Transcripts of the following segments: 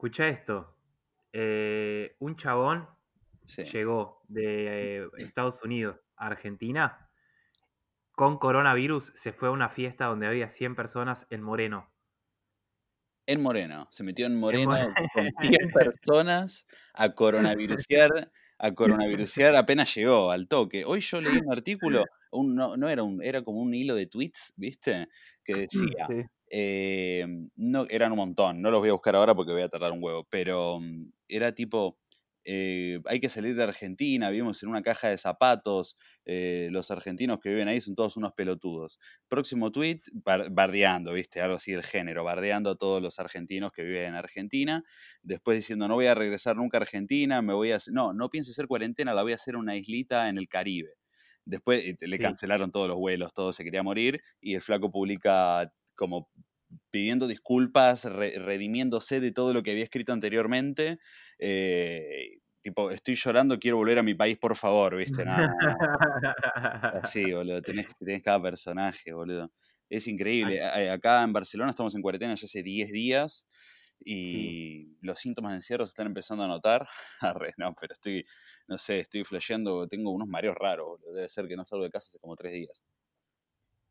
Escucha esto. Eh, un chabón Sí. llegó de eh, Estados Unidos a Argentina con coronavirus, se fue a una fiesta donde había 100 personas en Moreno. En Moreno, se metió en Moreno Moreno. con 100 personas a coronavirusear, a coronavirusear apenas llegó al toque. Hoy yo leí un artículo, un- no, no era un, era como un hilo de tweets, ¿viste? Que decía, Sí. Eh, no, eran un montón, no los voy a buscar ahora porque voy a tardar un huevo, pero mm, era tipo, eh, hay que salir de Argentina, vivimos en una caja de zapatos, eh, los argentinos que viven ahí son todos unos pelotudos. Próximo tweet, bar- bardeando, ¿viste? Algo así del género, bardeando a todos los argentinos que viven en Argentina, después diciendo, no voy a regresar nunca a Argentina, me voy a... No, no pienso hacer cuarentena, la voy a hacer en una islita en el Caribe. Después le cancelaron todos los vuelos, todo se quería morir, y el flaco publica como pidiendo disculpas, re- redimiéndose de todo lo que había escrito anteriormente. eh, tipo, estoy llorando, quiero volver a mi país, por favor, ¿viste? No, no. Así, boludo, tenés, tenés cada personaje, boludo. Es increíble. Acá en Barcelona estamos en cuarentena ya hace 10 días y los síntomas de encierro se están empezando a notar. Arre, no, pero estoy, no sé, estoy flasheando, tengo unos mareos raros, boludo. Debe ser que no salgo de casa hace como 3 días.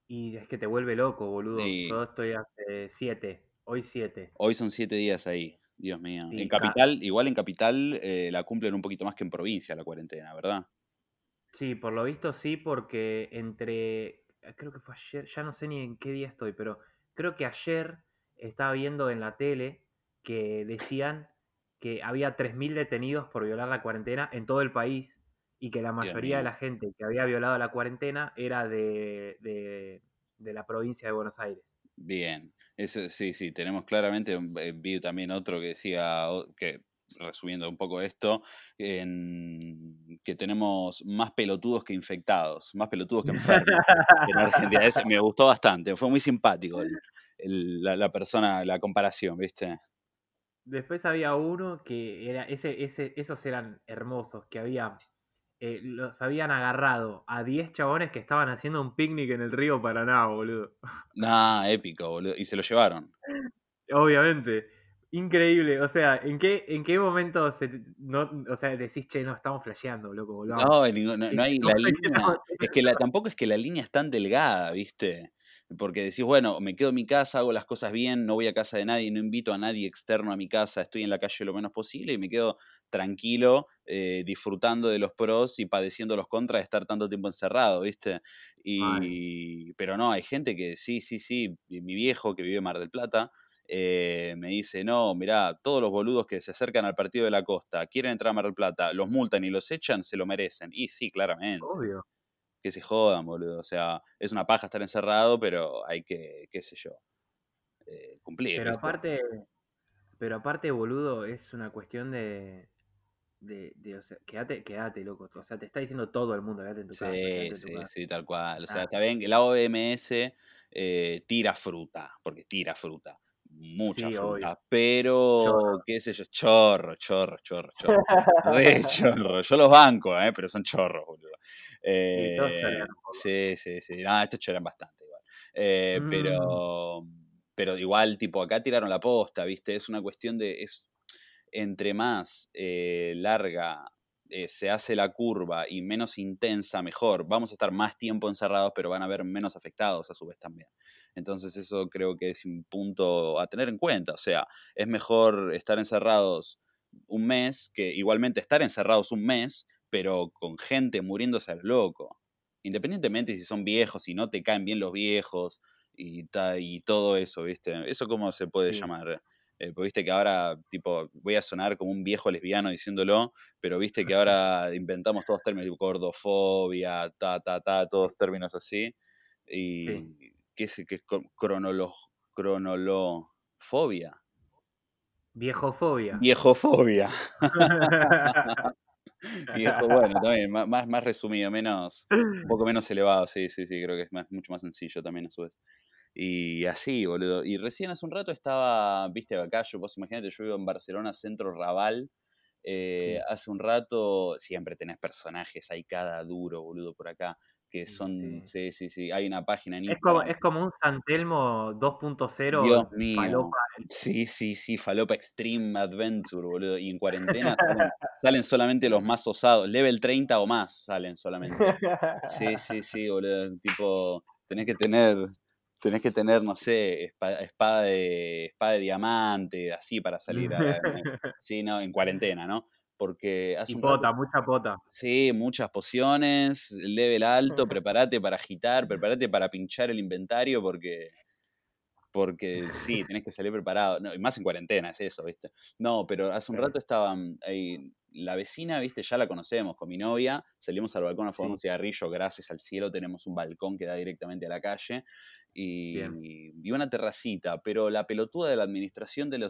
Y es que te vuelve loco, boludo. Sí. Yo estoy hace 7, hoy 7. Hoy son 7 días ahí, Dios mío. Sí, En ca- capital, igual en capital eh, la cumplen un poquito más que en provincia la cuarentena, ¿verdad? Sí, por lo visto sí, porque entre, creo que fue ayer, ya no sé ni en qué día estoy, pero creo que ayer estaba viendo en la tele que decían que había 3.000 detenidos por violar la cuarentena en todo el país y que la mayoría de la gente que había violado la cuarentena era de, de, de la provincia de Buenos Aires. Bien, eso sí, sí, tenemos claramente, eh, vi también otro que decía, que resumiendo un poco esto, en- que tenemos más pelotudos que infectados, más pelotudos que enfermos en Argentina. Ese me gustó bastante, fue muy simpático el- el- la, la persona, la comparación, ¿viste? Después había uno que era, ese, ese, esos eran hermosos, que había, eh, los habían agarrado a 10 chabones que estaban haciendo un picnic en el río Paraná, boludo. Nah, épico, boludo. Y se lo llevaron. Obviamente. Increíble. O sea, ¿en qué, en qué momento se, no, o sea, decís, che, no, estamos flasheando, loco, volvamos? No, ningún- no, no hay la ¿Cómo es que línea. Es que la, tampoco es que la línea es tan delgada, ¿viste? Porque decís, bueno, me quedo en mi casa, hago las cosas bien, no voy a casa de nadie, no invito a nadie externo a mi casa, estoy en la calle lo menos posible y me quedo tranquilo, eh, disfrutando de los pros y padeciendo los contras de estar tanto tiempo encerrado, ¿viste? Y, pero no, hay gente que sí, sí, sí, mi viejo que vive en Mar del Plata, eh, me dice, no, mirá, todos los boludos que se acercan al partido de la costa, quieren entrar a Mar del Plata, los multan y los echan, se lo merecen. Y sí, claramente, Obvio. que se jodan, boludo. O sea, es una paja estar encerrado, pero hay que, qué sé yo, eh, cumplir. Pero ¿viste? aparte, pero aparte, boludo, es una cuestión de, de, de, o sea, quédate, quédate, loco. O sea, te está diciendo todo el mundo, quédate en tu casa, Sí, en tu sí, casa. sí, tal cual. O sea, Ah. está bien que la OMS eh, tira fruta, porque tira fruta, mucha Sí, fruta, obvio. pero, Chorro. qué sé yo, chorro, chorro, chorro, chorro. Re chorro. Yo los banco, ¿eh? pero son chorros, boludo. Todos Eh, sí, sí, sí. No, estos choran bastante igual. Eh, Mm. pero, pero igual, tipo, acá tiraron la posta, ¿viste? Es una cuestión de. Es, entre más eh, larga eh, se hace la curva y menos intensa, mejor. Vamos a estar más tiempo encerrados, pero van a haber menos afectados a su vez también. Entonces eso creo que es un punto a tener en cuenta. O sea, es mejor estar encerrados un mes que igualmente estar encerrados un mes, pero con gente muriéndose al loco. Independientemente si son viejos, si no te caen bien los viejos y, ta- y todo eso, ¿viste? ¿Eso cómo se puede Sí. llamar? Eh, pues viste que ahora, tipo, voy a sonar como un viejo lesbiano diciéndolo, pero viste que ahora inventamos todos términos, tipo gordofobia, ta, ta, ta, todos términos así. Y Sí. qué es, qué es cro- cronolo, cronolofobia. Viejofobia. Viejofobia. Viejo, bueno, también, má- más, más resumido, menos, un poco menos elevado, sí, sí, sí, creo que es más, mucho más sencillo también a su vez. Y así, boludo. Y recién hace un rato estaba, viste, acá, yo, vos imaginate, yo vivo en Barcelona, centro Raval. eh, Sí. Hace un rato, siempre tenés personajes, hay cada duro, boludo, por acá. que son, Sí. sí, sí, sí, hay una página en Es como, es como un San Telmo 2.0 Dios mío. falopa. Sí, sí, sí, Falopa Extreme Adventure, boludo. Y en cuarentena salen, salen solamente los más osados. Level 30 o más salen solamente. Sí, sí, sí, boludo. Tipo, tenés que tener, tenés que tener, no sé, espada, espada de, espada de diamante, así para salir a la- Sí, no, en cuarentena, ¿no? Porque hace Y un rato- mucha pota. Sí, muchas pociones, level alto, prepárate para agitar, prepárate para pinchar el inventario porque porque sí, tenés que salir preparado. No, y más en cuarentena, es eso, ¿viste? No, pero hace un rato estaba mm, ahí, la vecina, ¿viste? Ya la conocemos, con mi novia, salimos al balcón a fumar Sí. un cigarrillo, gracias al cielo tenemos un balcón que da directamente a la calle y, una terracita, pero la pelotuda de la administración del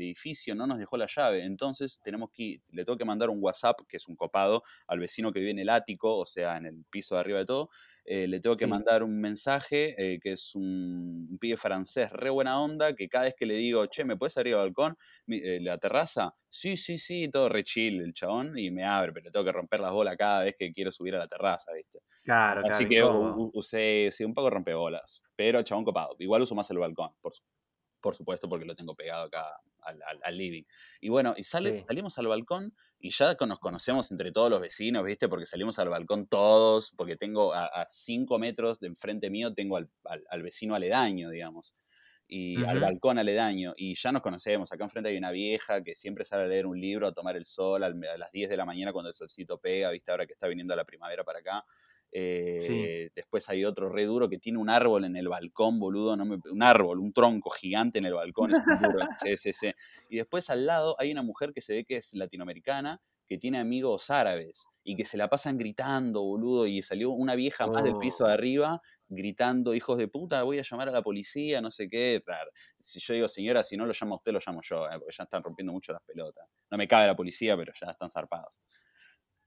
edificio no nos dejó la llave, entonces tenemos que, le tengo que mandar un WhatsApp, que es un copado, al vecino que vive en el ático, o sea, en el piso de arriba de todo, eh, le tengo que Sí. mandar un mensaje, eh, que es un, un pibe francés re buena onda, que cada vez que le digo, che, ¿me puedes abrir el balcón? Mi- eh, ¿La terraza? Sí, sí, sí, todo re chill el chabón, y me abre, pero tengo que romper las bolas cada vez que quiero subir a la terraza, ¿viste? Claro, claro, Así que usé, sí, un poco rompebolas, pero chabón copado. Igual uso más el balcón, por, su- por supuesto, porque lo tengo pegado acá al, al- al living. Y bueno, y sale, Sí. salimos al balcón y ya nos conocemos entre todos los vecinos, ¿viste? Porque salimos al balcón todos, porque tengo a, a cinco metros de enfrente mío, tengo al, al- vecino aledaño, digamos. Y al balcón aledaño. Y ya nos conocemos. Acá enfrente hay una vieja que siempre sale a leer un libro, a tomar el sol a las 10 de la mañana cuando el solcito pega, ¿viste? Ahora que está viniendo la primavera para acá. Eh, Después hay otro re duro que tiene un árbol en el balcón, boludo. No me- un árbol, un tronco gigante en el balcón. Es un duro. Sí, sí, sí. Y después al lado hay una mujer que se ve que es latinoamericana, que tiene amigos árabes y que se la pasan gritando, boludo. Y salió una vieja más del piso de Oh. arriba gritando, hijos de puta, voy a llamar a la policía, no sé qué. Si yo digo, señora, si no lo llama usted, lo llamo yo, eh, porque ya están rompiendo mucho las pelotas. No me cabe la policía, pero ya están zarpados.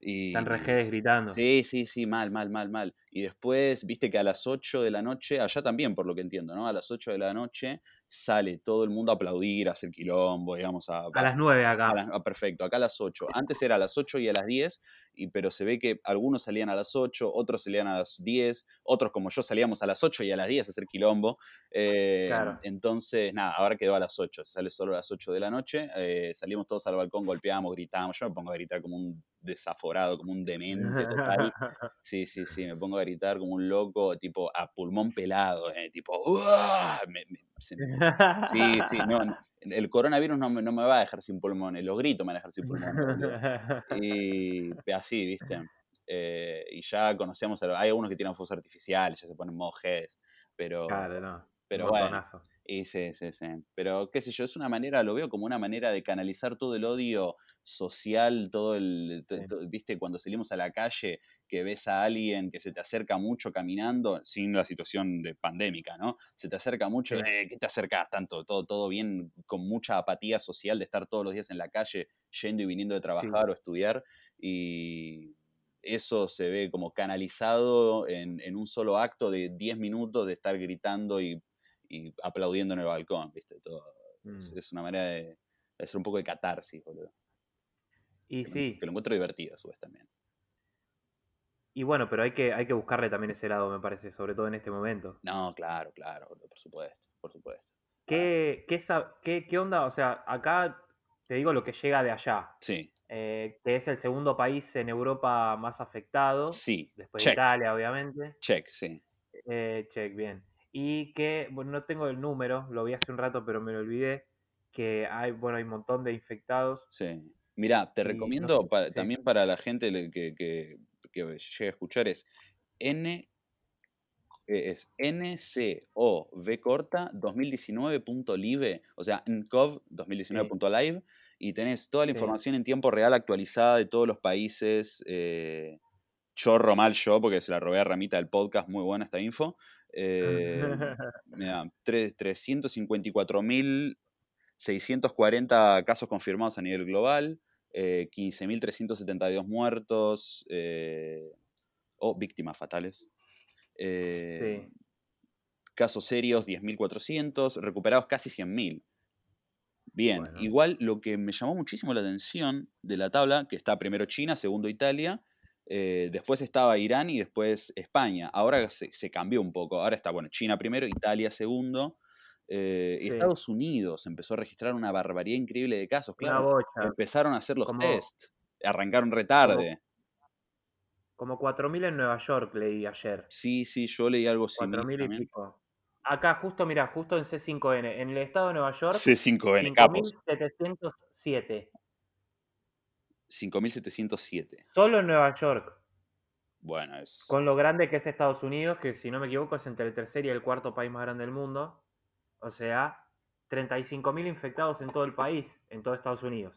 Y, Están rejedes gritando. Sí, sí, sí, mal, mal, mal, mal. Y después, viste que a las 8 de la noche, allá también, por lo que entiendo, ¿no? A las 8 de la noche sale todo el mundo a aplaudir, a hacer quilombo, digamos, a... A las 9 acá. a las- ah, perfecto, acá a las 8. Antes era a las 8 y a las 10, y, pero se ve que algunos salían a las 8, otros salían a las 10, otros como yo salíamos a las 8 y a las 10 a hacer quilombo. Eh, Claro. Entonces, nada, ahora quedó a las 8, se sale solo a las 8 de la noche, eh, salimos todos al balcón, golpeamos, gritamos, yo me pongo a gritar como un desaforado, como un demente total. Sí, sí, sí, me pongo a gritar como un loco, tipo a pulmón pelado, eh, tipo, sí, sí, no, no, el coronavirus no me, no me va a dejar sin pulmones, los gritos me van a dejar sin pulmones. Y así, ¿viste? Eh, y ya conocemos, a- hay algunos que tienen fuegos artificiales, ya se ponen modo Gs, pero, Claro, no. pero bueno, y sí, sí, sí. Pero qué sé yo, es una manera, lo veo como una manera de canalizar todo el odio social, todo el, Sí. viste, cuando salimos a la calle, que ves a alguien que se te acerca mucho caminando, sin la situación de pandémica, ¿no? Se te acerca mucho, Sí. eh, ¿qué te acercas tanto? Todo, todo bien, con mucha apatía social de estar todos los días en la calle, yendo y viniendo de trabajar o estudiar, y eso se ve como canalizado en, en un solo acto de 10 minutos de estar gritando y y aplaudiendo en el balcón, ¿viste? Todo. Es, Mm. es una manera de, de hacer un poco de catarsis, boludo. Y Que, sí, que lo encuentro divertido, a su vez también. Y bueno, pero hay que, hay que buscarle también ese lado, me parece, sobre todo en este momento. No, claro, claro, por supuesto, por supuesto. ¿Qué, qué, sa- qué- qué onda? O sea, acá te digo lo que llega de allá, Sí, eh, que es el segundo país en Europa más afectado, sí, después de Italia, obviamente. check, sí. Eh, check, bien. Y que, bueno, no tengo el número, lo vi hace un rato, pero me lo olvidé, que hay, bueno, hay un montón de infectados. Sí. Mirá, te no recomiendo sí. también para la gente que, que llegue a escuchar es N eh, es NCOV corta 2019.live, o sea, NCOV 2019.live, y tenés toda la Sí. información en tiempo real actualizada de todos los países. eh, chorro mal yo, porque se la robé a Ramita del podcast, muy buena esta info. Eh, mirá, tre- 354.640 casos confirmados a nivel global, eh, 15.372 muertos eh, o víctimas fatales. Eh, Sí. Casos serios 10.400, recuperados casi 100.000. Bien, Bueno. igual lo que me llamó muchísimo la atención de la tabla, que está primero China, segundo Italia, eh, después estaba Irán y después España. Ahora se, se cambió un poco. Ahora está, bueno, China primero, Italia segundo. Eh, y. Estados Unidos empezó a registrar una barbaridad increíble de casos. Claro, empezaron a hacer los Como- test. Arrancaron retarde. Como 4.000 en Nueva York leí ayer. Sí, sí, yo leí algo 4.000 similar. y también. pico. Acá, justo, mira, justo en C5N. En el estado de Nueva York, C5N, capos. 5.707. 5.707. Solo en Nueva York. Bueno, es... Con lo grande que es Estados Unidos, que si no me equivoco es entre el tercer y el cuarto país más grande del mundo. O sea, 35.000 infectados en todo el país, en todo Estados Unidos.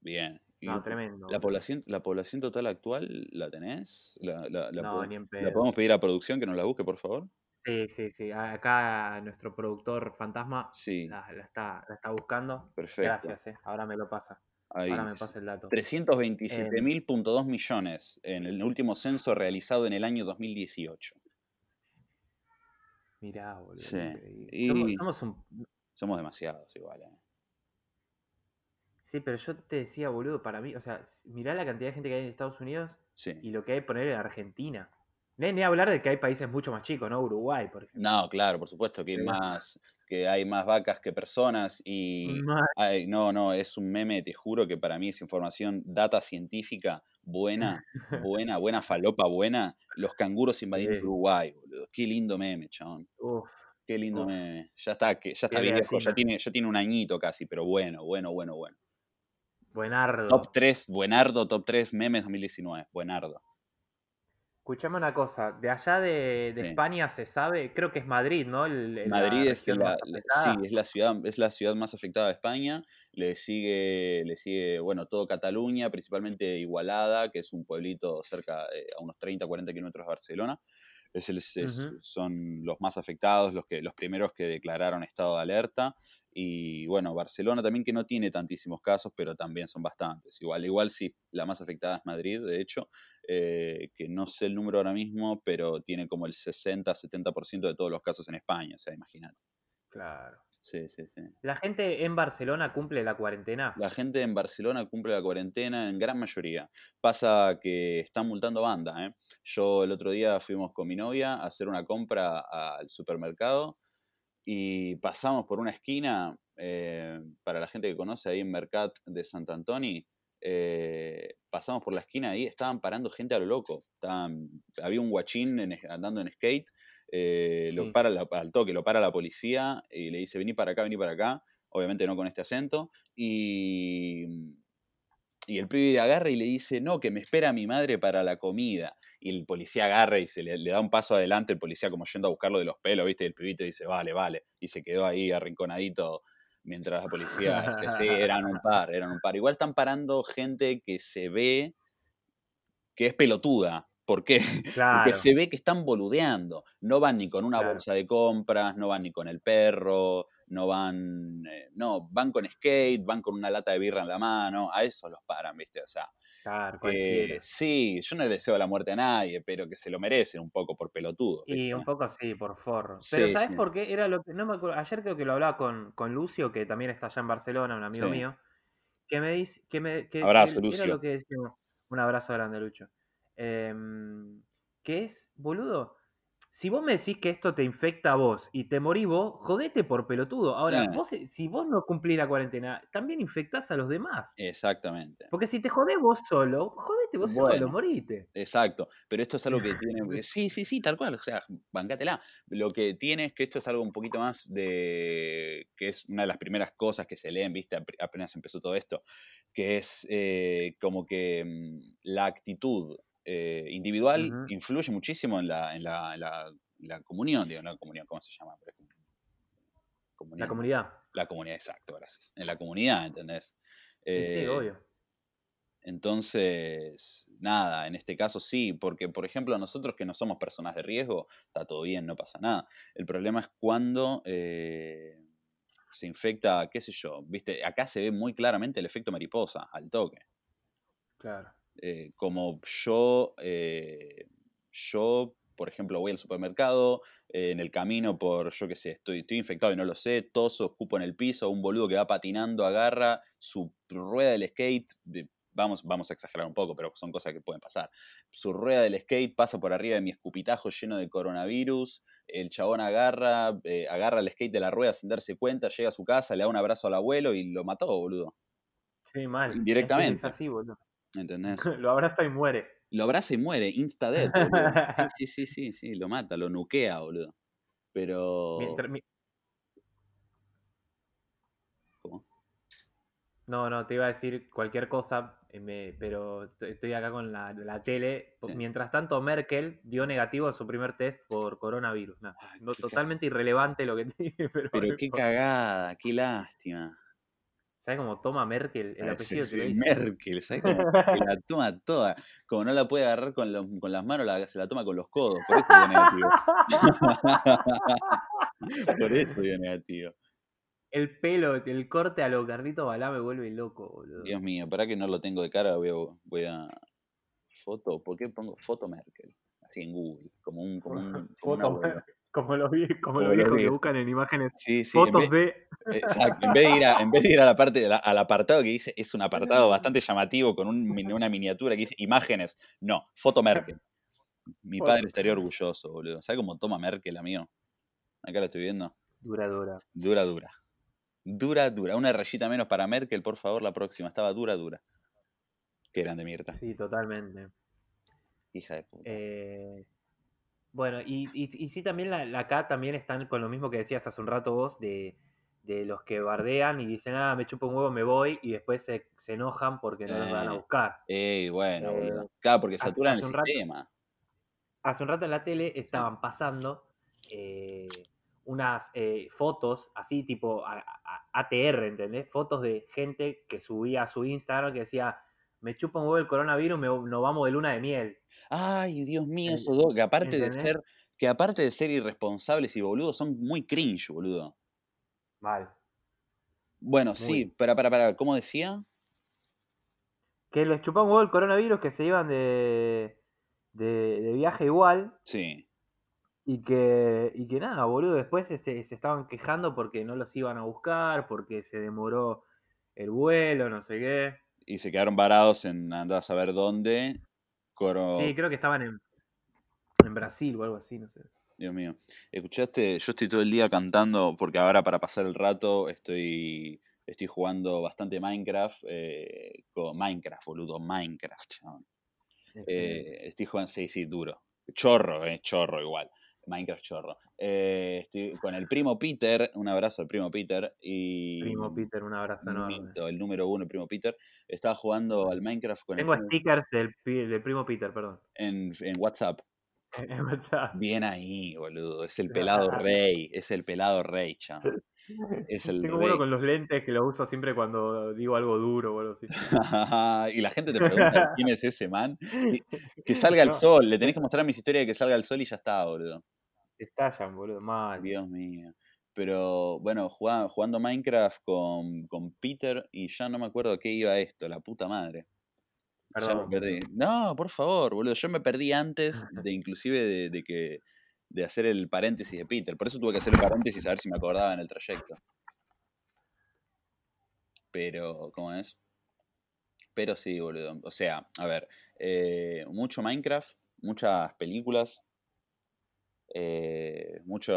Bien. Y No, tremendo. ¿La población, ¿La población total actual la tenés? ¿La, la- la No, ni en ¿La pedo. podemos pedir a producción que nos la busque, por favor? Sí, sí, sí. Acá nuestro productor fantasma Sí, la, la está, la está buscando. perfecto. Gracias, eh. Ahora me lo pasa. Ahí. Ahora me pasa el dato. 327.000.2 millones en el último censo realizado en el año 2018. Mirá, boludo. Sí. Y- Somos, somos un... Somos demasiados igual. ¿eh? Sí, pero yo te decía, boludo, para mí, o sea, mirá la cantidad de gente que hay en Estados Unidos Sí. y lo que hay poner en Argentina. Ni, ni hablar de que hay países mucho más chicos, ¿no? Uruguay, por ejemplo. No, claro, por supuesto que hay más, que hay más vacas que personas y Ma- ay, no, no, es un meme, te juro que para mí es información, data científica buena, buena, buena falopa buena. Los canguros invadiendo Sí. Uruguay, boludo. Qué lindo meme, chabón. Uf, Qué lindo Uf. meme. Ya está, que ya está de viejo, ya tiene, ya tiene un añito casi, pero bueno, bueno, bueno, bueno. buenardo. Top 3, Buenardo, top 3 memes 2019, Buenardo. Escuchame una cosa, de allá de, de Sí. España se sabe, creo que es Madrid, ¿no? El- el- Madrid la es la, más la- afectada. sí, es la ciudad, es la ciudad más afectada de España. Le sigue, le sigue, bueno, todo Cataluña, principalmente Igualada, que es un pueblito cerca, eh, a unos 30, 40 kilómetros de Barcelona. Es el- es-. Son los más afectados, los que, los primeros que declararon estado de alerta. Y bueno, Barcelona también que no tiene tantísimos casos, pero también son bastantes. Igual, igual sí, la más afectada es Madrid, de hecho, eh, que no sé el número ahora mismo, pero tiene como el 60-70% de todos los casos en España, o sea, imagínate. Claro. Sí, sí, sí. La gente en Barcelona cumple la cuarentena. La gente en Barcelona cumple la cuarentena en gran mayoría. Pasa que están multando banda, ¿eh? Yo el otro día fuimos con mi novia a hacer una compra al supermercado y pasamos por una esquina, eh, para la gente que conoce ahí en Mercat de Sant Antoni, eh, pasamos por la esquina y estaban parando gente a lo loco. Estaban- había un guachín en- andando en skate, eh, lo Sí. para la- al toque, lo para la policía y le dice, vení para acá, vení para acá, obviamente no con este acento, y, y el pibe agarra y le dice, no, que me espera mi madre para la comida. Y el policía agarra y se le, le da un paso adelante, el policía como yendo a buscarlo de los pelos, ¿viste? Y el pibito dice, vale, vale. Y se quedó ahí arrinconadito mientras la policía, este, sí, eran un par, eran un par. Igual están parando gente que se ve que es pelotuda. ¿Por qué? Claro. Porque se ve que están boludeando. No van ni con una Claro. bolsa de compras, no van ni con el perro, no van. eh, no, van con skate, van con una lata de birra en la mano. A eso los paran, ¿viste? O sea, Claro, cualquiera. sí, yo no le deseo la muerte a nadie, pero que se lo merecen un poco por pelotudo. Y un poco sí, por forro. Sí, Pero ¿sabes sí. por qué? Era lo que, no me acuerdo, ayer creo que lo hablaba con, con Lucio, que también está allá en Barcelona, un amigo Sí. mío, que me dice, que me, que, era lo que decimos, un abrazo grande, Lucho. Em, que es, boludo, si vos me decís que esto te infecta a vos y te morís vos, jodete por pelotudo. Ahora, Eh. vos, si vos no cumplís la cuarentena, también infectás a los demás. Exactamente. Porque si te jodés vos solo, jodete vos Bueno. solo, morite. Exacto, pero esto es algo que tiene, sí, sí, sí, tal cual, o sea, bancátela. Lo que tiene es que esto es algo un poquito más de, que es una de las primeras cosas que se leen, viste, ap- apenas empezó todo esto, que es eh, como que mm, la actitud eh, individual influye muchísimo en la, en la, en la, comunión, digo, no la comunión, ¿cómo se llama? La comunidad. La comunidad, exacto, gracias. En la comunidad, ¿entendés? Y sí, Eh, obvio. entonces, nada, en este caso sí, porque por ejemplo nosotros que no somos personas de riesgo, está todo bien, no pasa nada. El problema es cuando eh, se infecta, qué sé yo, viste, acá se ve muy claramente el efecto mariposa al toque. Claro. Eh, como yo, eh, yo, por ejemplo, voy al supermercado, eh, en el camino por, yo qué sé, estoy, estoy infectado y no lo sé, toso, escupo en el piso, un boludo que va patinando, agarra su rueda del skate, de- vamos, vamos a exagerar un poco, pero son cosas que pueden pasar. Su rueda del skate pasa por arriba de mi escupitajo lleno de coronavirus, el chabón agarra, eh, agarra el skate de la rueda sin darse cuenta, llega a su casa, le da un abrazo al abuelo y lo mató, boludo. Sí, mal. Directamente. Es así, boludo. ¿Entendés? Lo abraza y muere. Lo abraza y muere, insta dead. Sí, sí, sí, sí, lo mata, lo nuquea, boludo. Pero. Mientras- mi- ¿Cómo? No, no, te iba a decir cualquier cosa, eh, me- pero estoy acá con la, la tele. Sí. Mientras tanto, Merkel dio negativo a su primer test por coronavirus. Ay, no, totalmente irrelevante lo que te dije, pero, qué cagada, qué lástima. ¿Sabes cómo toma Merkel el apellido sí, que le sí, dice? Merkel, ¿sabes cómo? Que la toma toda. Como no la puede agarrar con, las manos, la- se la toma con los codos. Por eso dio negativo. Por eso dio negativo. El pelo, el corte a lo Carlito Balá me vuelve loco, boludo. Dios mío, para que no lo tengo de cara, voy a, voy a foto. ¿Por qué pongo foto Merkel? Así en Google, como un, como un, como. Como los, como los viejos que buscan en imágenes Sí, sí, en fotos vez, de. exacto, en vez de ir a, en vez de ir a la parte la- al apartado que dice, es un apartado bastante llamativo con un una miniatura que dice imágenes. No, foto Merkel. Mi padre estaría orgulloso, boludo. ¿Sabes cómo toma Merkel, amigo? Acá lo estoy viendo. Dura, dura. Dura, dura. Dura, dura. Una rayita menos para Merkel, por favor, la próxima. Estaba dura, dura. Qué grande, Mirta. Sí, totalmente. Hija de puta. Eh, bueno, y, y, y sí, también la, la acá también están con lo mismo que decías hace un rato vos, de, de los que bardean y dicen, ah, me chupo un huevo, me voy, y después se, se enojan porque no los van a Eh, buscar. Ey, bueno, Eh. Claro, porque saturan el hace rato- sistema. Hace un rato en la tele estaban pasando eh, unas eh, fotos así tipo a- a- ATR, ¿entendés? Fotos de gente que subía a su Instagram que decía, me chupa un huevo el coronavirus, me, nos vamos de luna de miel. Ay, Dios mío, esos dos, que aparte de ser, que aparte de ser irresponsables y boludos, son muy cringe, boludo. Mal. Bueno, sí, para, para, para, ¿cómo decía? Que les chupaba un huevo el coronavirus, que se iban de, de, de viaje igual. Sí. Y que, y que nada, boludo, después este, se estaban quejando porque no los iban a buscar, porque se demoró el vuelo, no sé qué. Y se quedaron varados en andar a saber dónde. Coro... Sí, creo que estaban en, en Brasil o algo así, no sé. Dios mío. Escuchaste, yo estoy todo el día cantando, porque ahora para pasar el rato estoy, estoy jugando bastante Minecraft. eh, con Minecraft, boludo, Minecraft. Eh, estoy jugando, sí, sí, duro. Chorro, eh, chorro igual. Minecraft chorro. Eh, estoy con el primo Peter, un abrazo al primo Peter. Y Primo Peter, un abrazo enorme. El número uno, el primo Peter. Estaba jugando al Minecraft con el Tengo stickers del, del primo Peter, perdón. en, en WhatsApp. En WhatsApp. Bien ahí, boludo. Es el pelado rey. Es el pelado rey, chaval. Es el Tengo rey. uno con los lentes que lo uso siempre cuando digo algo duro o algo así. y la gente te pregunta quién es ese man. Que salga el No, sol. Le tenés que mostrar mis historias de que salga el sol y ya está, boludo. Estallan, boludo, mal. Dios mío. Pero bueno, jugando, jugando Minecraft con, con Peter y ya no me acuerdo a qué iba esto, la puta madre. Ya me perdí. No, por favor, boludo. Yo me perdí antes de inclusive de, de que de hacer el paréntesis de Peter. Por eso tuve que hacer el paréntesis a ver si me acordaba en el trayecto. Pero, ¿cómo es? Pero sí, boludo. O sea, a ver, eh, mucho Minecraft, muchas películas, eh, mucho,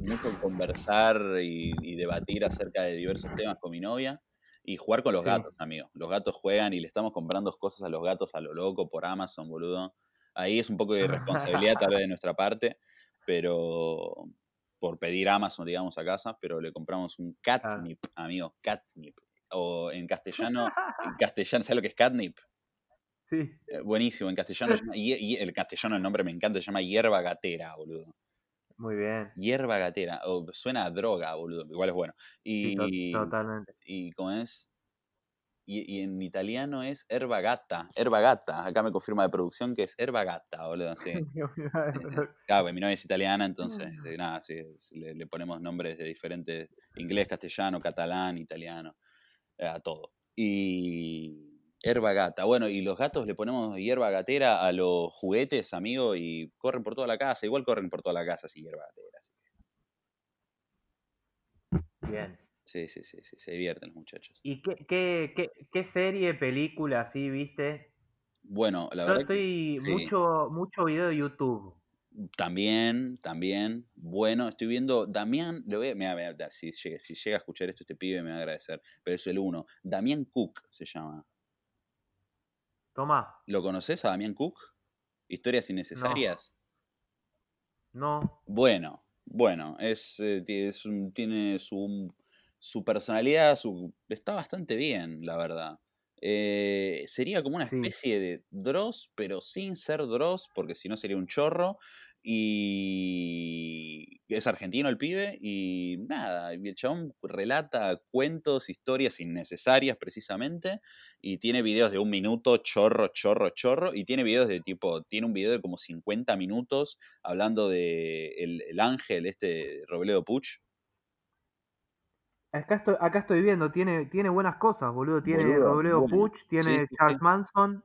mucho conversar y, y debatir acerca de diversos temas con mi novia y jugar con los Sí. gatos, amigo. Los gatos juegan y le estamos comprando cosas a los gatos a lo loco por Amazon, boludo. Ahí es un poco de irresponsabilidad tal vez de nuestra parte, pero por pedir Amazon, digamos, a casa, pero le compramos un catnip, amigo, catnip. O en castellano, en castellano, ¿sabes lo que es catnip? Sí. Eh, Buenísimo, en castellano, y, y el castellano el nombre me encanta, se llama hierba gatera, boludo. Muy bien. Hierba gatera, o suena a droga, boludo, igual es bueno. Sí, to- Y, totalmente. y ¿cómo es? Y, y en italiano es herba gata, acá me confirma de producción que es herba gata, boludo, sí. Claro, pues mi novia es italiana, entonces, eh, nada, sí, le, le ponemos nombres de diferentes, inglés, castellano, catalán, italiano, eh, a todo. Y herba gata, bueno, y los gatos le ponemos hierba gatera a los juguetes, amigo, y corren por toda la casa, igual corren por toda la casa, sí, hierba gatera. sí. Bien. Sí, sí, sí, sí, se divierten los muchachos. ¿Y qué, qué, qué, qué serie, película así viste? Bueno, la Yo verdad que estoy sí. mucho, mucho video de YouTube. También, también. Bueno, estoy viendo. Damián, le voy a, mira, mira, si, llega, si llega a escuchar esto este pibe me va a agradecer. Pero es el uno. Damián Cook se llama. Toma, ¿Lo conoces a Damián Cook? Historias innecesarias. no. Bueno, bueno, es, eh, es un- tiene su, su personalidad, su, está bastante bien, la verdad. Eh, sería como una Sí. especie de Dross, pero sin ser Dross, porque si no sería un chorro. Y es argentino el pibe, y nada, el chabón relata cuentos, historias innecesarias precisamente, y tiene videos de un minuto, chorro, chorro, chorro, y tiene videos de tipo, tiene un video de como 50 minutos hablando de el, el ángel, este Robledo Puch. Acá estoy, acá estoy viendo, tiene, tiene buenas cosas, boludo. Tiene Boludo, Robledo bueno. Puch, tiene sí, sí. Charles Manson,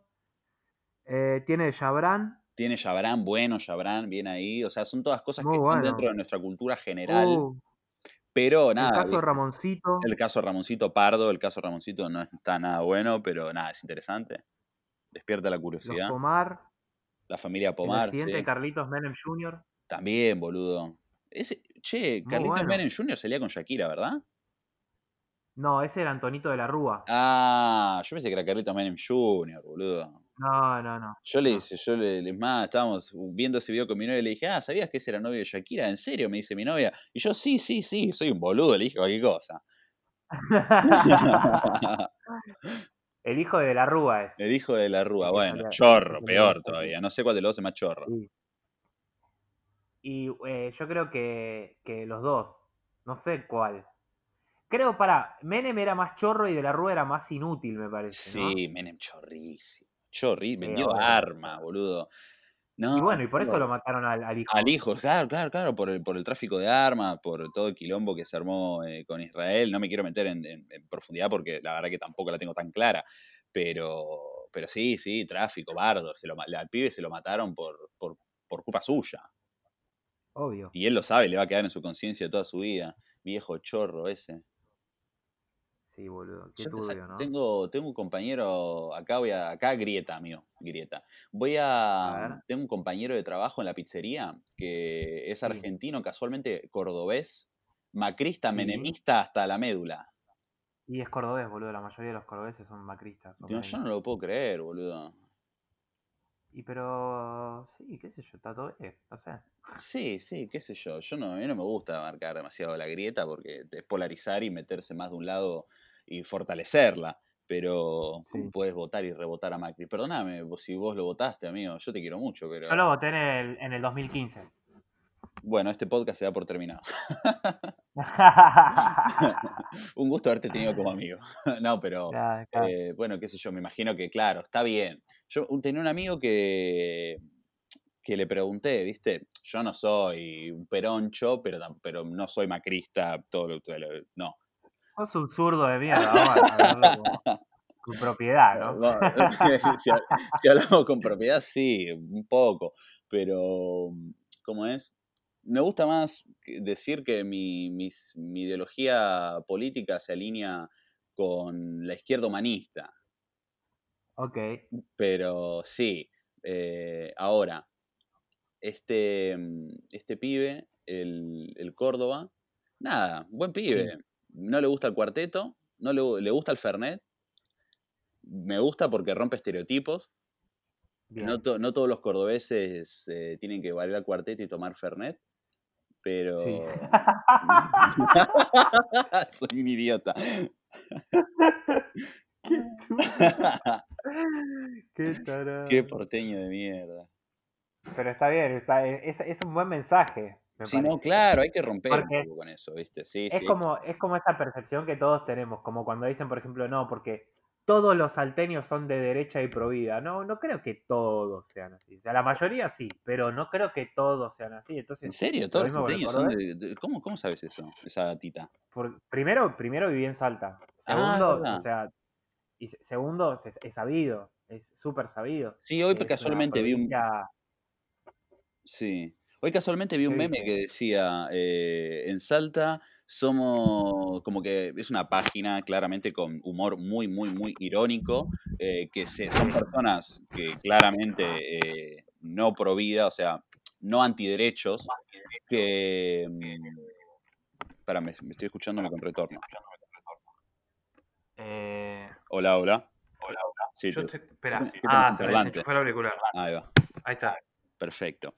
eh, tiene Jabran. Tiene Yabrán, bueno, Yabrán, bien ahí. O sea, son todas cosas que están dentro de nuestra cultura general. Uh, Pero el nada, caso de. Ramoncito, El caso Ramoncito Pardo, el caso Ramoncito no está nada bueno, pero nada, es interesante. Despierta la los curiosidad. Pomar, La familia el Pomar, sí. de Carlitos Menem Jr. También, boludo. Ese, che, Carlitos bueno. Menem Jr. salía con Shakira, ¿verdad? No, ese era Antonito de la Rúa. Ah, yo pensé que era Carlitos Menem Jr., boludo. No, no, no. Yo le hice, yo le, le- más, estábamos viendo ese video con mi novia y le dije, ah, ¿sabías que ese era novio de Shakira? ¿En serio? Me dice mi novia. Y yo, sí, sí, sí, soy un boludo, le dije cualquier cosa. el hijo de la Rúa es. El hijo de la Rúa, bueno, chorro, peor todavía. No sé cuál de los dos es más chorro. Sí. Y eh, yo creo que, que los dos. No sé cuál. Creo, para, Menem era más chorro y de la Rúa era más inútil, me parece, ¿no? Sí, Menem chorrísimo. Chorri, Sí, vendió obvio. armas, boludo. No, Y bueno, y por eso lo mataron al, al hijo. Al hijo, claro, claro, claro, por el, por el tráfico de armas, por todo el quilombo que se armó eh, con Israel. No me quiero meter en, en- en profundidad porque la verdad que tampoco la tengo tan clara. Pero, pero sí, sí, tráfico, bardo. Se lo, al pibe se lo mataron por, por, por culpa suya. Obvio. Y él lo sabe, le va a quedar en su conciencia toda su vida. Viejo chorro ese. Sí, boludo. Qué turbio, ¿no? tengo, tengo un compañero, acá voy a, acá grieta, amigo, grieta. Voy A a, tengo un compañero de trabajo en la pizzería que es Sí. argentino, casualmente cordobés, macrista, Sí. menemista hasta la médula. Y es cordobés, boludo. La mayoría de los cordobeses son macristas. son Digo, yo no lo puedo creer, boludo. Y pero. Sí, qué sé yo, está todo bien. No sé. Sí, sí, qué sé yo. Yo no, a mí no me gusta marcar demasiado la grieta porque es polarizar y meterse más de un lado y fortalecerla. Pero, ¿cómo Sí. puedes votar y rebotar a Macri? Perdóname vos- si vos lo votaste, amigo. Yo te quiero mucho, pero. Yo lo voté en el, en el 2015. Bueno, este podcast se da por terminado. Un gusto haberte tenido como amigo. no, pero claro. eh, bueno, qué sé yo, me imagino que, claro, está bien. Yo tenía un amigo que, que le pregunté, ¿viste? Yo no soy un peroncho, pero, pero no soy macrista, todo lo, todo lo- no. Sos un zurdo de mierda, vamos a hablarlo con, propiedad, ¿no? No, si, ha- si hablamos con propiedad, sí, un poco, pero ¿cómo es? Me gusta más decir que mi, mis- mi ideología política se alinea con la izquierda humanista, Ok. pero sí, eh, ahora, este, este pibe, el, el Córdoba, nada, buen pibe, no le gusta el cuarteto, no le, le gusta el Fernet, me gusta porque rompe estereotipos. No, to- no todos los cordobeses eh, tienen que bailar cuarteto y tomar Fernet, pero... Sí. Soy un idiota. Qué Qué. Qué porteño de mierda. Pero está bien, está, es, es un buen mensaje. Me Sí, no, claro, hay que romper un Porque poco con eso, ¿viste? Sí, Es sí. como, es como esta percepción que todos tenemos, como cuando dicen, por ejemplo, no, porque todos los salteños son de derecha y pro vida. No, no creo que todos sean así. O sea, la mayoría sí, pero no creo que todos sean así. ¿En Entonces, serio? lo ¿Todos los mismo con el salteños son cordobés. de, de- ¿cómo, ¿Cómo sabes eso? Esa por- primero, primero viví en Salta. Ah, Segundo, o sea, y se- segundo, es, es sabido, es súper sabido. Sí, hoy es casualmente vi un... Sí. Hoy casualmente vi un ¿Qué meme que decía, eh, en Salta somos como que es una página claramente con humor muy, muy, muy irónico, eh, que se, son personas que claramente eh, no pro vida, o sea, no antiderechos, que... mm, Espera, me, me estoy escuchándome con retorno. Eh, Hola, hola. hola, Sí, Yo te- espera. Ah, se me desenchufó el auricular. Ahí va. Ahí está. Perfecto.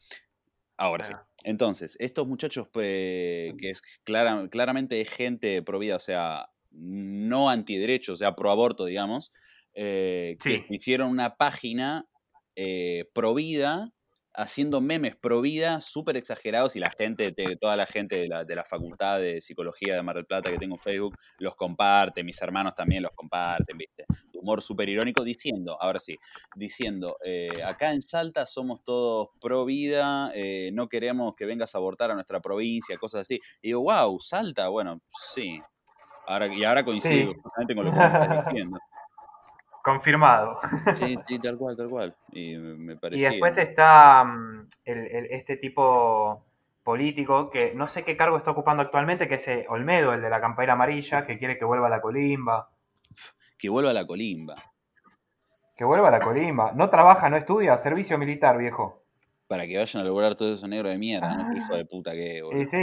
Ahora sí. Entonces, estos muchachos eh, que es clara- claramente es gente pro vida, o sea, no antiderechos, o sea, pro aborto, digamos, eh, que hicieron una página eh, pro vida, haciendo memes pro vida súper exagerados y la gente, te- toda la gente de la, de la facultad de psicología de Mar del Plata que tengo en Facebook los comparte, mis hermanos también los comparten, ¿viste? Humor súper irónico diciendo, ahora sí, diciendo, eh, acá en Salta somos todos pro vida, eh, no queremos que vengas a abortar a nuestra provincia, cosas así. Y digo, wow, Salta, bueno, sí. Ahora, y ahora coincido Sí. justamente con lo que estás diciendo. Confirmado. Sí, sí, tal cual, tal cual. Y me, después está mm, el- el- este tipo político que no sé qué cargo está ocupando actualmente, que es eh, Olmedo, el de la campaña amarilla, que quiere que vuelva a la colimba. Que vuelva a la colimba. Que vuelva a la colimba. No trabaja, no estudia, servicio militar, viejo. Para que vayan a lograr todo eso negro de mierda, ¿no? Qué hijo de puta que es, boludo. Y sí.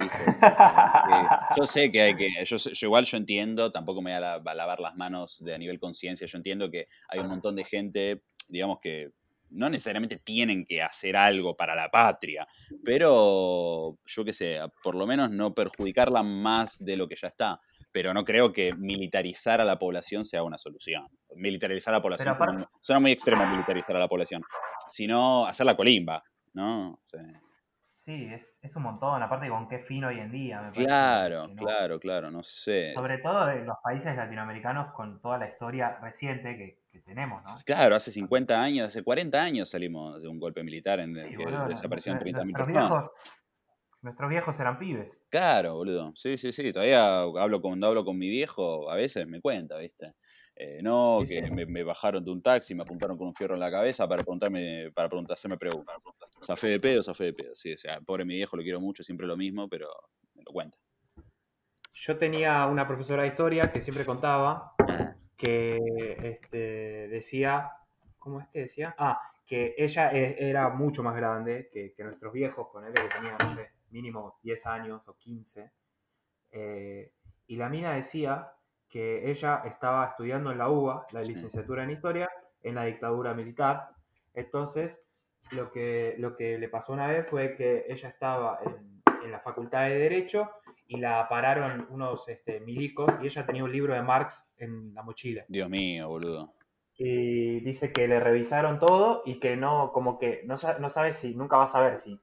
Hijo Yo sé que hay que. Yo, igual yo entiendo, tampoco me voy a, la- a lavar las manos de a nivel conciencia. Yo entiendo que hay un montón de gente, digamos que no necesariamente tienen que hacer algo para la patria, pero yo qué sé, por lo menos no perjudicarla más de lo que ya está. Pero no creo que militarizar a la población sea una solución. Militarizar a la población suena, muy extremo militarizar a la población, sino hacer la colimba, ¿no? Sí, es, es un montón. Aparte, con qué fin hoy en día, me Claro, no. claro, claro, no sé. Sobre todo de los países latinoamericanos con toda la historia reciente que, que tenemos, ¿no? Claro, hace 50 años, hace 40 años salimos de un golpe militar en el Sí, que boludo, desaparecieron nuestros 30.000 viejos, personas. Nuestros viejos eran pibes. Claro, boludo. Sí, sí, sí. Todavía hablo cuando hablo con mi viejo, a veces me cuenta, ¿viste? Eh, no, Sí, que sí. me, me bajaron de un taxi, me apuntaron con un fierro en la cabeza para preguntarme, para preguntar, hacerme preguntas. Zafé de pedo, zafé de pedo. Sí, o sea, pobre mi viejo, lo quiero mucho, siempre lo mismo, pero me lo cuenta. Yo tenía una profesora de historia que siempre contaba Ah, que este, decía, ¿cómo es que decía? Ah, que ella e- era mucho más grande que, que nuestros viejos, con él que tenía, no sé, mínimo 10 años o 15. eh, y la mina decía que ella estaba estudiando en la UBA, la licenciatura en historia, en la dictadura militar. Entonces, lo que, lo que le pasó una vez fue que ella estaba en, en la facultad de Derecho y la pararon unos este, milicos y ella tenía un libro de Marx en la mochila. Dios mío, boludo. Y dice que le revisaron todo y que no, como que no, no sabe si, nunca va a saber si,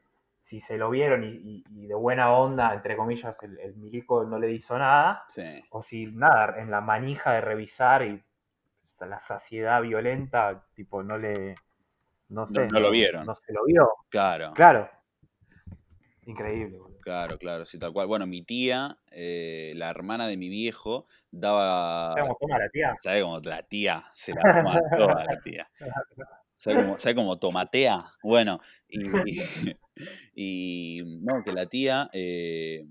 si se lo vieron y, de buena onda, entre comillas, el, el milico no le hizo nada, Sí. o si nada, en la manija de revisar y o sea, la saciedad violenta, tipo, no le, no sé, no lo vieron. No se lo vio, Claro. claro. Increíble, boludo. Claro, claro, sí, tal cual. Bueno, mi tía, eh, la hermana de mi viejo, daba. ¿Sabes cómo toma la tía? ¿Sabe cómo la tía se la toma toda la tía? ¿Sabe cómo, sabe cómo tomatea? Bueno, y, y no, que la tía eh,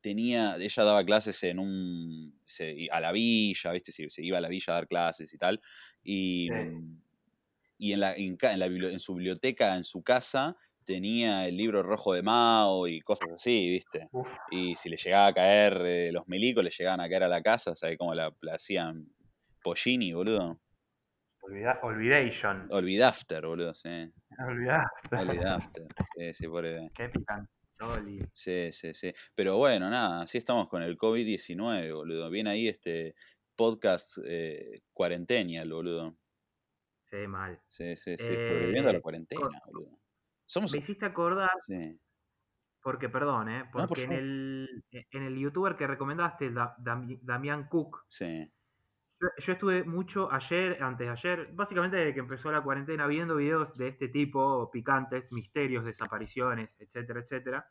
tenía, ella daba clases en un, se- a la villa, ¿viste? Se, se iba a la villa a dar clases y tal, y, Sí. y en, la, en, la en su biblioteca, en su casa, tenía el libro rojo de Mao y cosas así, ¿viste? Uf, Y si le llegaba a caer, eh, los milicos le llegaban a caer a la casa, ¿sabes cómo la, la hacían? Pollini, boludo. Olvida- Olvidation. Olvidafter, boludo, sí. Olvidaste. Olvidafter. Sí, sí, pobre. Qué picantoli. Sí, sí, sí. Pero bueno, nada, así estamos con el COVID-19, boludo. Viene ahí este podcast eh, cuarentenial, boludo. Sí, mal. Sí, sí, sí. Sobreviviendo a la Eh, cuarentena, boludo. Somos. Me hiciste acordar, Sí. porque perdón, ¿eh? por porque en, el, en el youtuber que recomendaste, Da- Dami- Damián Cook, Sí. Yo, yo estuve mucho ayer, antes de ayer, básicamente desde que empezó la cuarentena, viendo videos de este tipo, picantes, misterios, desapariciones, etcétera, etcétera.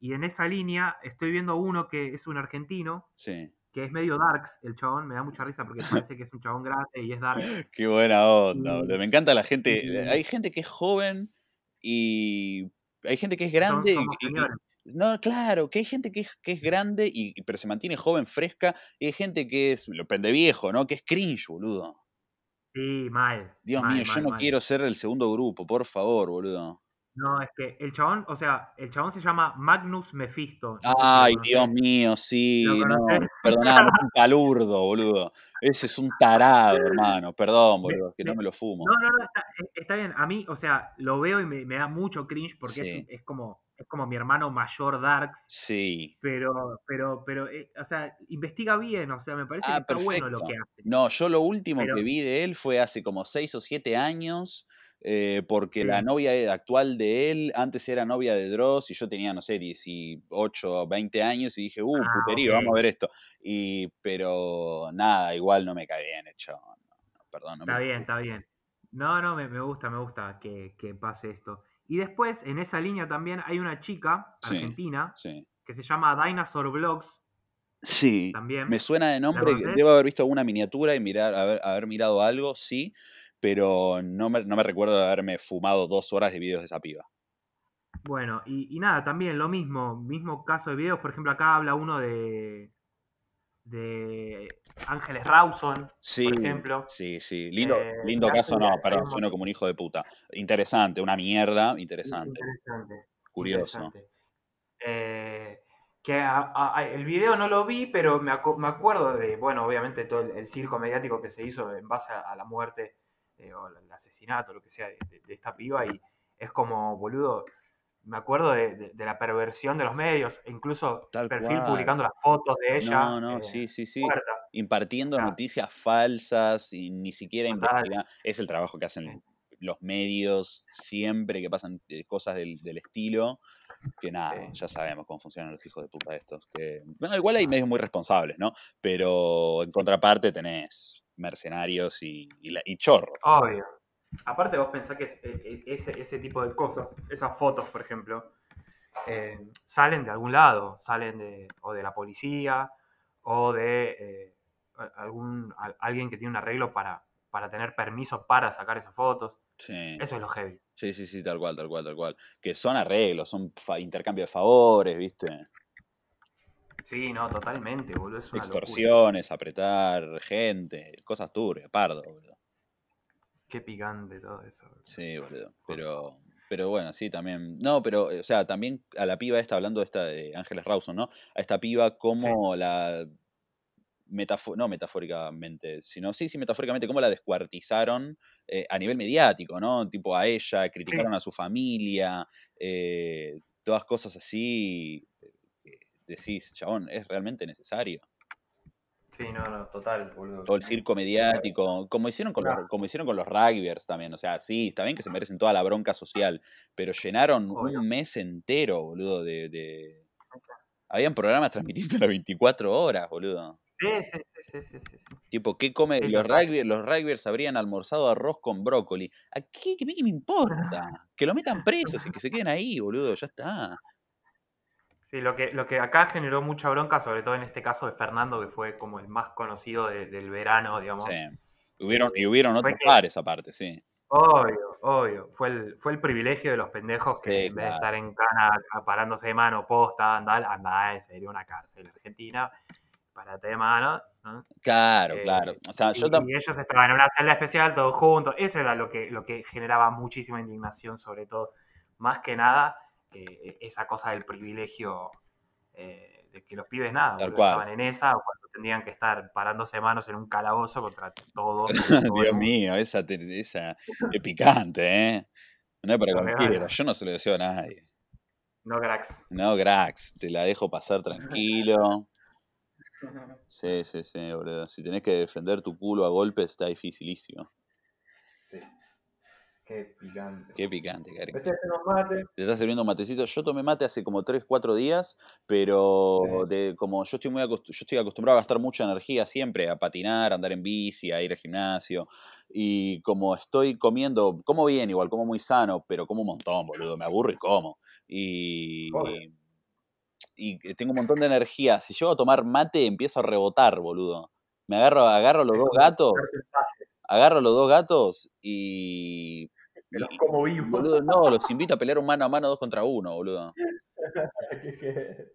Y en esa línea estoy viendo uno que es un argentino, Sí. que es medio darks, el chabón, me da mucha risa porque parece que es un chabón grande y es dark. Qué buena onda, Y-. Me encanta la gente. Hay gente que es joven y hay gente que es Son- grande somos y. No, claro, que hay gente que es, que es grande, y, pero se mantiene joven, fresca, y hay gente que es, lo pende viejo, ¿no? Que es cringe, boludo. Sí, mal. Dios mal, mío, yo no mal. quiero ser el segundo grupo, por favor, boludo. No, es que el chabón, o sea, el chabón se llama Magnus Mephisto. Ay. Dios mío, sí, ¿Lo no, perdoname, es un palurdo, boludo. Ese es un tarado, hermano, perdón, boludo, que no me- lo fumo. No, no, no, está, es- está bien. A mí, o sea, lo veo y me, me da mucho cringe porque es, Sí. un- es como es como mi hermano mayor Darks, Sí. pero, pero, pero, eh, o sea, investiga bien, o sea, me parece Ah, que está bueno lo que hace. No, yo lo último Pero- que vi de él fue hace como seis o siete años, eh, porque la novia e- actual de él antes era novia de Dross y yo tenía, no sé, 18 o 20 años y dije, uh, Ah, puterío, ok. vamos a ver esto. Y, pero nada, igual no me cae bien. No, no, perdón, no Está me bien, está bien. No, no, me, me gusta, me gusta que, que pase esto. Y después, en esa línea también hay una chica argentina Sí. que se llama Dinosaur Vlogs Sí, también. me suena de nombre, debo haber visto alguna miniatura y mirar, haber, haber mirado algo, sí, pero no me, no me recuerdo de haberme fumado dos horas de videos de esa piba. Bueno, y, y nada, también lo mismo, mismo caso de videos, por ejemplo, acá habla uno de de Ángeles Rawson, Sí, por ejemplo. sí, sí. Lindo, Eh, lindo caso, no, perdón, un sueno como un hijo de puta. Interesante, una mierda, interesante, Interesante. curioso. interesante. Eh, que a- a- a- el video no lo vi, pero me, acu- me acuerdo de, bueno, obviamente todo el, el circo mediático que se hizo en base a, a la muerte eh, o el asesinato, lo que sea, de, de- de esta piba, y es como, boludo, me acuerdo de, la perversión de los medios, e incluso Tal perfil cual. publicando las fotos de ella. No, no, eh, sí, sí, sí. Impartiendo O sea, noticias falsas y ni siquiera investigar. Es el trabajo que hacen los medios siempre que pasan eh, cosas del, del estilo. Que nada, Sí. ya sabemos cómo funcionan los hijos de puta estos. Que, bueno, igual hay medios muy responsables, ¿no? Pero en contraparte tenés mercenarios y, y, la- y chorros. Obvio. Aparte vos pensás que es- e- e- ese, ese tipo de cosas, esas fotos, por ejemplo, eh, salen de algún lado, salen de, o de la policía, o de eh, algún, a- alguien que tiene un arreglo para, para tener permiso para sacar esas fotos. Sí. Eso es lo heavy. Sí, sí, sí, tal cual, tal cual, tal cual. Que son arreglos, son intercambio de favores, ¿viste? Sí, no, totalmente, boludo. Es una locura. Extorsiones, apretar gente, cosas turbias, pardo, boludo. Qué picante todo eso. boludo. Sí, boludo. Pero, pero bueno, sí, también. No, pero, o sea, también a la piba esta, hablando de esta de Ángeles Rawson, ¿no? A esta piba, como la. metafo- no metafóricamente, sino sí, sí, metafóricamente, cómo la descuartizaron eh, a nivel mediático, ¿no? Tipo a ella, criticaron a su familia, eh, todas cosas así. Decís, chabón, ¿es realmente necesario? Sí, no, no, total, boludo. Todo el circo mediático, como hicieron con los, como hicieron con los rugbyers también, o sea, sí, está bien que se merecen toda la bronca social, pero llenaron Obvio. un mes entero, boludo, de, de- habían programas transmitiendo las 24 horas, boludo. Sí, sí, sí, sí, sí. Tipo, ¿qué come? Sí, los, rugby, los rugbyers habrían almorzado arroz con brócoli. ¿A qué, qué, qué me importa? Que lo metan presos y que se queden ahí, boludo, ya está. Sí, lo que, lo que acá generó mucha bronca, sobre todo en este caso de Fernando, que fue como el más conocido de- del verano, digamos. Sí. Hubieron, y hubieron otros que- pares aparte, sí. Obvio, obvio. Fue el, fue el privilegio de los pendejos que Sí, en vez de estar en cana parándose de mano, posta, andar, andá en serio una cárcel argentina, parate de mano, ¿no? Claro, Eh, claro. O sea, y, yo y ellos estaban en una celda especial todos juntos. Eso era lo que, lo que generaba muchísima indignación, sobre todo. Más que nada, eh, esa cosa del privilegio eh, de que los pibes nada, estaban en esa o cuando tendrían que estar parándose manos en un calabozo contra todo. todo Dios mío, esa, esa es picante, ¿eh? No es para No, cualquiera. Yo no se lo deseo a nadie. No, cracks. No, Grax, te la dejo pasar tranquilo. Sí, sí, sí, boludo. Si tenés que defender tu culo a golpes, está dificilísimo. Qué picante. Qué picante, mate. Te está sirviendo un matecito. Yo tomé mate hace como 3, 4 días, pero Sí. de, como yo estoy muy acostu- yo estoy acostumbrado a gastar mucha energía siempre, a patinar, a andar en bici, a ir al gimnasio. Y como estoy comiendo, como bien igual, como muy sano, pero como un montón, boludo. Me aburro y como. Y, y que tengo un montón de energía. Si llego a tomar mate, empiezo a rebotar, boludo. Me agarro, agarro los dos gatos, agarro los dos gatos y, me los como vivos. Boludo, no, los invito a pelear un mano a mano dos contra uno, boludo.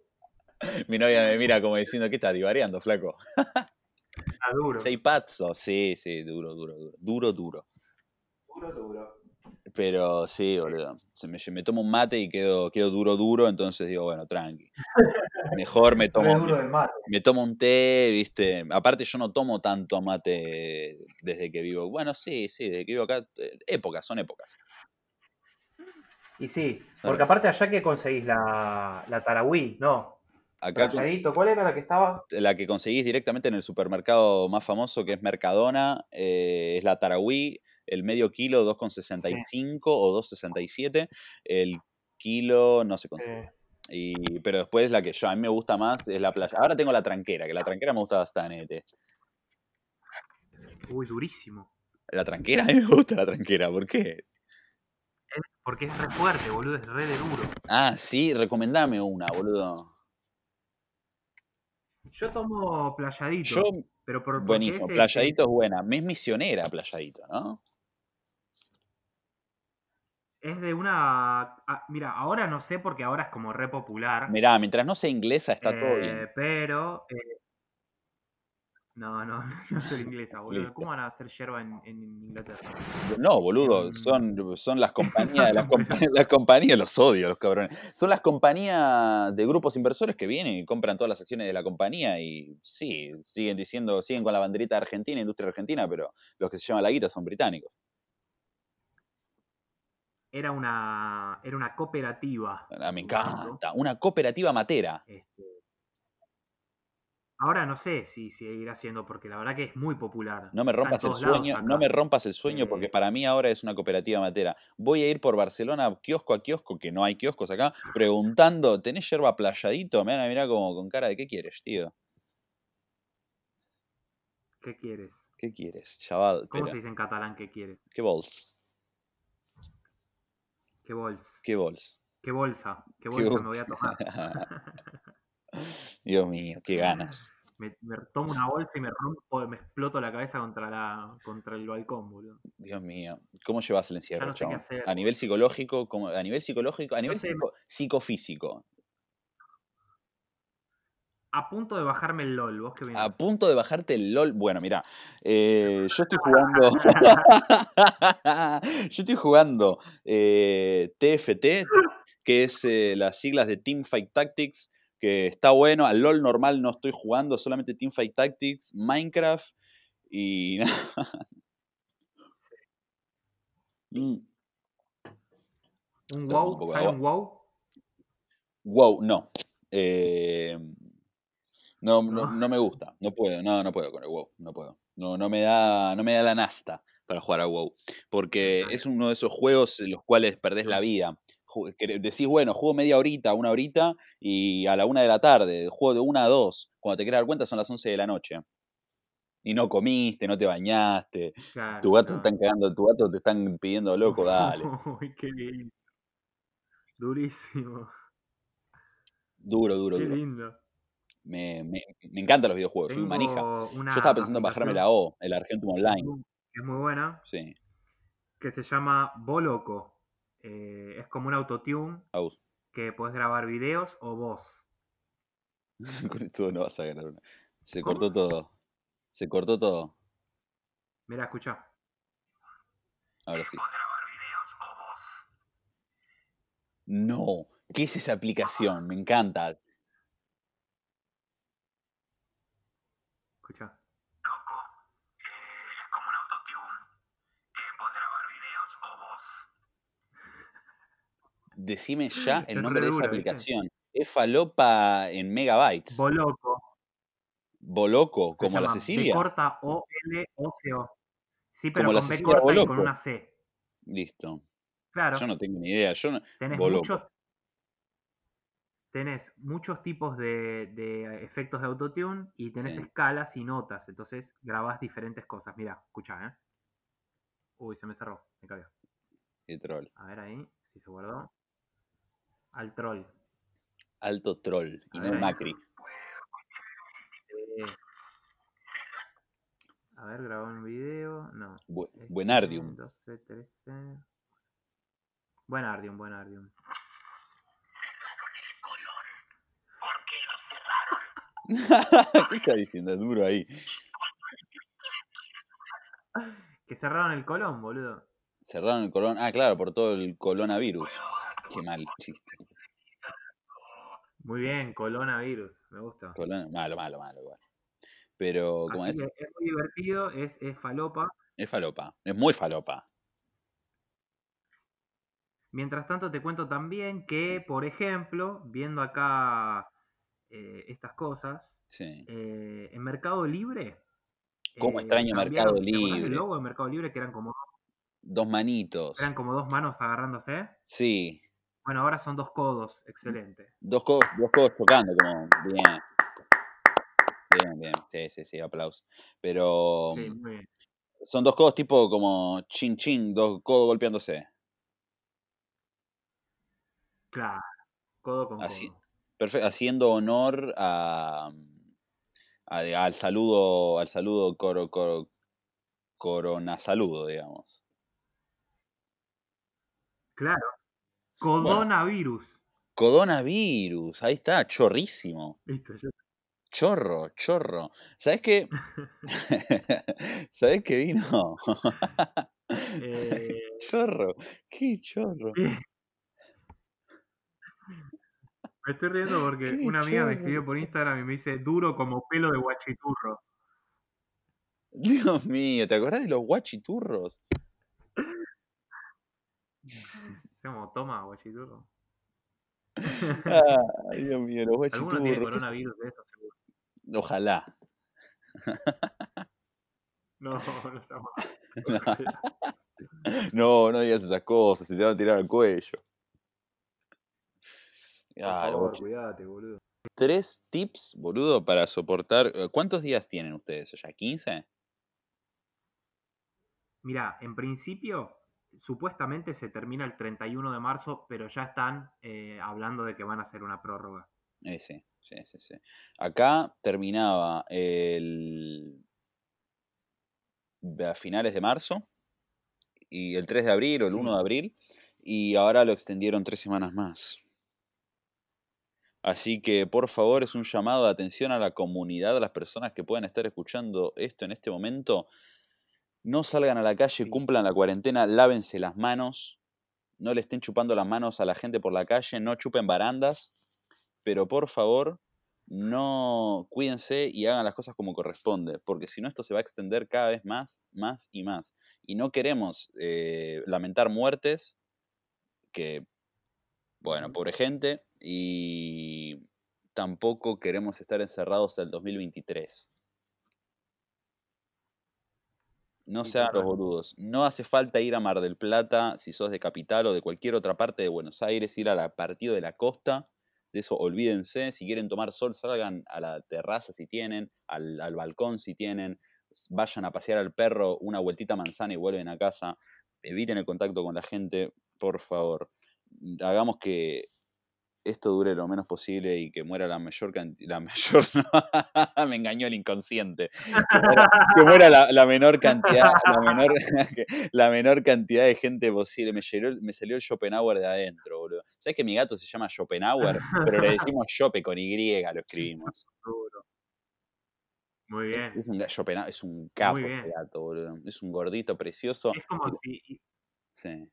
Mi novia me mira como diciendo, ¿qué estás divariando, flaco? Está duro. Seis pazos, sí, sí, duro, duro, duro. Duro, duro. Duro, duro. Pero sí, boludo. Se me, me tomo un mate y quedo, quedo duro, duro, entonces digo, bueno, tranqui. Mejor me tomo, mate. me tomo un té, viste. Aparte yo no tomo tanto mate desde que vivo. Bueno, sí, sí, desde que vivo acá. eh, Épocas, son épocas. Y sí, porque aparte allá que conseguís la, la Tarahui, ¿no? Acá ¿cuál era la que estaba? la que conseguís directamente en el supermercado más famoso que es Mercadona, eh, es la Tarahui, el medio kilo 2,65 o 2,67, el kilo no sé cuánto. Eh, Y, pero después la que yo a mí me gusta más es la playa. Ahora tengo la tranquera, que la tranquera me gusta bastante. uy, durísimo. La tranquera, a mí me gusta la tranquera, ¿por qué? Porque es re fuerte, boludo, es re de duro. Ah, sí, recomendame una, boludo. Yo tomo playadito. Yo, pero por buenísimo, ese- playadito es buena. Me es misionera playadito, ¿no? Es de una. ah, mira, ahora no sé porque ahora es como re popular. Mirá, mientras no sea inglesa está todo eh, bien. Pero. eh, no, no, no soy inglesa, boludo. Listo. ¿Cómo van a hacer yerba en, en Inglaterra? No, boludo, Em, son, son las compañías, las, compa- las compañías, los odio, los cabrones. Son las compañías de grupos inversores que vienen y compran todas las acciones de la compañía y sí, siguen diciendo, siguen con la banderita de Argentina, industria argentina, pero los que se llaman la guita son británicos. Era una. Era una cooperativa. Ah, me encanta. Una cooperativa matera. Este, ahora no sé si seguirá siendo porque la verdad que es muy popular. No me rompas el sueño, no me rompas el sueño porque Eh, para mí ahora es una cooperativa matera. Voy a ir por Barcelona kiosco a kiosco, que no hay kioscos acá, preguntando, ¿tenés yerba playadito? Me van a mirar como con cara de ¿qué quieres, tío? ¿Qué quieres? ¿Qué quieres, chaval? ¿Cómo Espera, se dice en catalán qué quieres? ¿Qué bols? ¿Qué bols? ¿Qué bols? ¿Qué bolsa? ¿Qué ¿Qué bolsa bol- me voy a tomar? Dios mío, qué ganas. Me, me tomo una bolsa y me rompo, me exploto la cabeza contra la contra el balcón, boludo. Dios mío, ¿cómo llevas el encierro, no sé hacer, A nivel psicológico, a nivel psicológico, a nivel sé, psico- psicofísico, A punto de bajarme el LOL, vos qué a punto de bajarte el LOL. Bueno, mira, yo estoy jugando. yo estoy jugando eh, TFT, que es eh, las siglas de Teamfight Tactics, que está bueno. Al LOL normal no estoy jugando, solamente Teamfight Tactics, Minecraft y. Mm, ¿Un wow? poco de ¿Sale agua. un wow? wow, no. Eh, no, no, No. me gusta, no puedo, no, no puedo con el WoW, no puedo. No, no me da, no me da la nasta para jugar a WoW, porque es uno de esos juegos en los cuales perdés la vida. Decís, bueno, juego media horita, una horita, y a la una de la tarde, juego de una a dos. Cuando te quieres dar cuenta son las 11 de la noche. Y no comiste, no te bañaste, Claro, tu gato no. te están cagando, tu gato te están pidiendo loco, dale. Uy, qué lindo. Durísimo. Duro, duro, Qué duro. lindo. Me, me, me encantan los videojuegos, soy manija. Yo estaba pensando en bajarme la O, el Argentum Online. es muy buena, Sí, que se llama Boloco. Eh, es como un autotune Aus. que podés grabar videos o voz. Con esto no vas a ganar una. Se ¿Cómo? cortó todo. Se cortó todo. Mira, escucha. Ahora sí. No. ¿Qué es esa aplicación? Me encanta. Escucha. Decime ya el Es nombre re de esa aplicación. Es falopa en megabytes. Boloco. Boloco, como la Cecilia. B corta O L O C O. Sí, pero Como con B corta y con Boloco. una C. Listo. Claro. Yo no tengo ni idea. Yo no... Tenés Boloco. muchos. Tenés muchos tipos de, de efectos de autotune y tenés Sí. escalas y notas. Entonces grabás diferentes cosas. Mira, escucha, ¿eh? Uy, se me cerró. Me cagué. Qué troll. A ver ahí, si se guardó. Al troll. Alto troll. Y no. Macri. Eh, a ver, grabó un video. No. Bu- Este, Buenardium. 12, 13. Buenardium, Buenardium. ¿Qué está diciendo? Duro ahí. Que cerraron el colón, boludo. Cerraron el colon. Ah, claro, por todo el coronavirus. Qué mal chiste. Muy bien, coronavirus, me gusta. Colon- Malo, malo, malo. igual. Pero, como es, es muy divertido, es, es falopa. es falopa. Es muy falopa. Mientras tanto, te cuento también que, por ejemplo, viendo acá eh, estas cosas, Sí. eh, en Mercado Libre. ¿Cómo eh, extraño Mercado cambiaron- ¿te acordás del Libre? logo de Mercado Libre que eran como, Dos manitos. eran como dos manos agarrándose? Sí. Bueno, ahora son dos codos, excelente. Dos codos, dos codos chocando, como. Bien. Bien, bien. Sí, sí, sí, aplausos. Pero. Sí, muy bien. Son dos codos tipo como chin chin, dos codos golpeándose. Claro, codo con Así- codo. Perfecto, haciendo honor a, a- al saludo, al saludo coro, coro, corona saludo, digamos. Claro. Codonavirus. Codonavirus, ahí está, chorrísimo. Listo, yo- Chorro, chorro. ¿Sabes qué? ¿Sabes qué vino? Eh, Chorro, qué chorro. Me estoy riendo porque Qué una amiga me escribió por Instagram y me dice duro como pelo de guachiturro. Dios mío, ¿te acordás de los guachiturros? Como, toma, guachiturro. Ah, Dios mío, los Alguno tiene guachiturros. ¿qué- coronavirus de esto, seguro. Ojalá. No, no estamos. No, no digas esas cosas, se te van a tirar al cuello. Por Ah, los favor, cuídate, boludo. Tres tips, boludo, para soportar. eh, ¿Cuántos días tienen ustedes ya? ¿15? Mira, en principio, supuestamente se termina el 31 de marzo, pero ya están eh, hablando de que van a hacer una prórroga. Eh, sí, sí, sí, sí. Acá terminaba el... a finales de marzo y el 3 de abril o el 1 Sí. de abril y ahora lo extendieron tres semanas más. Así que por favor es un llamado de atención a la comunidad, a las personas que puedan estar escuchando esto en este momento. No salgan a la calle, Sí. cumplan la cuarentena, lávense las manos, no le estén chupando las manos a la gente por la calle, no chupen barandas, pero por favor no cuídense y hagan las cosas como corresponde, porque si no esto se va a extender cada vez más, más y más. Y no queremos eh, lamentar muertes, que, bueno, pobre gente, y tampoco queremos estar encerrados hasta el 2023. No sean los boludos. No hace falta ir a Mar del Plata si sos de Capital o de cualquier otra parte de Buenos Aires, ir a la partido de la costa. De eso olvídense. Si quieren tomar sol, salgan a la terraza si tienen, al, al balcón si tienen. Vayan a pasear al perro una vueltita a manzana y vuelven a casa. Eviten el contacto con la gente, por favor. Hagamos que esto dure lo menos posible y que muera la mayor cantidad. La mayor. no, me engañó el inconsciente. Que muera, que muera la, la menor cantidad, la menor, la menor cantidad de gente posible. Me, llegó- me salió el Schopenhauer de adentro, boludo. ¿Sabes que mi gato se llama Schopenhauer? Pero le decimos Chope con Y, lo escribimos. Muy bien. es un, Schopenhauer, es un capo este gato, boludo. Es un gordito precioso. Es como si Sí.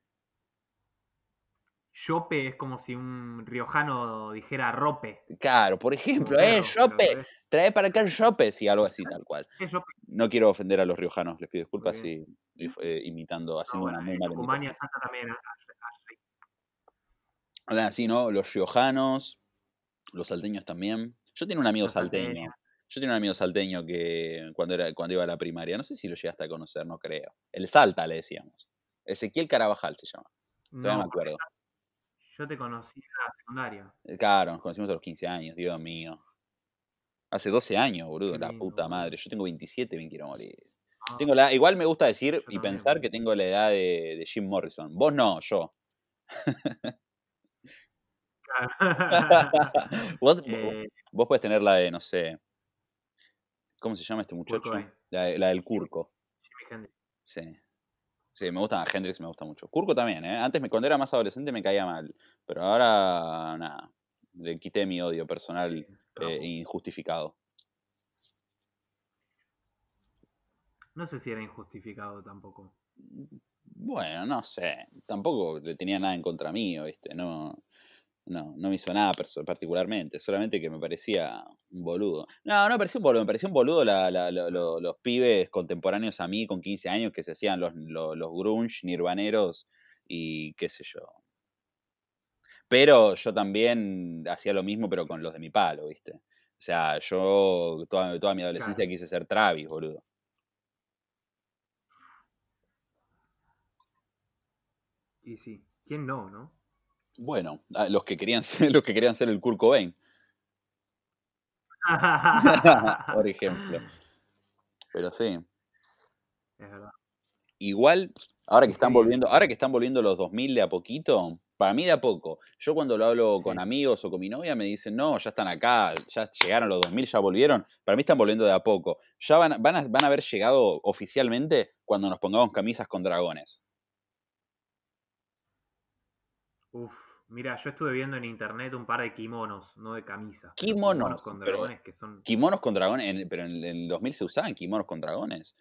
Chope es como si un riojano dijera rope. Claro, por ejemplo, ¡eh, revés. Trae para acá el Chope, sí, algo así, tal cual. No quiero ofender a los riojanos, les pido disculpas si eh, imitando, No, haciendo bueno, una muy mala Santa también. Hablan así, ¿no? Los riojanos, los salteños también. Yo tenía un amigo Los salteño. Yo tenía un amigo salteño que cuando, era, cuando iba a la primaria, no sé si lo llegaste a conocer, no creo. El Salta le decíamos. Ezequiel Carabajal se llama. Todavía me No, acuerdo. Yo te conocí en la secundaria. Eh, Claro, nos conocimos a los 15 años, Dios mío. Hace 12 años, boludo, la puta madre. Yo tengo 27 y me quiero morir. Ah, Tengo la, igual me gusta decir y pensar que tengo la edad de, de Jim Morrison. Vos no, yo. vos, Eh, vos podés tener la de, no sé. ¿Cómo se llama este muchacho? La, la del Curco. Sí. Sí, me gusta Hendrix, me gusta mucho. Curco también, ¿eh? Antes, cuando era más adolescente, me caía mal. Pero ahora, nada. Le quité mi odio personal eh, injustificado. No sé si era injustificado tampoco. Bueno, no sé. Tampoco le tenía nada en contra mío, ¿viste? No no, no me hizo nada particularmente. Solamente que me parecía un boludo. No, no me parecía un boludo. Me parecía un boludo los pibes contemporáneos a mí con 15 años que se hacían los, los, los grunge, nirvaneros y qué sé yo. Pero yo también hacía lo mismo, pero con los de mi palo, ¿viste? O sea, yo toda, toda mi adolescencia quise ser Travis, boludo. Y sí, ¿quién no, no? Bueno, los que querían ser, los que querían ser el Kurt Cobain. Por ejemplo. Pero sí. Es verdad. Igual, ahora que están volviendo, ahora que están volviendo los 2000 de a poquito, para mí de a poco. Yo cuando lo hablo con amigos o con mi novia me dicen, no, ya están acá, ya llegaron los 2000, ya volvieron. Para mí están volviendo de a poco. Ya van, van, a, van a haber llegado oficialmente cuando nos pongamos camisas con dragones. Uf, mira, yo estuve viendo en internet un par de kimonos, no de camisas. Kimonos, con dragones que son... Kimonos con dragones, pero en el 2000 se usaban kimonos con dragones.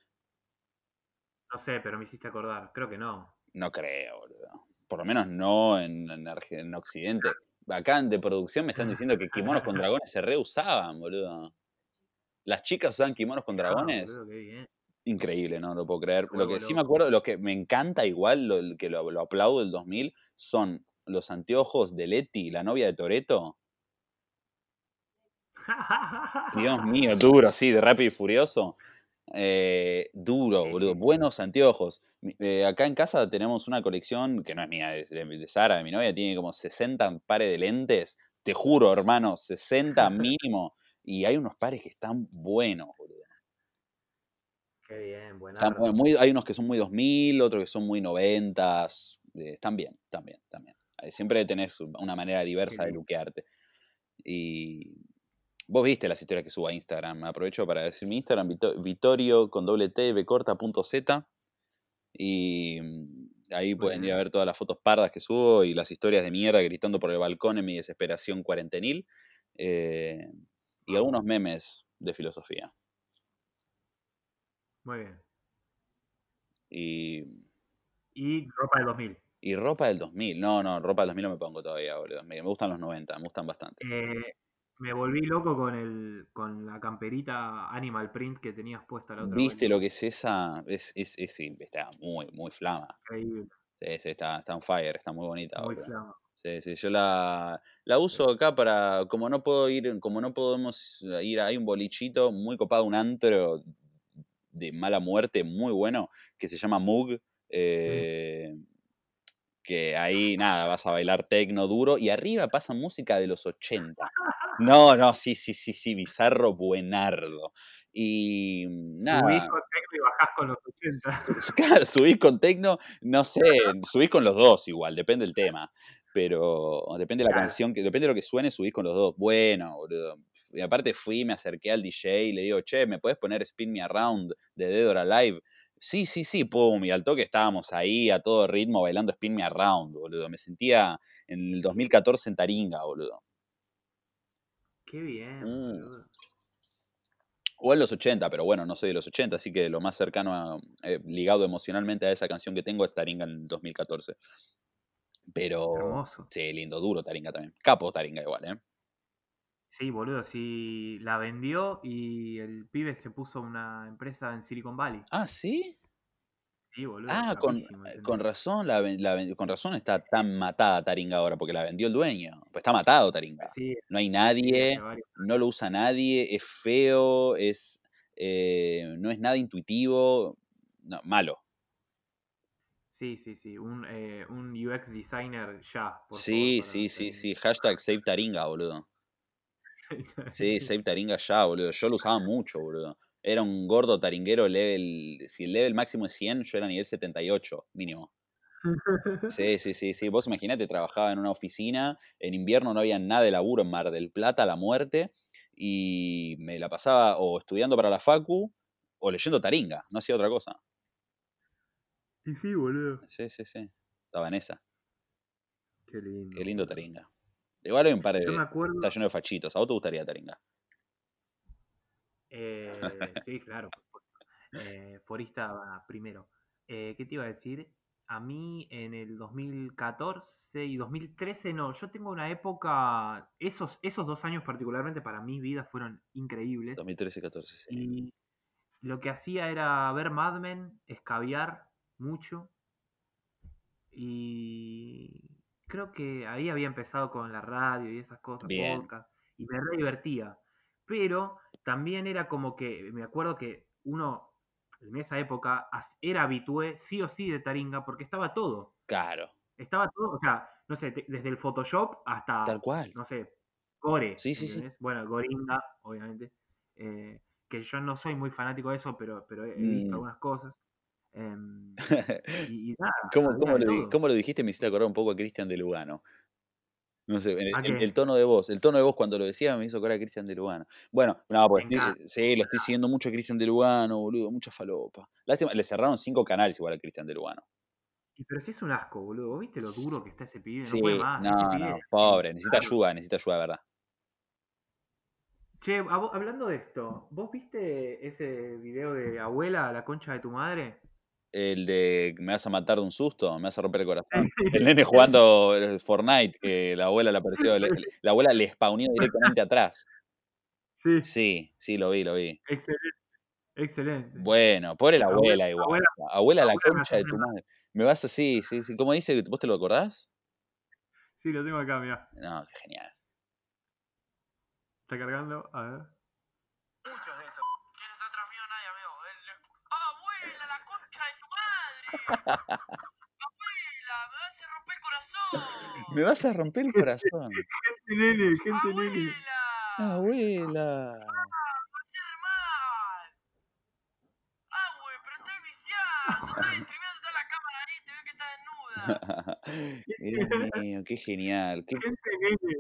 No sé, pero me hiciste acordar. Creo que no. No creo, boludo por lo menos no en, en, Occidente. Acá de producción me están diciendo que kimonos con dragones se reusaban, boludo. Las chicas usaban kimonos con ah, dragones. Increíble, no lo puedo creer. lo que sí me acuerdo, lo que me encanta igual, lo, que lo, aplaudo del 2000, son los anteojos de Leti, la novia de Toreto. Dios mío, duro, sí, de rápido y furioso. Eh, duro, boludo. Buenos anteojos. Eh, acá en casa tenemos una colección que no es mía, es de, Sara, de mi novia, tiene como 60 pares de lentes. Te juro, hermano, 60 mínimo. Y hay unos pares que están buenos, boludo. Qué bien, buena. hay unos que son muy 2000, otros que son muy 90. Eh, están bien, están bien, también. Siempre tenés una manera diversa de luquearte. Y vos viste las historias que subo a Instagram. Aprovecho para decir mi Instagram, Vitorio con doble T, B corta, punto Z. Y mm, ahí pueden ir a ver todas las fotos pardas que subo y las historias de mierda gritando por el balcón en mi desesperación cuarentenil. Eh, y algunos memes de filosofía. Muy bien. Y. Y ropa del 2000. Y ropa del 2000. No, no, ropa del 2000 no me pongo todavía, boludo. Me, gustan los 90, me gustan bastante. Eh, me volví loco con el con la camperita Animal Print que tenías puesta la otra ¿Viste lo que es esa? Es, es, es, está muy, muy flama. Increíble. Sí, sí, está, está on fire, está muy bonita. Muy flama. Sí, sí, yo la, la uso acá para, como no puedo ir, como no podemos ir, hay un bolichito muy copado, un antro de mala muerte muy bueno, que se llama Mug, eh, que ahí nada, vas a bailar tecno duro y arriba pasa música de los 80. No, no, sí, sí, sí, sí, bizarro, buenardo. Y nada. Subís con tecno y bajás con los 80. Claro, subís con tecno, no sé, subís con los dos igual, depende del tema. Pero depende de la canción, depende de lo que suene, subís con los dos. Bueno, boludo. Y aparte fui, me acerqué al DJ y le digo, che, ¿me puedes poner Spin Me Around de Dead or Alive? Sí, sí, sí, pum, y al toque estábamos ahí a todo ritmo bailando Spin Me Around, boludo. Me sentía en el 2014 en Taringa, boludo. Qué bien. Mm. O en los 80, pero bueno, no soy de los 80, así que lo más cercano eh, ligado emocionalmente a esa canción que tengo es Taringa en 2014. Pero. Hermoso. Sí, lindo, duro Taringa también. Capo Taringa igual, ¿eh? Sí, boludo, sí la vendió y el pibe se puso una empresa en Silicon Valley. Ah, ¿sí? Ah, con, con, razón, la, con razón está tan matada Taringa ahora, porque la vendió el dueño. Pues está matado Taringa. no hay nadie, no lo usa nadie, es feo, es eh, no es nada intuitivo, no, malo. Sí, sí, sí, un, eh, un UX designer ya. sí, sí, sí, sí, hashtag Save Taringa, boludo. Sí, Save Taringa ya, boludo. Yo lo usaba mucho, boludo. Era un gordo taringuero level. Si el level máximo es 100, yo era nivel 78, mínimo. Sí, sí, sí, sí. Vos imaginate, trabajaba en una oficina, en invierno no había nada de laburo en Mar del Plata, la muerte, y me la pasaba o estudiando para la Facu o leyendo Taringa, no hacía otra cosa. Sí, sí, boludo. Sí, sí, sí. Estaba en esa. Qué lindo. Qué lindo Taringa. Igual hay un par de. Yo me acuerdo... Está lleno de fachitos. ¿A vos te gustaría Taringa? Eh, sí, claro. Eh, forista primero. Eh, ¿Qué te iba a decir? A mí en el 2014 y 2013, no, yo tengo una época, esos, esos dos años particularmente para mi vida fueron increíbles. 2013 y 14, sí. Y lo que hacía era ver Mad Men, escabiar mucho. Y creo que ahí había empezado con la radio y esas cosas, Bien. podcast, y me re divertía. Pero también era como que, me acuerdo que uno en esa época era habitué sí o sí de Taringa porque estaba todo. Claro, Estaba todo, o sea, no sé, te- desde el Photoshop hasta, tal cual. no sé, Core. Sí, sí, sí. Bueno, Goringa, obviamente. eh, que yo no soy muy fanático de eso, pero, pero he he Mm. visto algunas cosas. Em, y, y nada, ¿Cómo, lo, cómo dijiste? Me hiciste acordar un poco a Cristian de Lugano. No sé, el, ¿A el- tono de voz, el tono de voz cuando lo decía me hizo acordar a Cristian de Lugano. Bueno, no, pues Me encanta. sí, lo estoy siguiendo mucho a Cristian de Lugano, boludo, mucha falopa. Lástima, le cerraron cinco canales igual a Cristian de Lugano. Y pero si es un asco, boludo. ¿Vos viste lo duro que está ese pibe? No Sí, puede más. ese no, pibe no, pobre, necesita claro. ayuda, necesita ayuda, verdad. Che, hablando de esto, ¿vos viste ese video de abuela, la concha de tu madre? El de me vas a matar de un susto, me vas a romper el corazón. El nene jugando eh, Fortnite, que la abuela le apareció, la abuela le spawneó directamente atrás. Sí, Sí, sí, lo vi, lo vi. excelente. Excelente. Bueno, pobre la Abuela- abuela igual. abuela- Abuela, la abuela concha de tu madre. Me vas así, sí, sí. ¿Cómo dice? ¿Vos te lo acordás? Sí, lo tengo acá, mirá. No, qué genial. Está cargando, a ver. Muchos de esos. ¿Quién está atrás mío? Nadie, amigo. El- ¡Abuela, la concha de tu madre! ¡Abuela, me vas a romper el corazón! Me vas a romper el corazón. Gente nene, gente nene. ¡Abuela! Abuela. ¡Me hace re mal! ¡Abue, pero estoy viciando! Estoy streameando toda la cámara ahí, te veo que está desnuda. Dios mío, qué genial. Qué Gente nene.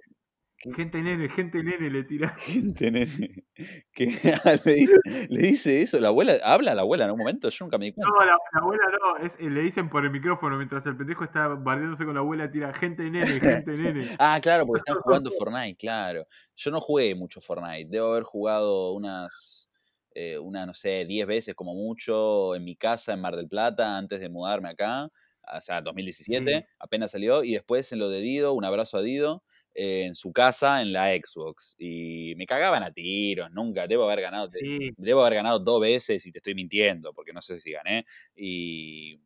Gente nene, gente nene le tira. gente, nene. Que le, dice, le dice eso. La abuela, ¿habla la abuela en un momento? Yo nunca me di cuenta. No, la, la abuela no, es, eh, le dicen por el micrófono mientras el pendejo está bardeándose con la abuela, tira gente nene, gente nene. Ah, claro, porque están jugando Fortnite, claro. Yo no jugué mucho Fortnite. Debo haber jugado unas, eh, una, no sé, 10 veces como mucho en mi casa en Mar del Plata antes de mudarme acá. O sea, 2017, Sí. apenas salió. Y después en lo de Dido, un abrazo a Dido, en su casa en la Xbox. Y me cagaban a tiros, nunca. Debo haber ganado. Sí, Debo haber ganado dos veces y te estoy mintiendo, porque no sé si gané. Y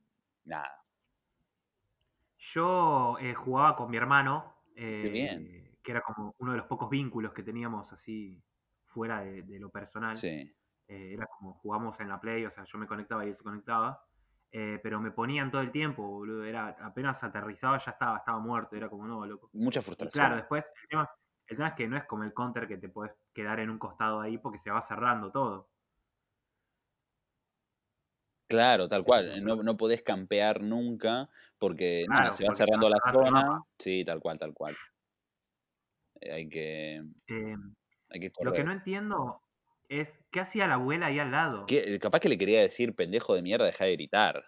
nada. yo eh, jugaba con mi hermano, bien. eh, que era como uno de los pocos vínculos que teníamos así fuera de, de lo personal. Sí. Eh, era como jugamos en la Play, o sea, yo me conectaba y él se conectaba. Eh, pero me ponían todo el tiempo, boludo. Era, apenas aterrizaba ya estaba, estaba muerto. Era como, no, loco. Mucha Y frustración. claro, después, el tema, el tema es que no es como el counter que te puedes quedar en un costado ahí porque se va cerrando todo. Claro, tal cual. No, no podés campear nunca porque nada, se va porque cerrando la zona. Sí, tal cual, tal cual. Eh, hay que, Eh, hay que lo que no entiendo es qué hacía la abuela ahí al lado. ¿Qué- capaz que le quería decir pendejo de mierda, deja de gritar.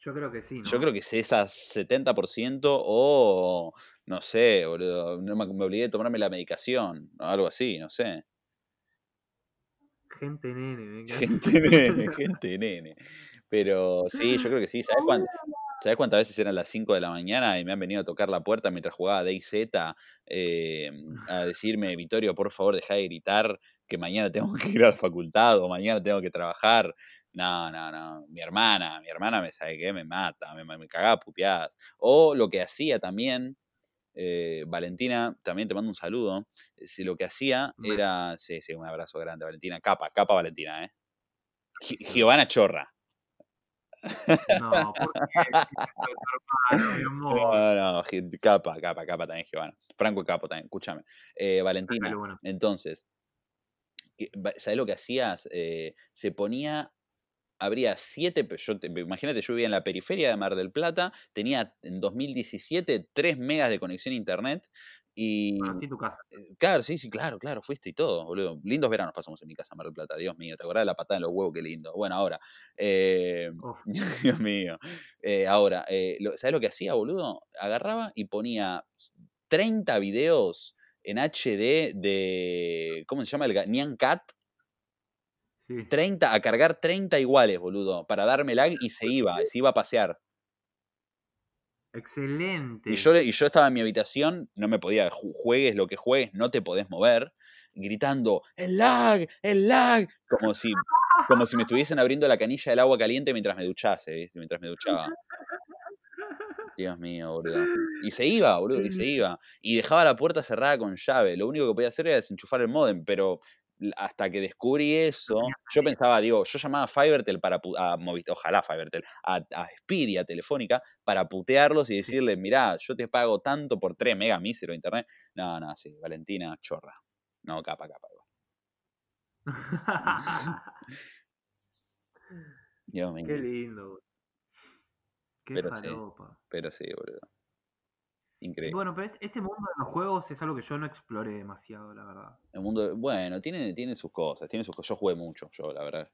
Yo creo que sí, ¿no? Yo creo que es esa 70% o no sé, boludo. No me, me olvidé de tomarme la medicación o algo así, no sé. Gente nene, venga. Gente nene, gente nene. Pero sí, yo creo que sí. ¿Sabes, cuán- ¿sabes cuántas veces eran las 5 de la mañana y me han venido a tocar la puerta mientras jugaba DayZ eh, a decirme, Vittorio, por favor, deja de gritar que mañana tengo que ir a la facultad o mañana tengo que trabajar? No, no, no. Mi hermana, mi hermana me sabe qué, me mata, me, me cagaba puteadas. O lo que hacía también, eh, Valentina, también te mando un saludo. Si lo que hacía era, sí, sí, un abrazo grande, Valentina. Capa, capa Valentina, ¿eh? Gi- Giovanna Chorra. No. No, no, capa, capa, capa también, Giovanna. Franco Capo también, escúchame. Eh, Valentina, bueno. entonces, ¿sabés lo que hacías? Eh, se ponía, habría siete, yo te- imagínate, yo vivía en la periferia de Mar del Plata, tenía en 2017 3 megas de conexión a internet y... Conocí tu casa. eh, Claro, sí, sí, claro, claro, fuiste y todo, boludo. Lindos veranos pasamos en mi casa, Mar del Plata, Dios mío, ¿te acordás de la patada en los huevos? Qué lindo. Bueno, ahora, eh, Dios mío. Eh, ahora, eh, lo- ¿sabes lo que hacía, boludo? Agarraba y ponía 30 videos en HD de. ¿Cómo se llama? El Nyan Cat. Sí. 30, a cargar 30 iguales, boludo, para darme lag y se iba, se iba a pasear. Excelente. Y yo, y yo estaba en mi habitación, no me podía, ju- juegues lo que juegues, no te podés mover, gritando, el lag, el lag, como si, como si me estuviesen abriendo la canilla del agua caliente mientras me duchase, ¿viste? mientras me duchaba. Dios mío, boludo. Y se iba, boludo, y se iba. Y dejaba la puerta cerrada con llave. Lo único que podía hacer era desenchufar el modem, pero hasta que descubrí eso, yo pensaba, digo, yo llamaba a Fivertel para, a Movi- ojalá Fivertel, a, a Speedy, a Telefónica, para putearlos y decirles, mirá, yo te pago tanto por 3 mega mísero de internet. No, no, sí, Valentina, chorra. No, capa, capa. igual. Dios Qué lindo. boludo. Qué Pero sí. falopa. pero sí, boludo. Increíble. Bueno, pero es- ese mundo de los juegos es algo que yo no exploré demasiado, la verdad. El mundo, bueno, tiene, tiene sus cosas, tiene sus cosas. Yo jugué mucho, yo, la verdad.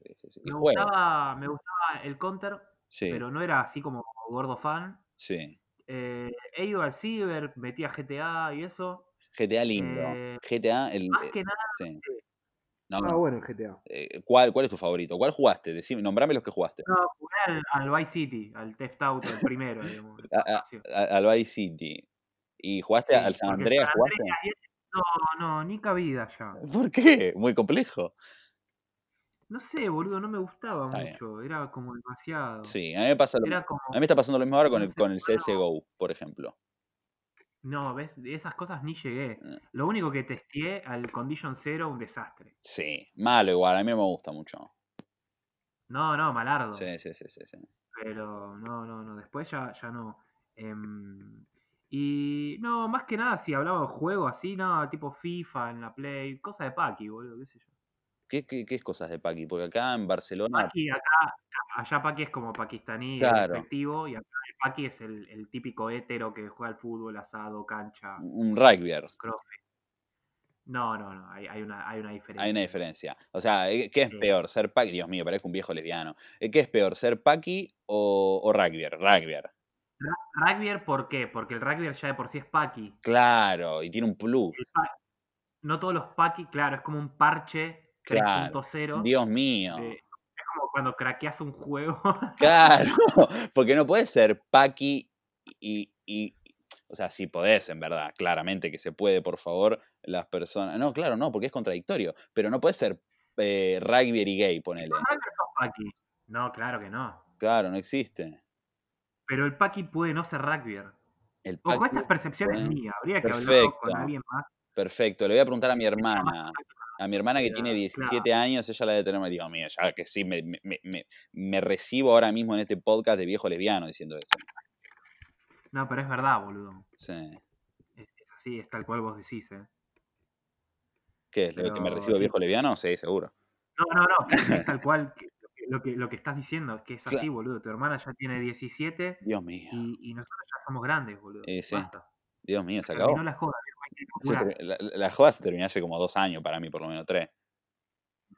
Me gustaba, me gustaba el Counter, sí, pero no era así como gordo fan. sí. Eh, he ido al Ciber, metía GTA y eso. GTA lindo. Eh, GTA, el. Más eh, que nada, sí. No, Ah, no, bueno, el GTA. eh, ¿cuál, ¿Cuál es tu favorito? ¿Cuál jugaste? Decime, nombrame los que jugaste. no, jugué al, al Vice City, al Theft Auto, el primero, digamos. A- a- Espacio. a- al Vice City. ¿Y jugaste Sí, al San Andreas? ¿Jugaste? No, no, ni cabida ya. ¿Por qué? Muy complejo. No sé, boludo, no me gustaba bien. mucho. Era como demasiado. Sí, a mí me pasa lo, como. a mí me está pasando lo mismo ahora con no el, con el. CSGO, por ejemplo. No, ves, de esas cosas ni llegué. Eh. Lo único que testé al Condition Zero, un desastre. Sí, malo igual, a mí me gusta mucho. No, no, malardo. Sí, sí, sí, sí. sí. Pero no, no, no. Después ya, ya no. Em, y no, más que nada, si hablaba de juego así, no, tipo FIFA en la Play, cosa de Paki, boludo, qué sé yo. ¿Qué, qué, qué es cosas de Paqui? Porque acá en Barcelona. Paki acá, allá Paki es como pakistaní, Claro. respectivo, y acá el Paki es el, el típico hétero que juega al fútbol, asado, cancha, Un rugbyer. No, no, no, hay, hay, una, hay una diferencia. Hay una diferencia. O sea, eh, ¿qué es Sí. peor? ¿Ser Paqui? Dios mío, parezco un viejo lesbiano. Eh, ¿Qué es peor? ¿Ser Paqui o, o rugbyer? Rugbyer. Rugbyer, ¿por qué? Porque el Rugbyer ya de por sí es Paki. Claro, y tiene un plus. No todos los Paki, claro, es como un parche Claro. 3.0. Dios mío. de- es como cuando craqueas un juego. Claro, porque no puedes ser Paqui y, y- O sea, sí podés, en verdad, claramente que se puede, por favor, las personas... No, claro, no, porque es contradictorio, pero no puedes ser eh, rugbyer y gay, ponele. No, claro que no. Claro, no existe. Pero el Paki puede no ser Rugbyer. El Ojo, Paqui- estas percepciones puede- mías. Habría que hablarlo con alguien más. Perfecto, le voy a preguntar a mi hermana. A mi hermana que Claro, tiene 17 años, ella la debe tener, digo, mira, ya que sí, me, me- me- recibo ahora mismo en este podcast de viejo lesbiano diciendo eso. No, pero es verdad, boludo. Sí. Es, es así, es tal cual vos decís, ¿eh? ¿Qué es? ¿Lo de que me Pero recibo viejo lesbiano? Sí, seguro. No, no, no, es tal cual que- lo, que, lo que estás diciendo, que es así, Claro. boludo. Tu hermana ya tiene 17 Dios mío, y, y nosotros ya somos grandes, boludo. Eh, sí. Basta. Dios mío, se acabó. La joda, la, la joda se terminó hace como dos años para mí, por lo menos tres.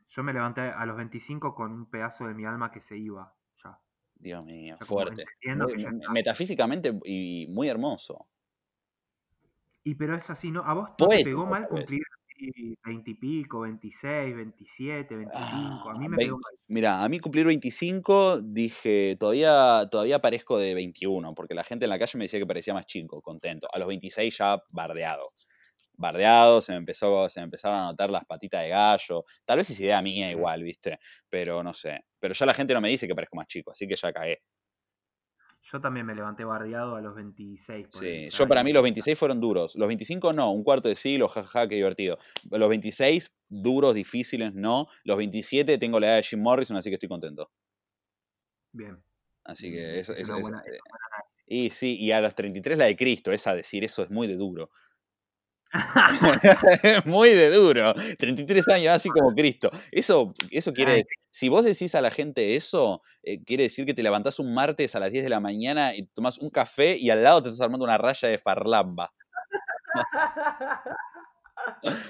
Yo me levanté a los 25 con un pedazo de mi alma que se iba. Ya. Dios mío, fuerte. Muy- ya metafísicamente y muy hermoso. Y pero es así, ¿no? ¿A vos te Poético, pegó mal cumplir así 20 y pico, 26, 27, 25? A mí me Ah, pegó mal. Mira, a mí cumplir 25 dije, todavía, todavía parezco de 21, porque la gente en la calle me decía que parecía más chico, contento. A los 26 ya bardeado. Bardeado, se me, empezó, se me empezaron a notar las patitas de gallo. Tal vez es idea mía igual, ¿viste? Pero no sé. Pero ya la gente no me dice que parezco más chico, así que ya cagué. Yo también me levanté bardeado a los 26. Sí, yo para mí los 26 fueron duros. Los 25 no, un cuarto de siglo, jajaja, qué divertido. Los 26 duros, difíciles, no. Los 27 tengo la edad de Jim Morrison, así que estoy contento. Bien. Así que eso, es eh, Y sí, y a los 33 la de Cristo, esa decir eso es muy de duro. muy de duro. 33 años así como Cristo. Eso, eso quiere decir, si vos decís a la gente eso, eh, quiere decir que te levantás un martes a las 10 de la mañana y tomás un café y al lado te estás armando una raya de farlamba.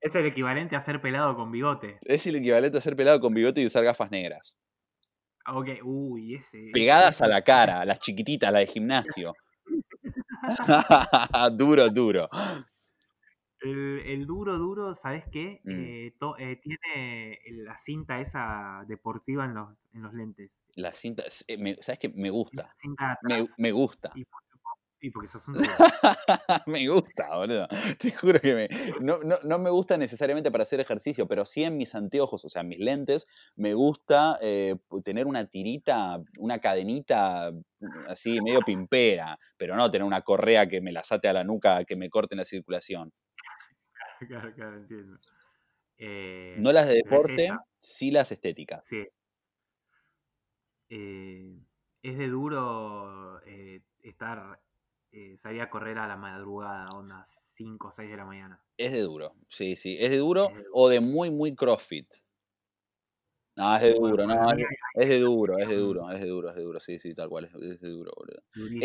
es el equivalente a ser pelado con bigote. Es el equivalente a ser pelado con bigote y usar gafas negras. Ah, Ok, uy, ese. Pegadas a la cara, las chiquititas, las de gimnasio. duro, duro. El, el duro, duro, ¿sabes qué? Mm. Eh, to- eh, tiene la cinta esa deportiva en los, en los lentes. La cinta, eh, me- ¿sabes qué? Me gusta. Me, me gusta. Y, por- y porque sos un duro. me gusta, boludo. Te juro que me, no, no, no me gusta necesariamente para hacer ejercicio, pero sí en mis anteojos, o sea, en mis lentes, me gusta eh, tener una tirita, una cadenita mm, así medio pimpera, pero no tener una correa que me la sate a la nuca, que me corte la circulación. claro, claro, entiendo. Eh, No las de es deporte, sí las estéticas. sí. Eh, es de duro eh, estar, salir a correr a la madrugada, onda 5 o 6 de la mañana. Es de duro, sí, sí. Es de duro Es de o de muy, muy crossfit. No, es de duro, no, es, de duro, es de duro, es de duro, es de duro, sí, sí, tal cual, es, es de duro, boludo.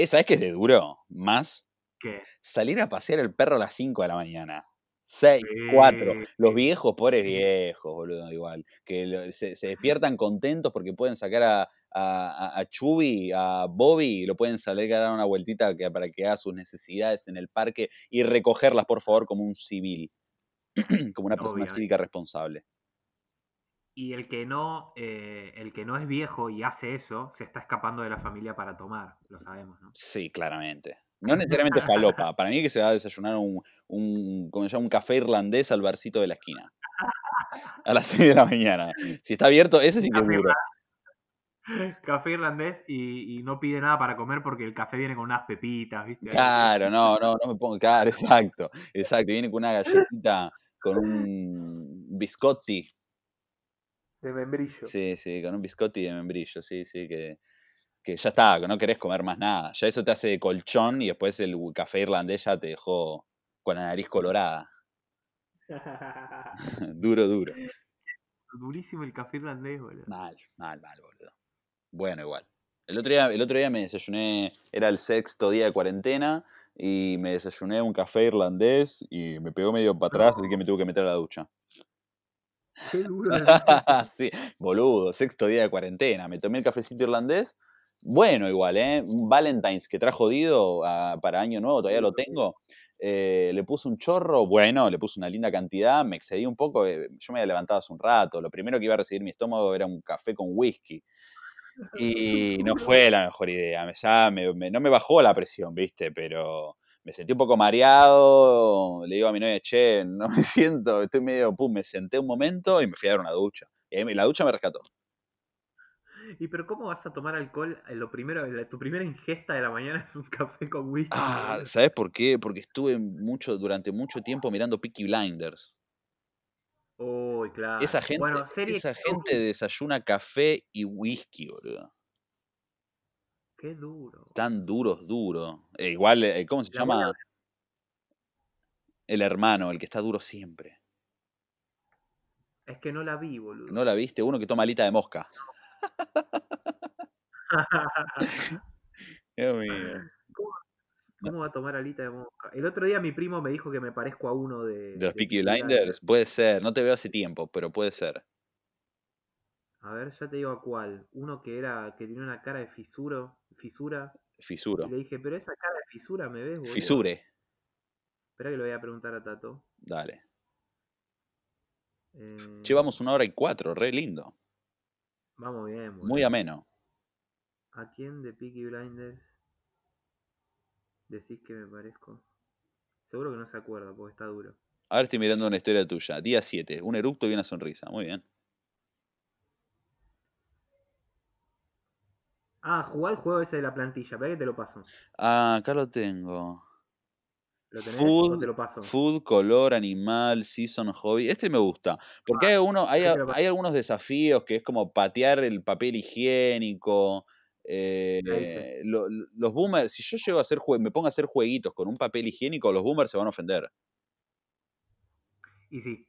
¿Sabes qué es de duro? Más ¿Qué? salir a pasear el perro a las 5 de la mañana. 6, 4. Sí, Los viejos, pobres viejos, boludo, igual. Que se, se despiertan contentos porque pueden sacar a, a, a- a Chubby, a Bobby, y lo pueden salir a dar una vueltita que- para que haga sus necesidades en el parque y recogerlas, por favor, como un civil. como una persona Obviamente. cívica responsable. Y el que no, eh, el que no es viejo y hace eso, se está escapando de la familia para tomar, lo sabemos, ¿no? Sí, claramente. No necesariamente falopa. Para mí que se va a desayunar un, un, ¿cómo se llama? un café irlandés al barcito de la esquina. A las 6 de la mañana. Si está abierto, ese sí que es duro. Café irlandés y, y no pide nada para comer porque el café viene con unas pepitas, ¿viste? Claro, no, no, no me pongo. Claro, exacto. Exacto. Viene con una galletita, con un biscotti. De membrillo. Sí, sí, con un biscotti de membrillo. Sí, sí, que, que ya está, que no querés comer más nada. Ya eso te hace de colchón y después el café irlandés ya te dejó con la nariz colorada. duro, duro. Durísimo el café irlandés, boludo. Mal, mal, mal, boludo. Bueno, igual. El otro día, el otro día me desayuné, era el sexto día de cuarentena y me desayuné un café irlandés y me pegó medio para atrás, así que me tuve que meter a la ducha. Qué duro. sí, boludo, sexto día de cuarentena. Me tomé el cafecito irlandés. Bueno, igual, ¿eh? Un Valentine's que trajo jodido para Año Nuevo, todavía lo tengo. Eh, le puse un chorro, bueno, le puse una linda cantidad, me excedí un poco. eh, yo me había levantado hace un rato. Lo primero que iba a recibir mi estómago era un café con whisky. Y no fue la mejor idea. Me, ya me- me- no me bajó la presión, ¿viste? Pero me sentí un poco mareado. Le digo a mi novia, che, no me siento, estoy medio, pum, me senté un momento y me fui a dar una ducha. Y ahí la ducha me rescató. ¿Y pero cómo vas a tomar alcohol? Eh, Lo primero, la- tu primera ingesta de la mañana es un café con whisky. Ah. ¿sabes por qué? Porque estuve mucho, durante mucho tiempo mirando Peaky Blinders. Uy, claro. Esa gente, bueno, esa gente desayuna café y whisky, boludo. Qué duro. Tan duros, duros. Eh, igual, eh, ¿cómo se La llama? El hermano, el que está duro siempre. Es que no la vi, boludo. ¿No la viste? Uno que toma alita de mosca. Dios mío. ¿Cómo va a tomar alita de mosca? El otro día mi primo me dijo que me parezco a uno de. ¿De los Peaky Blinders? Puede ser. No te veo hace tiempo, pero puede ser. A ver, ya te digo a cuál. Uno que era, que tenía una cara de fisuro, fisura. Fisuro. Y le dije, pero esa cara de fisura me ves, boludo. Fisure. Espera que le voy a preguntar a Tato. Dale. Eh, Llevamos una hora y cuatro, re lindo. Vamos bien, boludo. Muy ameno. ¿A quién de Peaky Blinders decís que me parezco? Seguro que no se acuerda porque está duro. Ahora estoy mirando una historia tuya. Día 7. Un eructo y una sonrisa. Muy bien. Ah, jugá el juego ese de la plantilla. Espera que te lo paso. Ah, acá lo tengo. ¿Lo tenés o te lo Food, paso? food, color, animal, season, hobby. Este me gusta. Porque hay, uno, hay, paso. hay algunos desafíos que es como patear el papel higiénico. eh, lo- lo- los boomers, si yo llego a hacer me pongo a hacer jueguitos con un papel higiénico, los boomers se van a ofender. Y sí.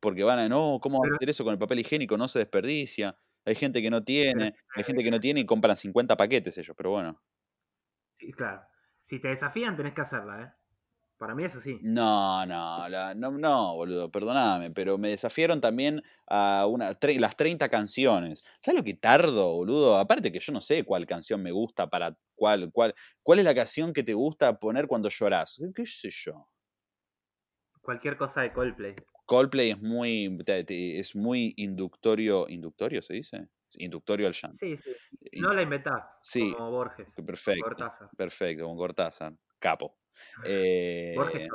Porque van a, no, ¿cómo Pero- hacer eso con el papel higiénico? No se desperdicia. Hay gente que no tiene, hay gente que no tiene y compran 50 paquetes ellos, pero bueno. sí, claro. Si te desafían, tenés que hacerla, ¿eh? Para mí eso sí. No, no, la- no, no, boludo, perdóname, pero me desafiaron también a una, tre- las 30 canciones. ¿Sabes lo que tardo, boludo? Aparte que yo no sé cuál canción me gusta para cuál, cuál, cuál es la canción que te gusta poner cuando llorás. ¿Qué, qué sé yo? Cualquier cosa de Coldplay. Coldplay es muy, es muy inductorio, inductorio se dice, inductorio al llanto. Sí, sí. Y- No la inventás. Sí. Como Borges. Perfecto, Cortázar. perfecto, con Cortázar, capo. Eh, Borges.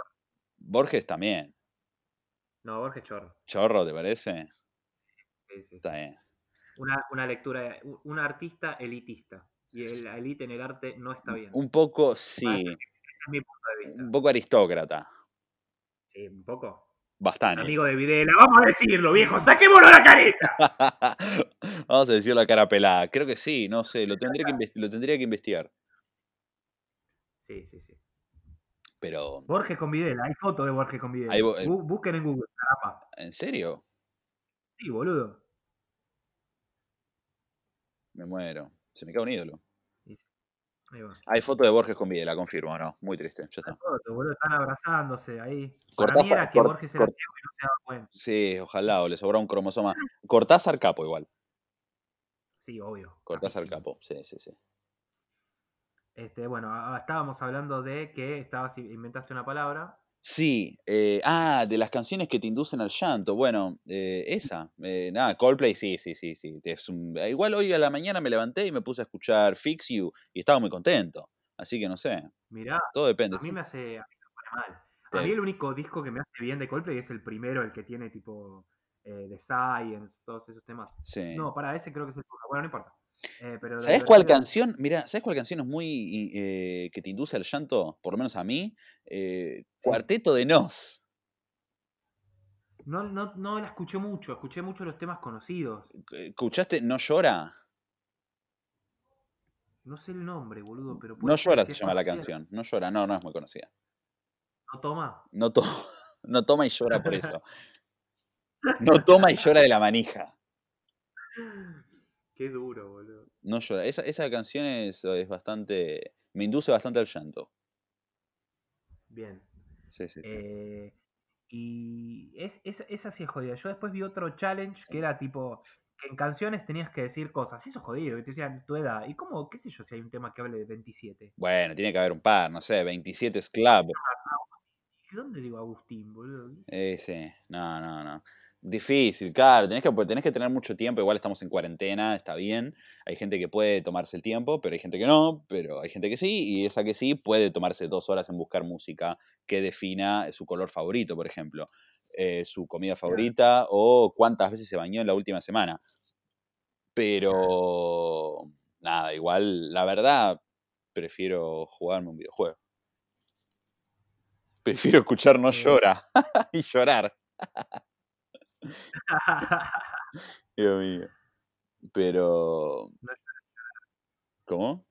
Borges también, No, Borges chorro. chorro, ¿te parece? Sí, sí. Está bien. Una, una lectura, un artista elitista. Y el- la elite en el arte no está bien. Un poco, sí, Ese es mi punto de vista. un poco aristócrata, Sí, un poco. bastante. Amigo de Videla, vamos a decirlo, viejo, saquémonos la careta. Vamos a decir la cara pelada. Creo que sí, no sé, lo tendría que, lo tendría que investigar. Sí, sí, sí. Pero, Borges con Videla, hay fotos de Borges con Videla. Eh. Bu- busquen en Google. ¿en serio? Sí, boludo. Me muero. Se me cae un ídolo. Ahí va. Hay foto de Borges con Videla, confirmo, no. Muy triste, ya está. Fotos, boludo, están abrazándose ahí. Para Cortázar- mí era que Cort- Borges era Cort- ciego y no se daba cuenta. Sí, ojalá, o le sobra un cromosoma. Cortázar capo igual. Sí, obvio. Cortázar capo, sí, sí, sí. Este, bueno, estábamos hablando de que estabas, inventaste una palabra. Sí, eh, ah, de las canciones que te inducen al llanto. Bueno, eh, esa. eh, nada, Coldplay, sí, sí, sí, sí. es un- igual hoy a la mañana me levanté y me puse a escuchar Fix You y estaba muy contento. Así que no sé, Mirá, todo depende. a mí me hace, a mí me pone mal. A mí el único disco que me hace bien de Coldplay es el primero, el que tiene tipo eh, The Science, todos esos temas. Sí. No, para ese creo que es el. Bueno, no importa. Eh, pero ¿Sabes cuál canción? Mira, ¿sabes cuál canción es muy eh, que te induce al llanto? Por lo menos a mí. Eh, Cuarteto de Nos. No, no, no la escuché mucho, escuché mucho los temas conocidos. ¿Escuchaste No llora? No sé el nombre, boludo, pero No llora se llama la canción. No llora, no, no es muy conocida. No toma. No, to- no toma y llora por eso. No toma y llora de la manija. Qué duro, boludo. No llora. Esa, esa canción es, es bastante. Me induce bastante al llanto. Bien. Sí, sí. Eh, y es, es- esa sí es jodida. Yo después vi otro challenge que era tipo que en canciones tenías que decir cosas. Eso es jodido, que te decían tu edad. ¿Y cómo, qué sé yo, si hay un tema que hable de 27? Bueno, tiene que haber un par, no sé, 27 es club. ¿Y dónde digo Agustín, boludo? Eh, sí, no, no, no. Difícil, claro, tenés que, pues, tenés que tener mucho tiempo, igual estamos en cuarentena, está bien. Hay gente que puede tomarse el tiempo, pero hay gente que no, pero hay gente que sí, y esa que sí puede tomarse dos horas en buscar música que defina su color favorito, por ejemplo, eh, su comida favorita o cuántas veces se bañó en la última semana. Pero, nada, igual, la verdad, prefiero jugarme un videojuego. Prefiero escuchar No. Llora y llorar. Dios mío. Pero. No ¿Cómo?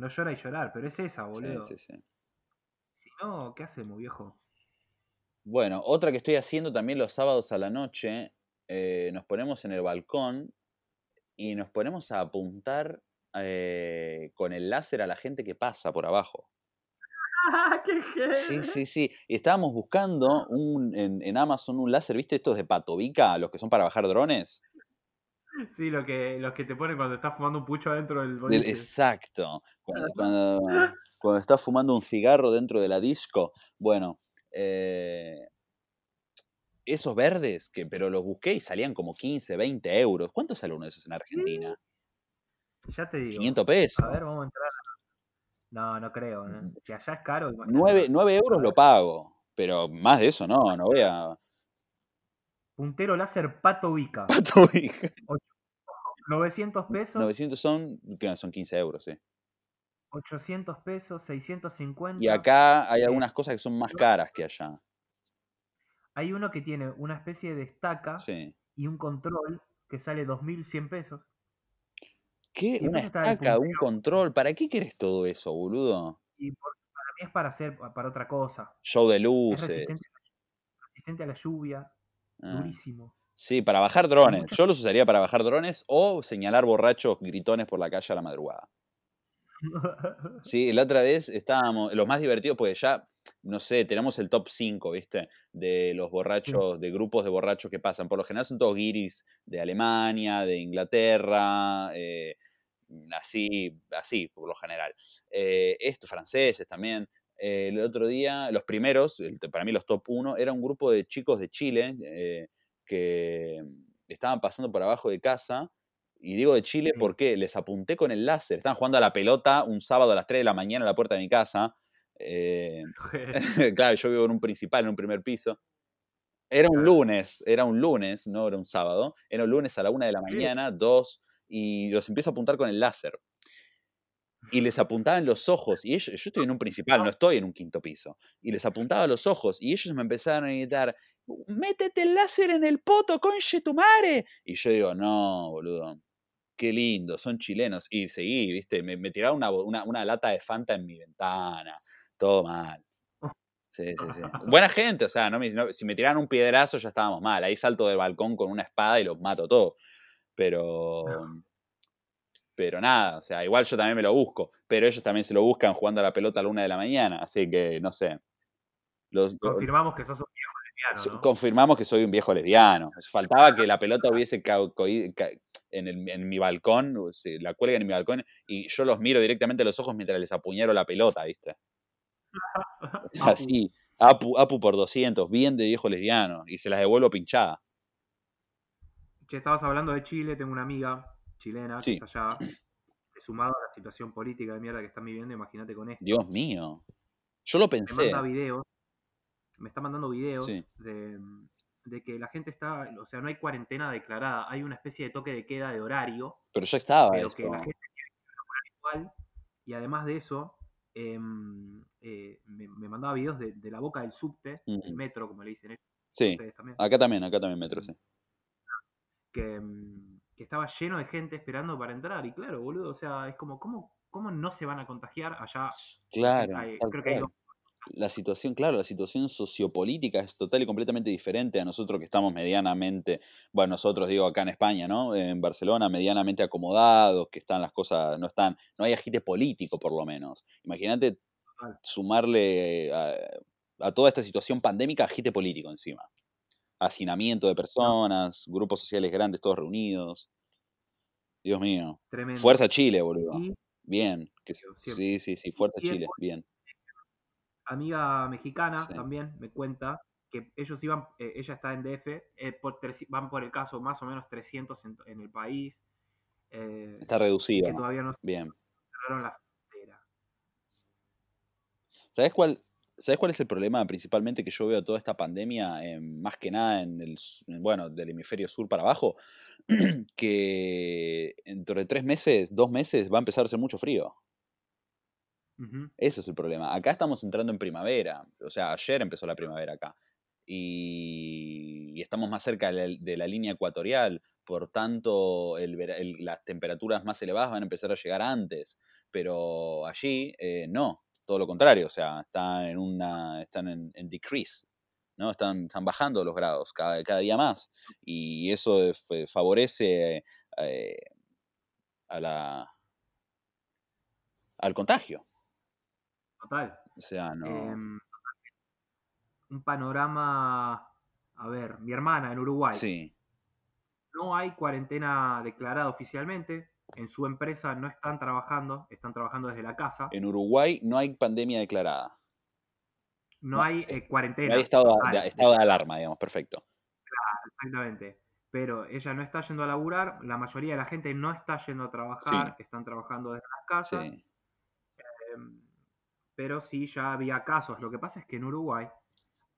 no llora y llorar, pero es esa, boludo. Sí, sí, sí. Si no, ¿qué hacemos, viejo? Bueno, otra que estoy haciendo también los sábados a la noche, eh, nos ponemos en el balcón y nos ponemos a apuntar eh, con el láser a la gente que pasa por abajo. ¡Qué Sí, sí, sí. Y estábamos buscando un, en, en Amazon un láser, ¿viste estos de Patovica, los que son para bajar drones? Sí, lo que, los que te ponen cuando estás fumando un pucho adentro del Del- boliche. exacto. Cuando, cuando, cuando estás fumando un cigarro dentro de la disco. Bueno, eh, esos verdes, que, pero los busqué y salían como 15, 20 euros. ¿Cuánto sale uno de esos en Argentina? Ya te digo. 500 pesos. A ver, vamos a entrar. No, no creo. ¿eh? Si allá es caro, imagínate. 9, 9 euros lo pago. Pero más de eso no, no voy a... Puntero láser Pato Vica. Patovica. 900 pesos, 900 son, son 15 euros, sí. 800 pesos, 650. Y acá hay Eh, algunas cosas que son más caras que allá. Hay uno que tiene una especie de estaca Sí. y un control que sale 2100 pesos. ¿Qué? Y Una estaca, un control. ¿Para qué querés todo eso, boludo? Y por- para mí es para hacer para otra cosa. Show de Es luces. resistente, resistente a la lluvia, Ah. durísimo. Sí, para bajar drones. Yo los usaría para bajar drones o señalar borrachos gritones por la calle a la madrugada. Sí, la otra vez estábamos, los más divertidos, pues ya, no sé, tenemos el top 5, ¿viste? De los borrachos, de grupos de borrachos que pasan. Por lo general son todos guiris de Alemania, de Inglaterra, eh, así, así, por lo general. Eh, estos franceses también. eh, el otro día, los primeros, el- para mí los top 1, era un grupo de chicos de Chile eh, que estaban pasando por abajo de casa. Y digo de Chile porque les apunté con el láser. Estaban jugando a la pelota un sábado a las 3 de la mañana a la puerta de mi casa. eh, claro, yo vivo en un principal, en un primer piso. Era un lunes, era un lunes, no era un sábado. Era un lunes a la una de la mañana, dos, y los empiezo a apuntar con el láser. Y les apuntaba en los ojos, y ellos, yo estoy en un principal, no estoy en un quinto piso. Y les apuntaba a los ojos, y ellos me empezaron a gritar, métete el láser en el poto, conche tu madre. Y yo digo, no, boludo, qué lindo, son chilenos. Y seguí, viste, me, me tiraron una, bo- una, una lata de Fanta en mi ventana, todo mal. Sí, sí, sí. Buena gente, o sea, no me- no- si me tiraran un piedrazo ya estábamos mal. Ahí salto del balcón con una espada y los mato todos. Pero. Pero nada, o sea, igual yo también me lo busco. Pero ellos también se lo buscan jugando a la pelota a la una de la mañana. Así que, no sé. Los, Confirmamos que sos un viejo lesbiano, ¿no? confirmamos que soy un viejo lesbiano. Faltaba que la pelota hubiese ca- en, el- en mi balcón, la cuelgan en mi balcón y yo los miro directamente a los ojos mientras les apuñalo la pelota, ¿viste? Así, Apu, Apu por 200, bien de viejo lesbiano, y se las devuelvo pinchada. Che, estabas hablando de Chile, tengo una amiga chilena Sí. que está allá, que sumado a la situación política de mierda que están viviendo, imagínate con esto. Dios mío. Yo lo me pensé. manda videos, me está mandando videos Sí. de, de que la gente está, o sea, no hay cuarentena declarada, hay una especie de toque de queda de horario, Pero ya estaba pero eso. que la gente igual, y además de eso, em, eh, me, me mandaba videos de, de la boca del subte, Mm. del metro, como le dicen ellos, Sí, también, acá también, acá también metro, sí. que, em, que estaba lleno de gente esperando para entrar, y claro, boludo, o sea, es como, ¿cómo, cómo no se van a contagiar allá? Claro, hay- tal creo que hay dos- La situación, claro, la situación sociopolítica es total y completamente diferente a nosotros que estamos medianamente, bueno, nosotros digo acá en España, ¿no? En Barcelona, medianamente acomodados, que están las cosas, no están, no hay agite político por lo menos. Imagínate sumarle a, a toda esta situación pandémica agite político encima. Hacinamiento de personas, grupos sociales grandes todos reunidos. Dios mío. tremendo. Fuerza Chile, boludo. Bien. Que, sí, sí, sí, fuerza Chile, bien. Amiga mexicana Sí. también me cuenta que ellos iban, eh, ella está en DF, eh, por van por el caso más o menos 300 en, en el país, eh, Está reducido. que todavía no Bien. cerraron la frontera. ¿Sabes cuál, ¿Sabes cuál es el problema principalmente que yo veo toda esta pandemia, eh, más que nada en el, bueno, del hemisferio sur para abajo? que dentro de tres meses, dos meses, va a empezar a hacer mucho frío. Ese es el problema. Acá estamos entrando en primavera. O sea, ayer empezó la primavera acá. Y, estamos más cerca de la, línea ecuatorial. Por tanto, las temperaturas más elevadas van a empezar a llegar antes. Pero allí eh, no. Todo lo contrario. O sea, están en una. están en, decrease. ¿no? Están, bajando los grados cada, día más. Y eso eh, favorece eh, al contagio. Total. O sea, no. Em, un panorama, a ver, mi hermana en Uruguay, Sí, no hay cuarentena declarada oficialmente, en su empresa no están trabajando, están trabajando desde la casa, en Uruguay no hay pandemia declarada. no no, hay eh, eh, No cuarentena. hay estado de, estado de alarma, digamos, perfecto. Exactamente. Pero ella no está yendo a laburar, la mayoría de la gente no está yendo a trabajar, están trabajando desde las casas, Sí, em, pero sí ya había casos. Lo que pasa es que en Uruguay,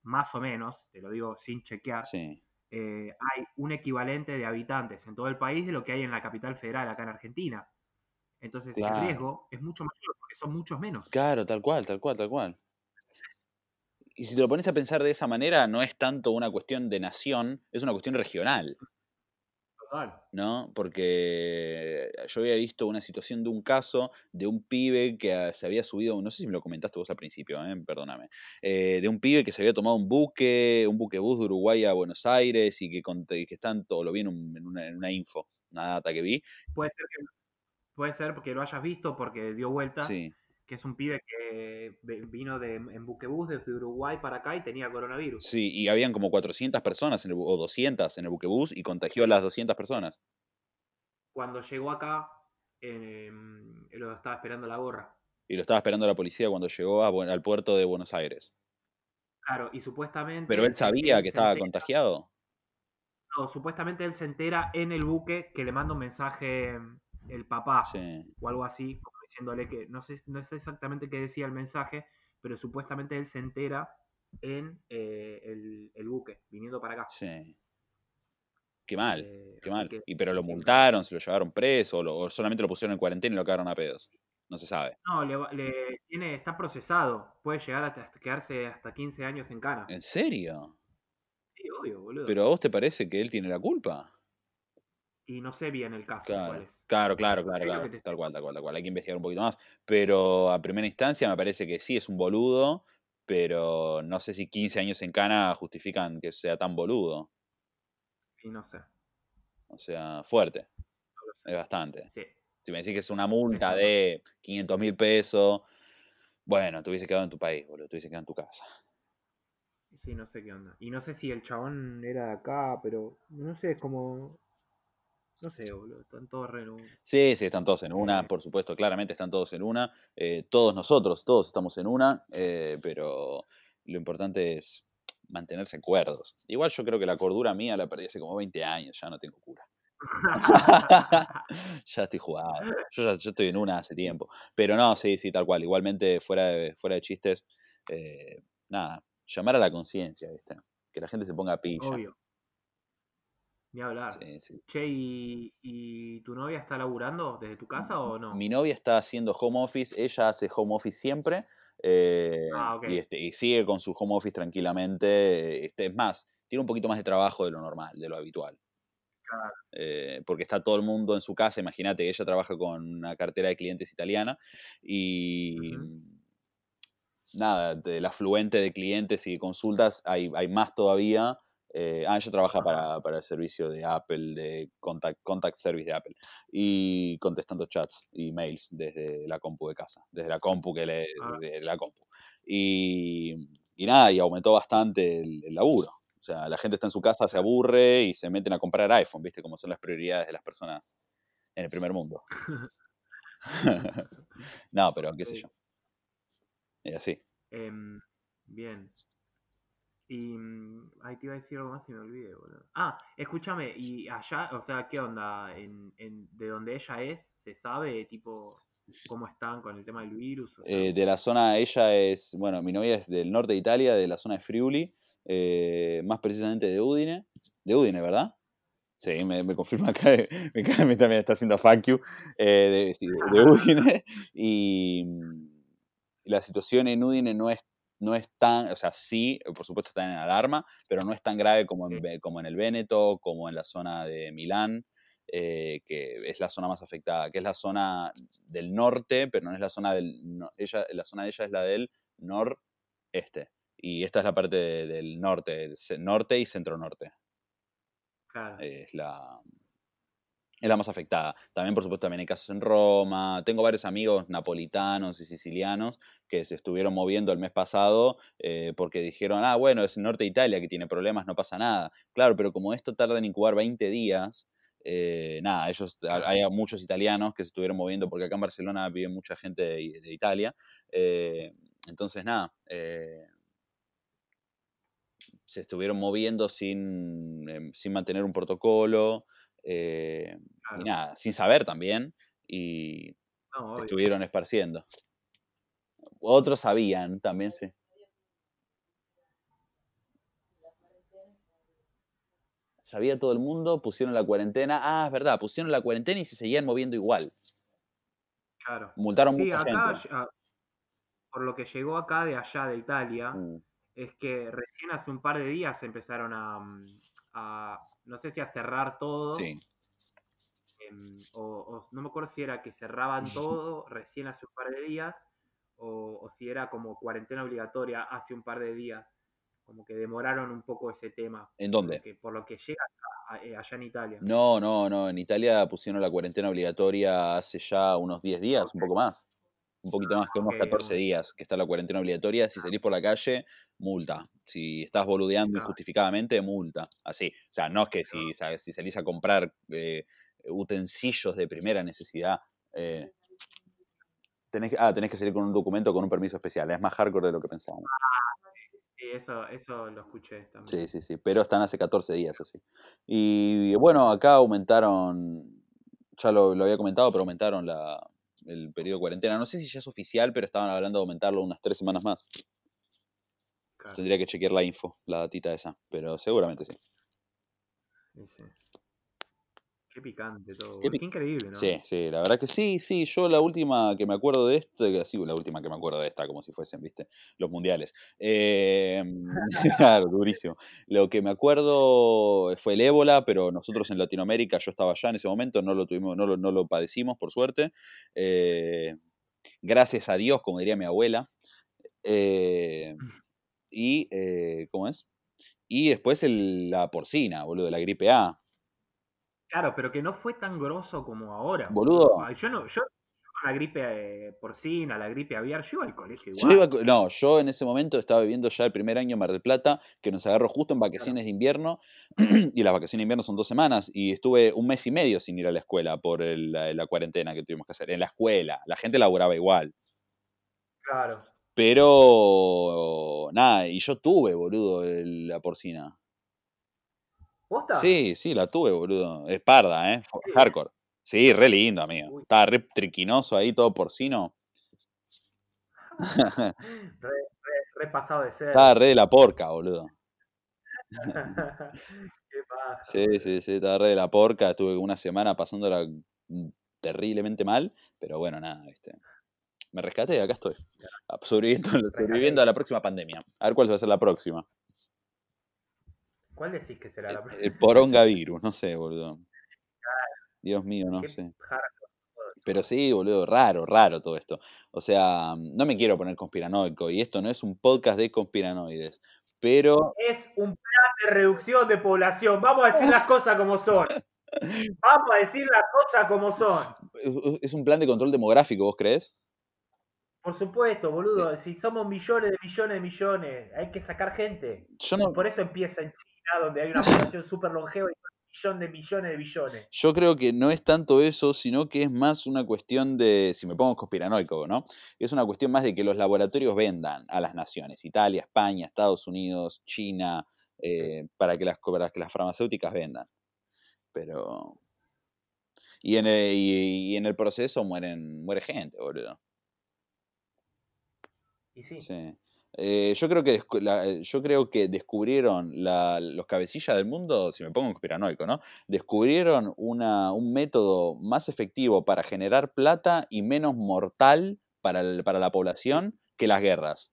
más o menos, te lo digo sin chequear, sí. eh, hay un equivalente de habitantes en todo el país de lo que hay en la capital federal, acá en Argentina. Entonces Claro. el riesgo es mucho mayor, porque son muchos menos. Claro, tal cual, tal cual, tal cual. Y si te lo pones a pensar de esa manera, no es tanto una cuestión de nación, es una cuestión regional. ¿No? Porque yo había visto una situación de un caso de un pibe que ah, se había subido, no sé si me lo comentaste vos al principio, ¿eh? perdóname, eh, de un pibe que se había tomado un buque, un buquebús de Uruguay a Buenos Aires y que, y que están, todo lo vi en, un- en una, en una info, una data que vi. Puede ser que puede ser porque lo hayas visto, porque dio vueltas, Sí, que es un pibe que vino de, en buquebús desde Uruguay para acá y tenía coronavirus. sí, y habían como 400 personas en el, o 200 en el buquebús y contagió a las 200 personas. Cuando llegó acá, em, lo estaba esperando la gorra. y lo estaba esperando la policía cuando llegó a al puerto de Buenos Aires. Claro, y supuestamente. Pero él sabía él que estaba entera- contagiado. no, supuestamente él se entera en el buque que le manda un mensaje mm, el papá Sí, o algo así, como diciéndole que no sé, no sé exactamente qué decía el mensaje, pero supuestamente él se entera en eh, el, el buque, viniendo para acá. sí. Qué mal, Eh, qué mal. que- Y pero lo multaron, se lo llevaron preso, o, lo- o solamente lo pusieron en cuarentena y lo cagaron a pedos. No se sabe. No, le, le- tiene, está procesado. Puede llegar hasta, hasta quedarse hasta 15 años en cana. ¿En serio? Sí, obvio, boludo. ¿Pero a vos te parece que él tiene la culpa? Y no sé bien el caso cuál Claro, es. Claro, claro, claro, claro. Tal cual, tal cual, tal cual. Hay que investigar un poquito más. Pero a primera instancia me parece que sí es un boludo, pero no sé si 15 años en cana justifican que sea tan boludo. Y no sé. O sea, fuerte. Es bastante. Sí. Si me decís que es una multa de 500 mil pesos, bueno, te hubiese quedado en tu país, boludo, te hubiese quedado en tu casa. Sí, no sé qué onda. Y no sé si el chabón era de acá, pero no sé, es como. No sé, boludo. Están todos re. en un- Sí, sí, están todos en una, por supuesto, claramente están todos en una. eh, todos nosotros, todos estamos en una, eh, pero lo importante es mantenerse cuerdos. Igual yo creo que la cordura mía la perdí hace como 20 años, ya no tengo cura. ya estoy jugado. Yo, ya- yo estoy en una hace tiempo. Pero no, sí, sí, tal cual. Igualmente, fuera de, fuera de chistes, eh, nada, llamar a la conciencia, ¿viste? Que la gente se ponga pilla. Obvio. Ni hablar. Sí, sí. Che, ¿y, y tu novia está laburando desde tu casa o no? Mi novia está haciendo home office, ella hace home office siempre. eh, Ah, ok. y, este, y sigue con su home office tranquilamente. Este, es más, tiene un poquito más de trabajo de lo normal, de lo habitual. Claro. Eh, porque está todo el mundo en su casa. Imagínate, ella trabaja con una cartera de clientes italiana y Ujú. nada, del afluente de clientes y consultas hay, hay más todavía. Eh, ah, ella trabaja para, para el servicio de Apple, de contact, contact Service de Apple, y contestando chats y mails desde la compu de casa, desde la compu que le, Ah. de la compu. Y, y nada, y aumentó bastante el, el laburo. O sea, la gente está en su casa, se aburre y se meten a comprar iPhone, ¿viste? Como son las prioridades de las personas en el primer mundo. no, pero qué sé yo. Es así. Em, bien. Y. mm, Ay, te iba a decir algo más y me olvidé, boludo. Ah, escúchame, y allá, o sea, ¿qué onda? En, en, ¿De donde ella es? ¿Se sabe, tipo, cómo están con el tema del virus? O sea, Eh, de la zona, ella es, bueno, mi novia es del norte de Italia, de la zona de Friuli, eh, más precisamente de Udine. De Udine, ¿verdad? Sí, me, me confirma acá, me, también está haciendo fuck you, eh, de, sí, de- de Udine. Y mm, la situación en Udine no es, no es tan, o sea, sí, por supuesto está en alarma, pero no es tan grave como en, como en el Véneto, como en la zona de Milán, eh, que es la zona más afectada, que es la zona del norte, pero no es la zona del, no- ella, la zona de ella es la del noreste. Y esta es la parte de- del norte, norte y centro norte claro. es la, es la más afectada. También, por supuesto, también hay casos en Roma. Tengo varios amigos napolitanos y sicilianos que se estuvieron moviendo el mes pasado eh, porque dijeron, ah, bueno, es el norte de Italia que tiene problemas, no pasa nada. Claro, pero como esto tarda en incubar 20 días, eh, nada, ellos, hay muchos italianos que se estuvieron moviendo porque acá en Barcelona vive mucha gente de, de Italia. eh, entonces, nada, se estuvieron moviendo sin, em, sin mantener un protocolo eh, Claro. y nada, sin saber también y No, estuvieron esparciendo. Otros sabían también, sí. Sabía todo el mundo, pusieron la cuarentena. Ah, es verdad, pusieron la cuarentena y se seguían moviendo igual. Claro. Multaron Sí, mucha acá, gente. por lo que llegó acá de allá, de Italia, Mm, es que recién hace un par de días empezaron a, mm, a- no sé si a cerrar todo, Sí, em, o, o no me acuerdo si era que cerraban todo recién hace un par de días, o, o si era como cuarentena obligatoria hace un par de días, como que demoraron un poco ese tema, ¿En dónde? por lo que llega a- eh, allá en Italia. No, no, no. En Italia pusieron la cuarentena obligatoria hace ya unos 10 días, un poco más. Un poquito más que unos ok, 14 bueno. días que está la cuarentena obligatoria. Si salís por la calle, multa. Si estás boludeando injustificadamente, multa. Así. O sea, no es que si, si salís a comprar eh, utensilios de primera necesidad, eh, Tenés, ah, tenés que salir con un documento con un permiso especial. Es más hardcore de lo que pensábamos. Sí, eso, eso lo escuché también. Sí, sí, sí. Pero están hace 14 días así. Y bueno, acá aumentaron, ya lo, lo había comentado, pero aumentaron la, el periodo de cuarentena. No sé si ya es oficial, pero estaban hablando de aumentarlo unas tres semanas más. Claro, Tendría que chequear la info, la datita esa. Pero seguramente sí. Qué picante todo. Qué increíble, ¿no? Sí, sí, la verdad que sí, sí. Yo la última que me acuerdo de esto, sí, la última que me acuerdo de esta, como si fuesen, viste, los mundiales. Eh, claro, durísimo. Lo que me acuerdo fue el ébola, pero nosotros en Latinoamérica, yo estaba allá en ese momento, no lo tuvimos, no lo, no lo padecimos, por suerte. Eh, gracias a Dios, como diría mi abuela. Eh, y, eh, ¿cómo es? Y después el- la porcina, boludo, la gripe A. Claro, pero que no fue tan grosso como ahora. Boludo. Yo no, yo la gripe eh, porcina, la gripe aviar, yo iba al colegio Yo igual. iba no, yo en ese momento estaba viviendo ya el primer año en Mar del Plata, que nos agarró justo en vacaciones de invierno, y las vacaciones de invierno son dos semanas, y estuve un mes y medio sin ir a la escuela por el- la, la cuarentena que tuvimos que hacer. En la escuela, la gente laburaba igual. Claro. Pero, nada, y yo tuve, boludo, el- la porcina. ¿Posta? Sí, sí, la tuve, boludo. Es parda, ¿eh? Sí. Hardcore. Sí, re lindo, amigo. Uy. Estaba re triquinoso ahí, todo porcino. Re, re, re pasado de ser. Estaba re de la porca, boludo. Qué pasa. Sí, sí, sí, estaba re de la porca. Estuve una semana pasándola mm, terriblemente mal, pero bueno, nada, ¿viste? Me rescaté, acá estoy. Sobreviviendo, sobreviviendo a la próxima pandemia. A ver cuál va a ser la próxima. ¿Cuál decís que será la El poronga virus, no sé, boludo. Dios mío, no sé. Pero sí, boludo, raro, raro todo esto. O sea, no me quiero poner conspiranoico y esto no es un podcast de conspiranoides, pero Es un plan de reducción de población. Vamos a decir las cosas como son. Vamos a decir las cosas como son. es- un plan de control demográfico, ¿vos crees? Por supuesto, boludo. Si somos millones de millones de millones, hay que sacar gente. Yo no, Por eso empieza en China, donde hay una población súper longeva y un millón de millones de billones. Yo creo que no es tanto eso, sino que es más una cuestión de, si me pongo conspiranoico, ¿no? Es una cuestión más de que los laboratorios vendan a las naciones, Italia, España, Estados Unidos, China, eh, para, que las, para que las farmacéuticas vendan. Pero... Y en el, y, y en el proceso mueren, muere gente, boludo. Y sí, Sí. Eh, yo, creo que la- eh, yo creo que descubrieron la- los cabecillas del mundo, si me pongo conspiranoico, ¿no? Descubrieron una, un método más efectivo para generar plata y menos mortal para, el- para la población que las guerras.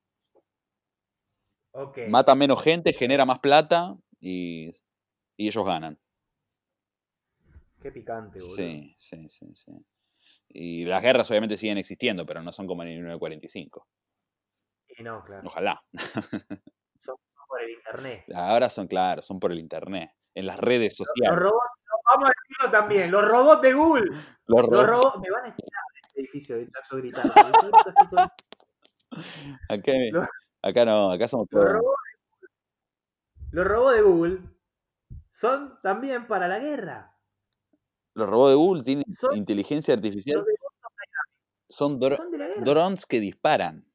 Mata menos gente, genera más plata y, y ellos ganan. Qué picante, boludo. Sí, sí, sí, sí. Y las guerras obviamente siguen existiendo, pero no son como en el 1945. No, claro. Ojalá. Son por el internet. Ahora son, claro, son por el internet, en las redes Los sociales. robots, vamos a decirlo también, los robots de Google. Los Los robots. me van a echar de este edificio de tanto gritar. Acá, Los- acá no, acá somos Los robots, los robots de Google son también para la guerra. Los robots de Google tienen Son- inteligencia artificial, Los son, son guerra. drones que disparan.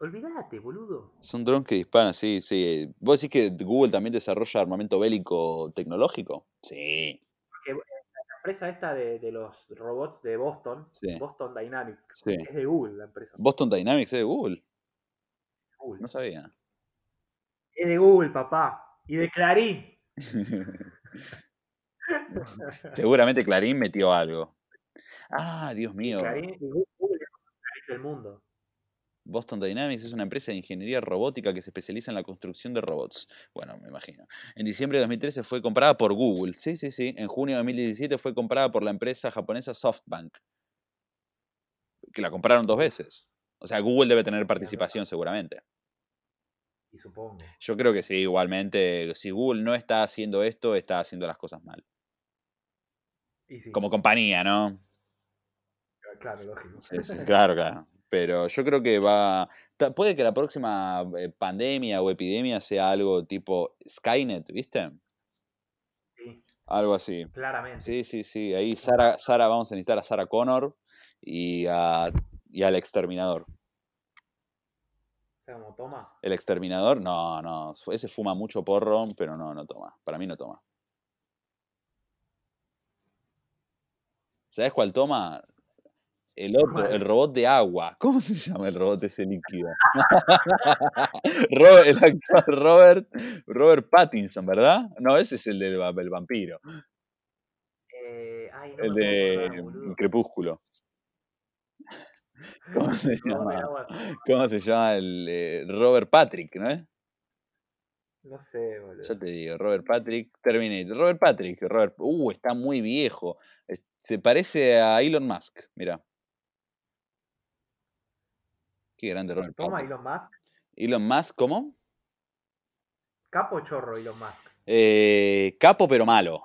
Olvídate, boludo. Son drones que disparan, sí, sí. ¿Vos decís que Google también desarrolla armamento bélico tecnológico? Sí, Porque la empresa esta de, de los robots de Boston, Sí. Boston Dynamics, sí. es de Google la empresa. Boston Dynamics es de Google. Google. No sabía. Es de Google, papá. Y de Clarín. Seguramente Clarín metió algo. Ah, Dios mío. Clarín y Google es el mundo. Boston Dynamics es una empresa de ingeniería robótica que se especializa en la construcción de robots. Bueno, me imagino. En diciembre de 2013 fue comprada por Google. Sí, sí, sí. En junio de 2017 fue comprada por la empresa japonesa SoftBank. Que la compraron dos veces. O sea, Google debe tener participación seguramente. Y supongo. Yo creo que sí, igualmente. Si Google no está haciendo esto, está haciendo las cosas mal. Y sí, Como compañía, ¿no? claro, lógico. Sí, sí, claro, claro. Pero yo creo que va. Puede que la próxima eh, pandemia o epidemia sea algo tipo Skynet, ¿viste? Sí, Algo así. claramente. Sí, sí, sí. Ahí Sara, Sara, vamos a necesitar a Sarah Connor y, a, y al exterminador. O sea, como toma. El exterminador, no, no, ese fuma mucho porro, pero no, no toma. Para mí no toma. ¿Sabes cuál toma? El otro, el robot de agua. ¿Cómo se llama el robot ese líquido? Robert, el actor Robert, Robert Pattinson, ¿verdad? No, ese es el del va- el vampiro. Eh, ay, no El de. Crepúsculo. ¿Cómo se llama? ¿Cómo se llama el eh, Robert Patrick, no es? No sé, boludo. Ya te digo, Robert Patrick, Terminator. Robert Patrick, Robert, uh, está muy viejo. Se parece a Elon Musk, mira. Qué grande Robert Toma. Elon Musk. Elon Musk, ¿cómo? Capo chorro Elon Musk. Eh, capo pero malo.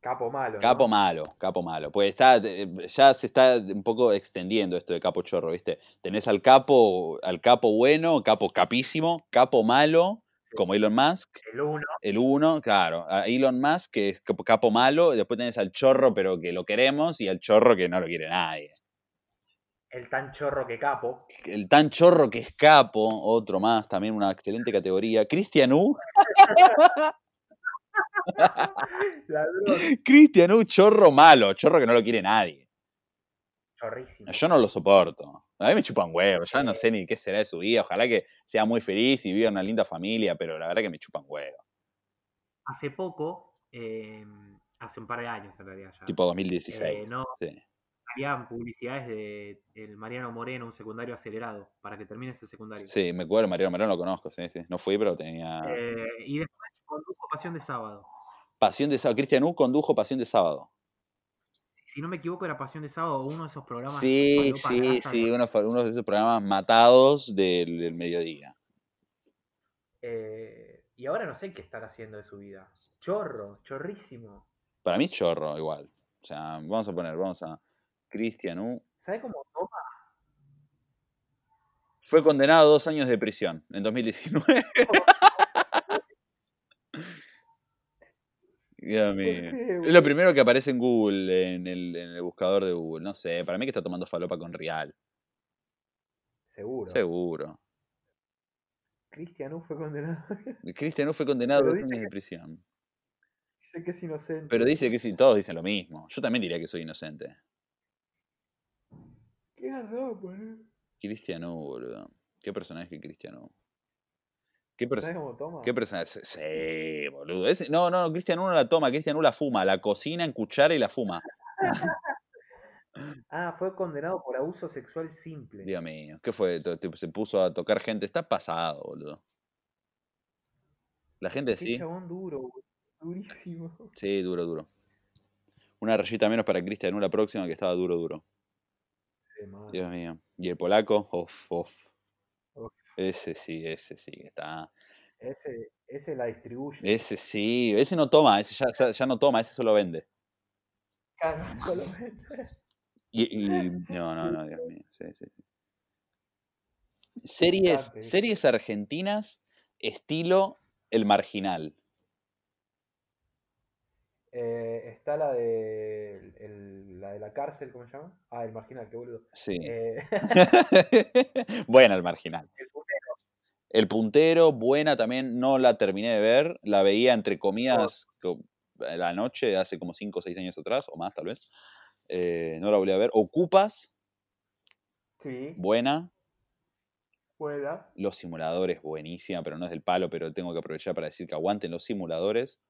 Capo malo. ¿no? Capo malo, capo malo. Pues está, eh, ya se está un poco extendiendo esto de capo chorro, ¿viste? Tenés al capo, al capo bueno, capo capísimo, capo malo, como Elon Musk, El uno. el uno, claro, a Elon Musk, que es capo, malo, después tenés al chorro, pero que lo queremos, y al chorro que no lo quiere nadie. El tan chorro que capo. El tan chorro que es capo, otro más, también una excelente categoría. Cristian U. Cristian U, chorro malo, chorro que no lo quiere nadie. Chorrísimo. Yo no lo soporto. A mí me chupan huevos, ya no sé ni qué será de su vida. Ojalá que sea muy feliz y viva una linda familia, pero la verdad que me chupan huevos. Hace poco, eh, hace un par de años en realidad ya. Tipo 2016. eh, no, Sí. Salían publicidades de el Mariano Moreno, un secundario acelerado, para que termine este secundario. Sí, me acuerdo, Mariano Mariano lo conozco, sí, sí. No fui, pero tenía. Eh, y después condujo Pasión de Sábado. Pasión de Sábado. Cristian U condujo Pasión de Sábado. Si no me equivoco, era Pasión de Sábado, uno de esos programas. Sí, sí, sí, uno, de esos programas matados del, del mediodía. eh, y ahora no sé qué estar haciendo de su vida. Chorro, chorrísimo. Para mí, chorro, igual. O sea, vamos a poner, vamos a. Cristian U. ¿Sabe cómo toma? Fue condenado a dos años de prisión en 2019. Dios mío. Es lo primero que aparece en Google, en el, en el buscador de Google. No sé, para mí que está tomando falopa con Real. Seguro. Seguro. Cristian U fue condenado. Cristian U fue condenado a dos años de prisión. Dice que es inocente. Pero dice que sí, todos dicen lo mismo. Yo también diría que soy inocente. Qué garrón, boludo. Cristian U, boludo. ¿Qué personaje Cristian U? ¿Qué, ¿Sabes cómo toma? ¿Qué personaje? Sí, boludo. Ese- no, no, Cristian U no la toma, Cristian U la fuma, la cocina en cuchara y la fuma. Ah, fue condenado por abuso sexual simple. Dios mío, ¿qué fue? Se puso a tocar gente. Está pasado, boludo. La gente Qué sí. chabón duro, boludo. Durísimo. Sí, duro, duro. Una rayita menos para Cristian U la próxima que estaba duro, duro. Dios mío. Y el polaco, off, off. Uf. Ese sí, ese sí, está. Ese, ese la distribuye. Ese sí, ese no toma, ese ya, ya- ya no toma, ese solo vende. Claro, solamente. Y, y- no, no, no, Dios mío. Sí, sí, sí. Series, series argentinas estilo El Marginal. Eh, está la de el- el- la de la cárcel, ¿cómo se llama? Ah, el marginal, qué boludo. Sí. Eh, buena El Marginal. el puntero. El puntero, buena también, no la terminé de ver, la veía entre comillas co- a la noche, hace como 5 o 6 años atrás, o más tal vez. Eh, no la volví a ver. Ocupas, Sí, buena. buena. Los simuladores, buenísima, pero no es del palo, pero tengo que aprovechar para decir que aguanten los simuladores.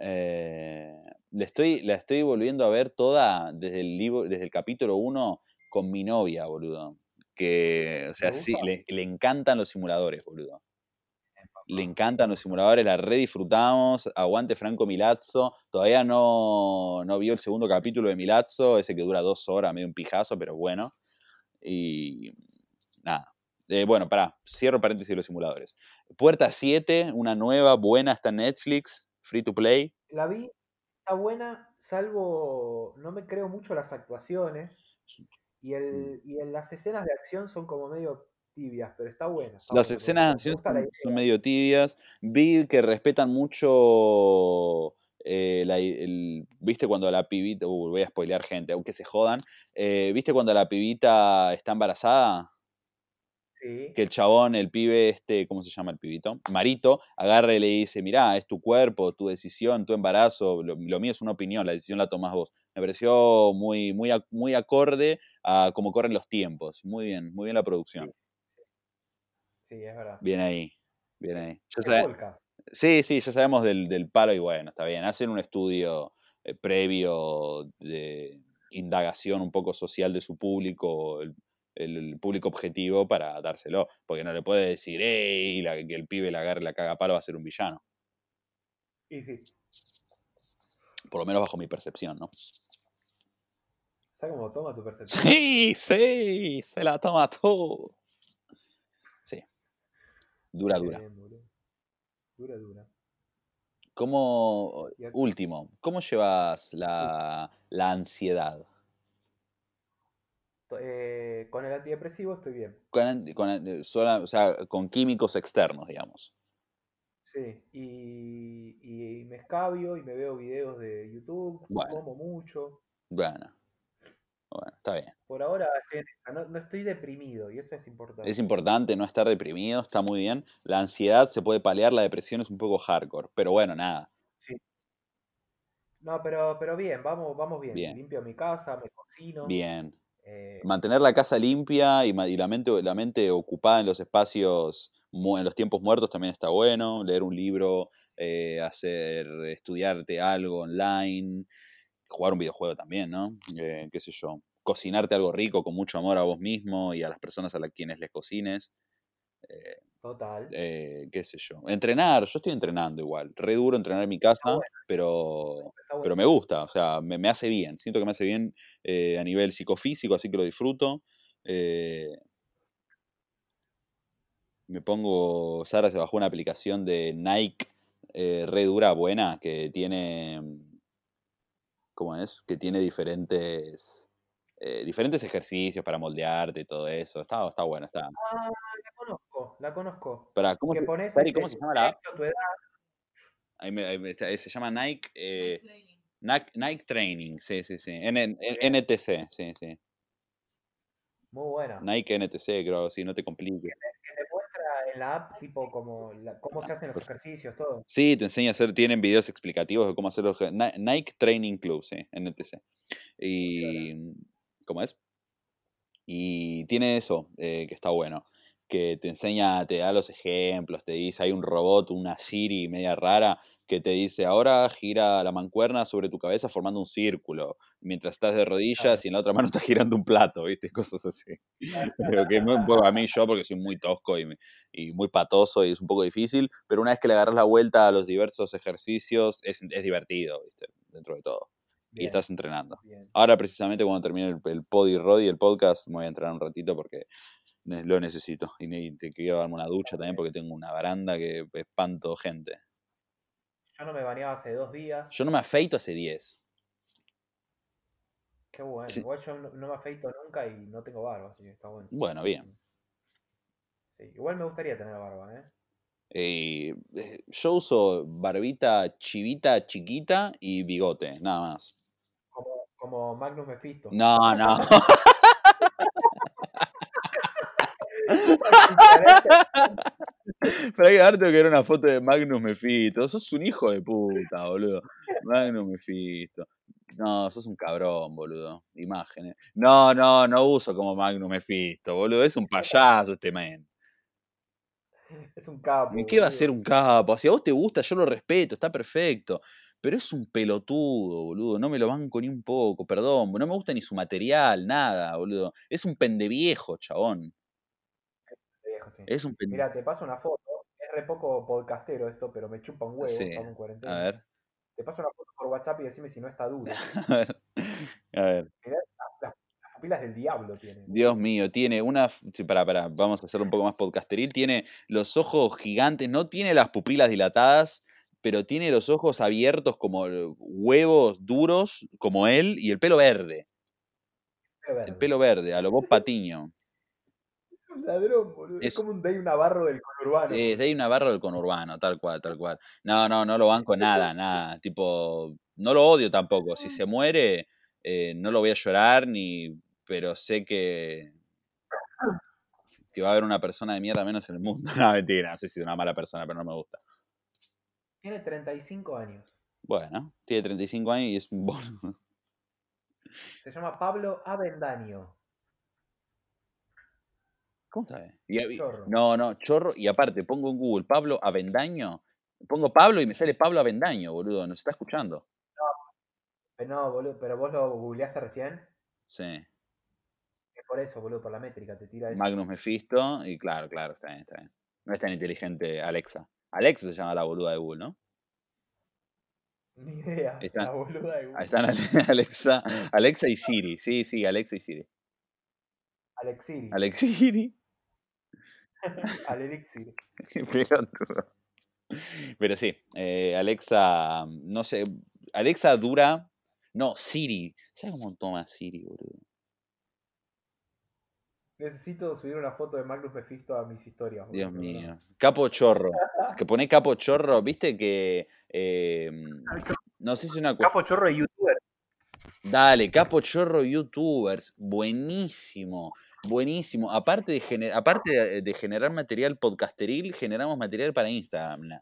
Eh, le estoy, la estoy volviendo a ver toda desde el, libro, desde el capítulo 1 con mi novia, boludo. Que, o sea, ¿Te sí, le, le encantan los simuladores, boludo. Le encantan los simuladores, la re disfrutamos. Aguante Franco Milazzo. Todavía no, no vio el segundo capítulo de Milazzo, ese que dura dos horas, medio un pijazo, pero bueno. Y nada. Eh, bueno, pará, cierro paréntesis de los simuladores. Puerta 7, una nueva, buena, está en Netflix, free to play. La vi, está buena, salvo, no me creo mucho las actuaciones. Y, el, y en las escenas de acción son como medio tibias, pero está buena. está Las buena, escenas de acción son medio tibias. Vi que respetan mucho eh, la- el- ¿viste cuando la pibita, uh, voy a spoilear gente, aunque se jodan, eh, ¿viste cuando la pibita está embarazada? Sí. que el chabón, el pibe, este, ¿cómo se llama el pibito? Marito, agarra y le dice, mirá, es tu cuerpo, tu decisión, tu embarazo, lo, lo mío es una opinión, la decisión la tomás vos. Me pareció muy, muy, muy acorde a cómo corren los tiempos. Muy bien, muy bien la producción. Sí, es verdad. Bien ahí, bien ahí. Ya sí, sí, ya sabemos del, del palo y bueno, está bien. Hacen un estudio eh, previo de indagación un poco social de su público, el, el público objetivo para dárselo, porque no le puede decir, ¡ey! la- que el pibe la agarre la caga palo va a ser un villano. Y sí. Por lo menos bajo mi percepción, ¿no? ¿Sabes cómo toma tu percepción? Sí, sí, se la toma todo. Sí. Dura, dura. Dura, dura. ¿Cómo, último, cómo llevas la, la ansiedad? Eh, con el antidepresivo estoy bien. Con, con- eh, sola- o sea, con químicos externos, digamos. Sí. Y, y me escabio y me veo videos de YouTube. Bueno. Como mucho. Bueno, bueno, está bien. Por ahora no, no estoy deprimido y eso es importante. Es importante no estar deprimido, está muy bien. La ansiedad se puede paliar, la depresión es un poco hardcore, pero bueno, nada. No, pero, pero bien, vamos, vamos bien. Bien. Limpio mi casa, me cocino. Bien. Eh, Mantener la casa limpia y, y la, mente, la mente ocupada en los espacios, en los tiempos muertos también está bueno. Leer un libro, eh, hacer, estudiarte algo online, jugar un videojuego también, ¿no? Eh, qué sé yo. Cocinarte algo rico con mucho amor a vos mismo y a las personas a las quienes les cocines. Total. eh, qué sé yo. Entrenar, yo estoy entrenando igual. Re duro entrenar en mi casa, bueno. pero, pero me gusta, o sea, me, me hace bien. Siento que me hace bien eh, a nivel psicofísico, así que lo disfruto. Eh, me pongo, Sara se bajó una aplicación de Nike eh, re dura, buena, que tiene, ¿cómo es? Que tiene diferentes, eh, diferentes ejercicios para moldearte y todo eso. Está, está bueno, está. Ah, la conozco. Para, ¿cómo, que se, pones Sari, este, ¿cómo se llama la app? sexo, tu edad. Ahí me- ahí me está- eh, se llama Nike, eh, Training. Nike, Nike Training, sí, sí, sí. N- N- Bien. NTC, sí, sí. Muy buena. Nike NTC, creo, sí, no te compliques. Que te muestra en la app tipo como la- cómo se hacen los ejercicios, todo. Sí, te enseña a hacer, tienen videos explicativos de cómo hacerlo. Ni- Nike Training Club, sí, NTC. Y, ¿cómo es? Y tiene eso, eh, que está bueno, que te enseña, te da los ejemplos, te dice, hay un robot, una Siri media rara, que te dice, ahora gira la mancuerna sobre tu cabeza formando un círculo, mientras estás de rodillas y en la otra mano estás girando un plato, ¿viste? Cosas así. Pero que no- bueno, a mí yo, porque soy muy tosco y, y muy patoso y es un poco difícil, pero una vez que le agarras la vuelta a los diversos ejercicios, es, es divertido, ¿viste? Dentro de todo. Y estás entrenando. bien. Ahora, precisamente, cuando termine el, el pod y rod y el podcast, me voy a entrenar un ratito porque lo necesito. Y te quiero darme una ducha también porque tengo una baranda que espanto gente. Yo no me bañaba hace dos días. Yo no me afeito hace 10. Qué bueno. Sí. Igual yo no, no me afeito nunca y no tengo barba, así que está bueno. Bueno, bien. Sí, igual me gustaría tener barba, ¿eh? Eh, eh, yo uso barbita chivita chiquita y bigote, nada más. Como, Magnus Mephisto. No, no. Pero hay que darte que era una foto de Magnus Mephisto. Sos un hijo de puta, boludo. Magnus Mephisto. No, sos un cabrón, boludo. Imágenes. No, no, no uso como Magnus Mephisto, boludo. Es un payaso este men. Es un capo. ¿Y ¿Qué va a ser un capo? Si a vos te gusta, yo lo respeto, está perfecto. Pero es un pelotudo, boludo. No me lo banco ni un poco, perdón. No me gusta ni su material, nada, boludo. Es un pendeviejo, chabón. Viejo, sí. Es un Mira, te paso una foto. Es re poco podcastero esto, pero me chupa un huevo. Sí, Estamos en A cuarentena. ver, Te paso una foto por WhatsApp y decime si no está duro. a ver. A ver. Las pupilas del diablo tiene. Dios mío, tiene una. Sí, pará, pará, vamos a hacerlo un poco más podcasteril. Tiene los ojos gigantes, no tiene las pupilas dilatadas, pero tiene los ojos abiertos como eh, huevos duros, como él, y el pelo verde. Pelo El pelo verde, a lo Bob Patiño. un ladrón, boludo. Es, Es- como un Dave Navarro del conurbano. Sí, es ahí Navarro del conurbano, tal cual, tal cual. No, no, no lo banco nada, nada. Tipo, no lo odio tampoco. Si se muere, eh, no lo voy a llorar, ni, pero sé que, que va a haber una persona de mierda menos en el mundo. No, mentira, no sé si es una mala persona, pero no me gusta. Tiene 35 años. Bueno, tiene 35 años y es un boludo. Se llama Pablo Avendaño. ¿Cómo? Y- y- Chorro. No, no, chorro. Y aparte, pongo en Google Pablo Avendaño. Pongo Pablo y me sale Pablo Avendaño, boludo. ¿Nos está escuchando? Pero no, boludo, pero vos lo googleaste recién. Sí. Es por eso, boludo, por la métrica, te tira eso. Magnus Mephisto, y claro, claro, está bien, está bien. No es tan inteligente Alexa. Alexa se llama la boluda de Google, ¿no? Ni idea. La boluda de Ahí están Ale- Alexa, Alexa y Siri. Sí, sí, Alexa y Siri. Alexiri. Qué pelotudo. Pero sí, eh, Alexa, no sé, Alexa dura. No, Siri. ¿Sabes cómo toma Siri, boludo? Necesito subir una foto de Magnus Mephisto a mis historias. boludo, Dios no. mío. Capo chorro. Que pone capo chorro, viste que. eh, no sé si es una. Capo chorro de youtuber. Dale, Capo Chorro Youtubers, buenísimo, buenísimo. Aparte de, gener- aparte de, de generar material podcasteril, generamos material para Instagram. Nah,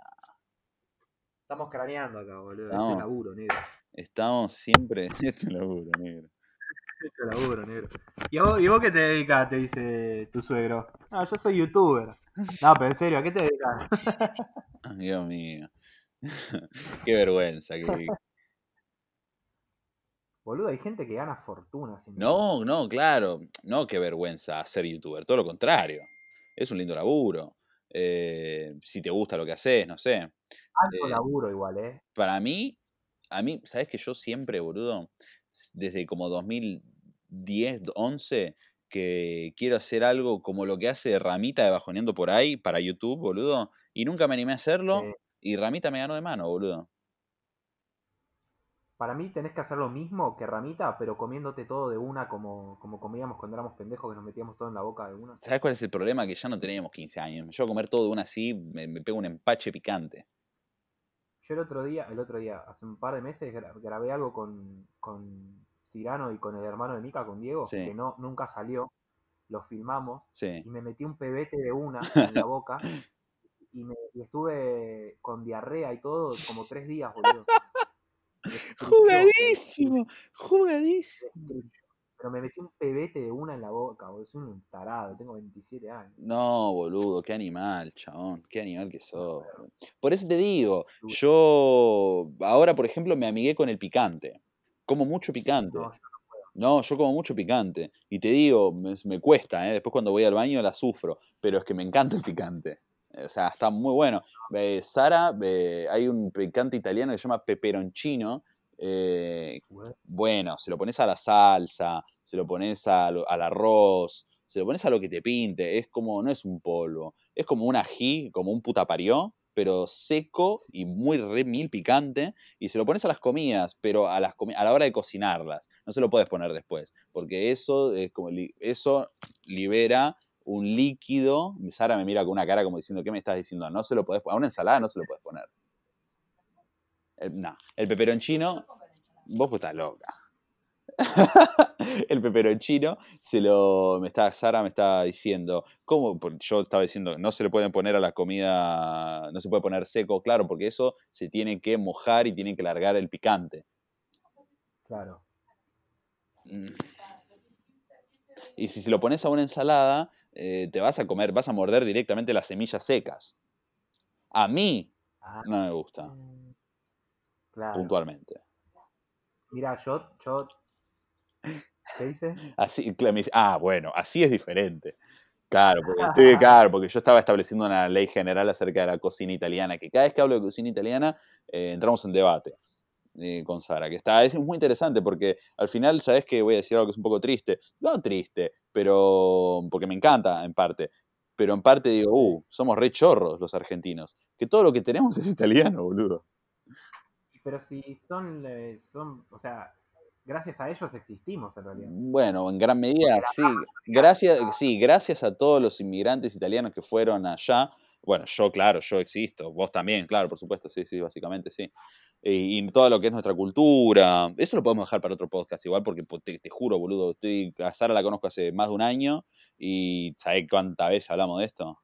Estamos craneando acá, boludo. No. es laburo, negro. estamos siempre. Esto es laburo, negro. Es laburo, negro. ¿Y vos, ¿Y vos qué te dedicas? Te dice tu suegro. No, yo soy youtuber. No, pero en serio, ¿a qué te dedicas? Dios mío. Qué vergüenza. que- Boludo, hay gente que gana fortuna sin No, no, claro. No, qué vergüenza ser youtuber. Todo lo contrario. Es un lindo laburo. Eh, si te gusta lo que haces, no sé. Alto eh, laburo igual, ¿eh? para mí, a mí, ¿sabes que yo siempre, boludo, desde como 2010, 11, que quiero hacer algo como lo que hace Ramita de Bajoneando por ahí para YouTube, boludo, y nunca me animé a hacerlo, Sí. y Ramita me ganó de mano, boludo. Para mí tenés que hacer lo mismo que Ramita, pero comiéndote todo de una como, como comíamos cuando éramos pendejos que nos metíamos todo en la boca de una. ¿Sabes cuál es el problema? Que ya no teníamos 15 años. Llevo a comer todo de una así, me, me pego un empache picante. Yo el otro día, el otro día, hace un par de meses gra- grabé algo con, con Cirano y con el hermano de Mica, con Diego, Sí. que no, nunca salió. Lo filmamos Sí. y me metí un pebete de una en la boca y, me, y estuve con diarrea y todo como tres días, boludo. Jugadísimo, jugadísimo. Pero me metí un pebete de una en la boca, boludo. Soy un tarado, tengo 27 años. No, boludo, qué animal, chabón, qué animal que sos. Por eso te digo, yo ahora, por ejemplo, me amigué con el picante. Como mucho picante. No, No, yo como mucho picante. Y te digo, me, me cuesta, ¿eh? Después cuando voy al baño la sufro. Pero es que me encanta el picante. O sea, está muy bueno. Eh, Sara, eh, hay un picante italiano que se llama peperoncino. eh, Bueno, se lo pones a la salsa, se lo pones a al arroz, se lo pones a lo que te pinte, es como, no es un polvo, es como un ají, como un puta parió, pero seco y muy re mil picante, y se lo pones a las comidas, pero a, las a la hora de cocinarlas, no se lo puedes poner después, porque eso, es como, li- eso libera un líquido, Sara me mira con una cara como diciendo, ¿qué me estás diciendo? No se lo puedes a una ensalada no se lo puedes poner. El, no, el peperoncino, vos pues estás loca. el peperoncino se lo me está Sara me está diciendo cómo Porque yo estaba diciendo no se le pueden poner a la comida no se puede poner seco claro porque eso se tiene que mojar y tiene que largar el picante claro. Mm. y si se lo pones a una ensalada eh, te vas a comer vas a morder directamente las semillas secas a mí Ah, no me gusta mm, claro. puntualmente Mira, yo, yo. ¿Qué dice? Así, ah, bueno, así es diferente. Claro, porque, sí, claro, porque yo estaba estableciendo una ley general acerca de la cocina italiana, que cada vez que hablo de cocina italiana eh, entramos en debate eh, con Sara, que está, es muy interesante porque al final, ¿sabes que Voy a decir algo que es un poco triste. No triste, pero porque me encanta en parte. Pero en parte digo, uh, somos re chorros los argentinos, que todo lo que tenemos es italiano, boludo. Pero si son, eh, son, o sea, gracias a ellos existimos en realidad. Bueno, en gran medida, sí. Gracias, sí, gracias a todos los inmigrantes italianos que fueron allá. Bueno, yo, claro, yo existo. Vos también, claro, por supuesto, sí, sí, básicamente, sí. Y, y todo lo que es nuestra cultura. Eso lo podemos dejar para otro podcast, igual, porque po- te, te juro, boludo, estoy, a Sara la conozco hace más de un año y ¿sabés cuántas veces hablamos de esto?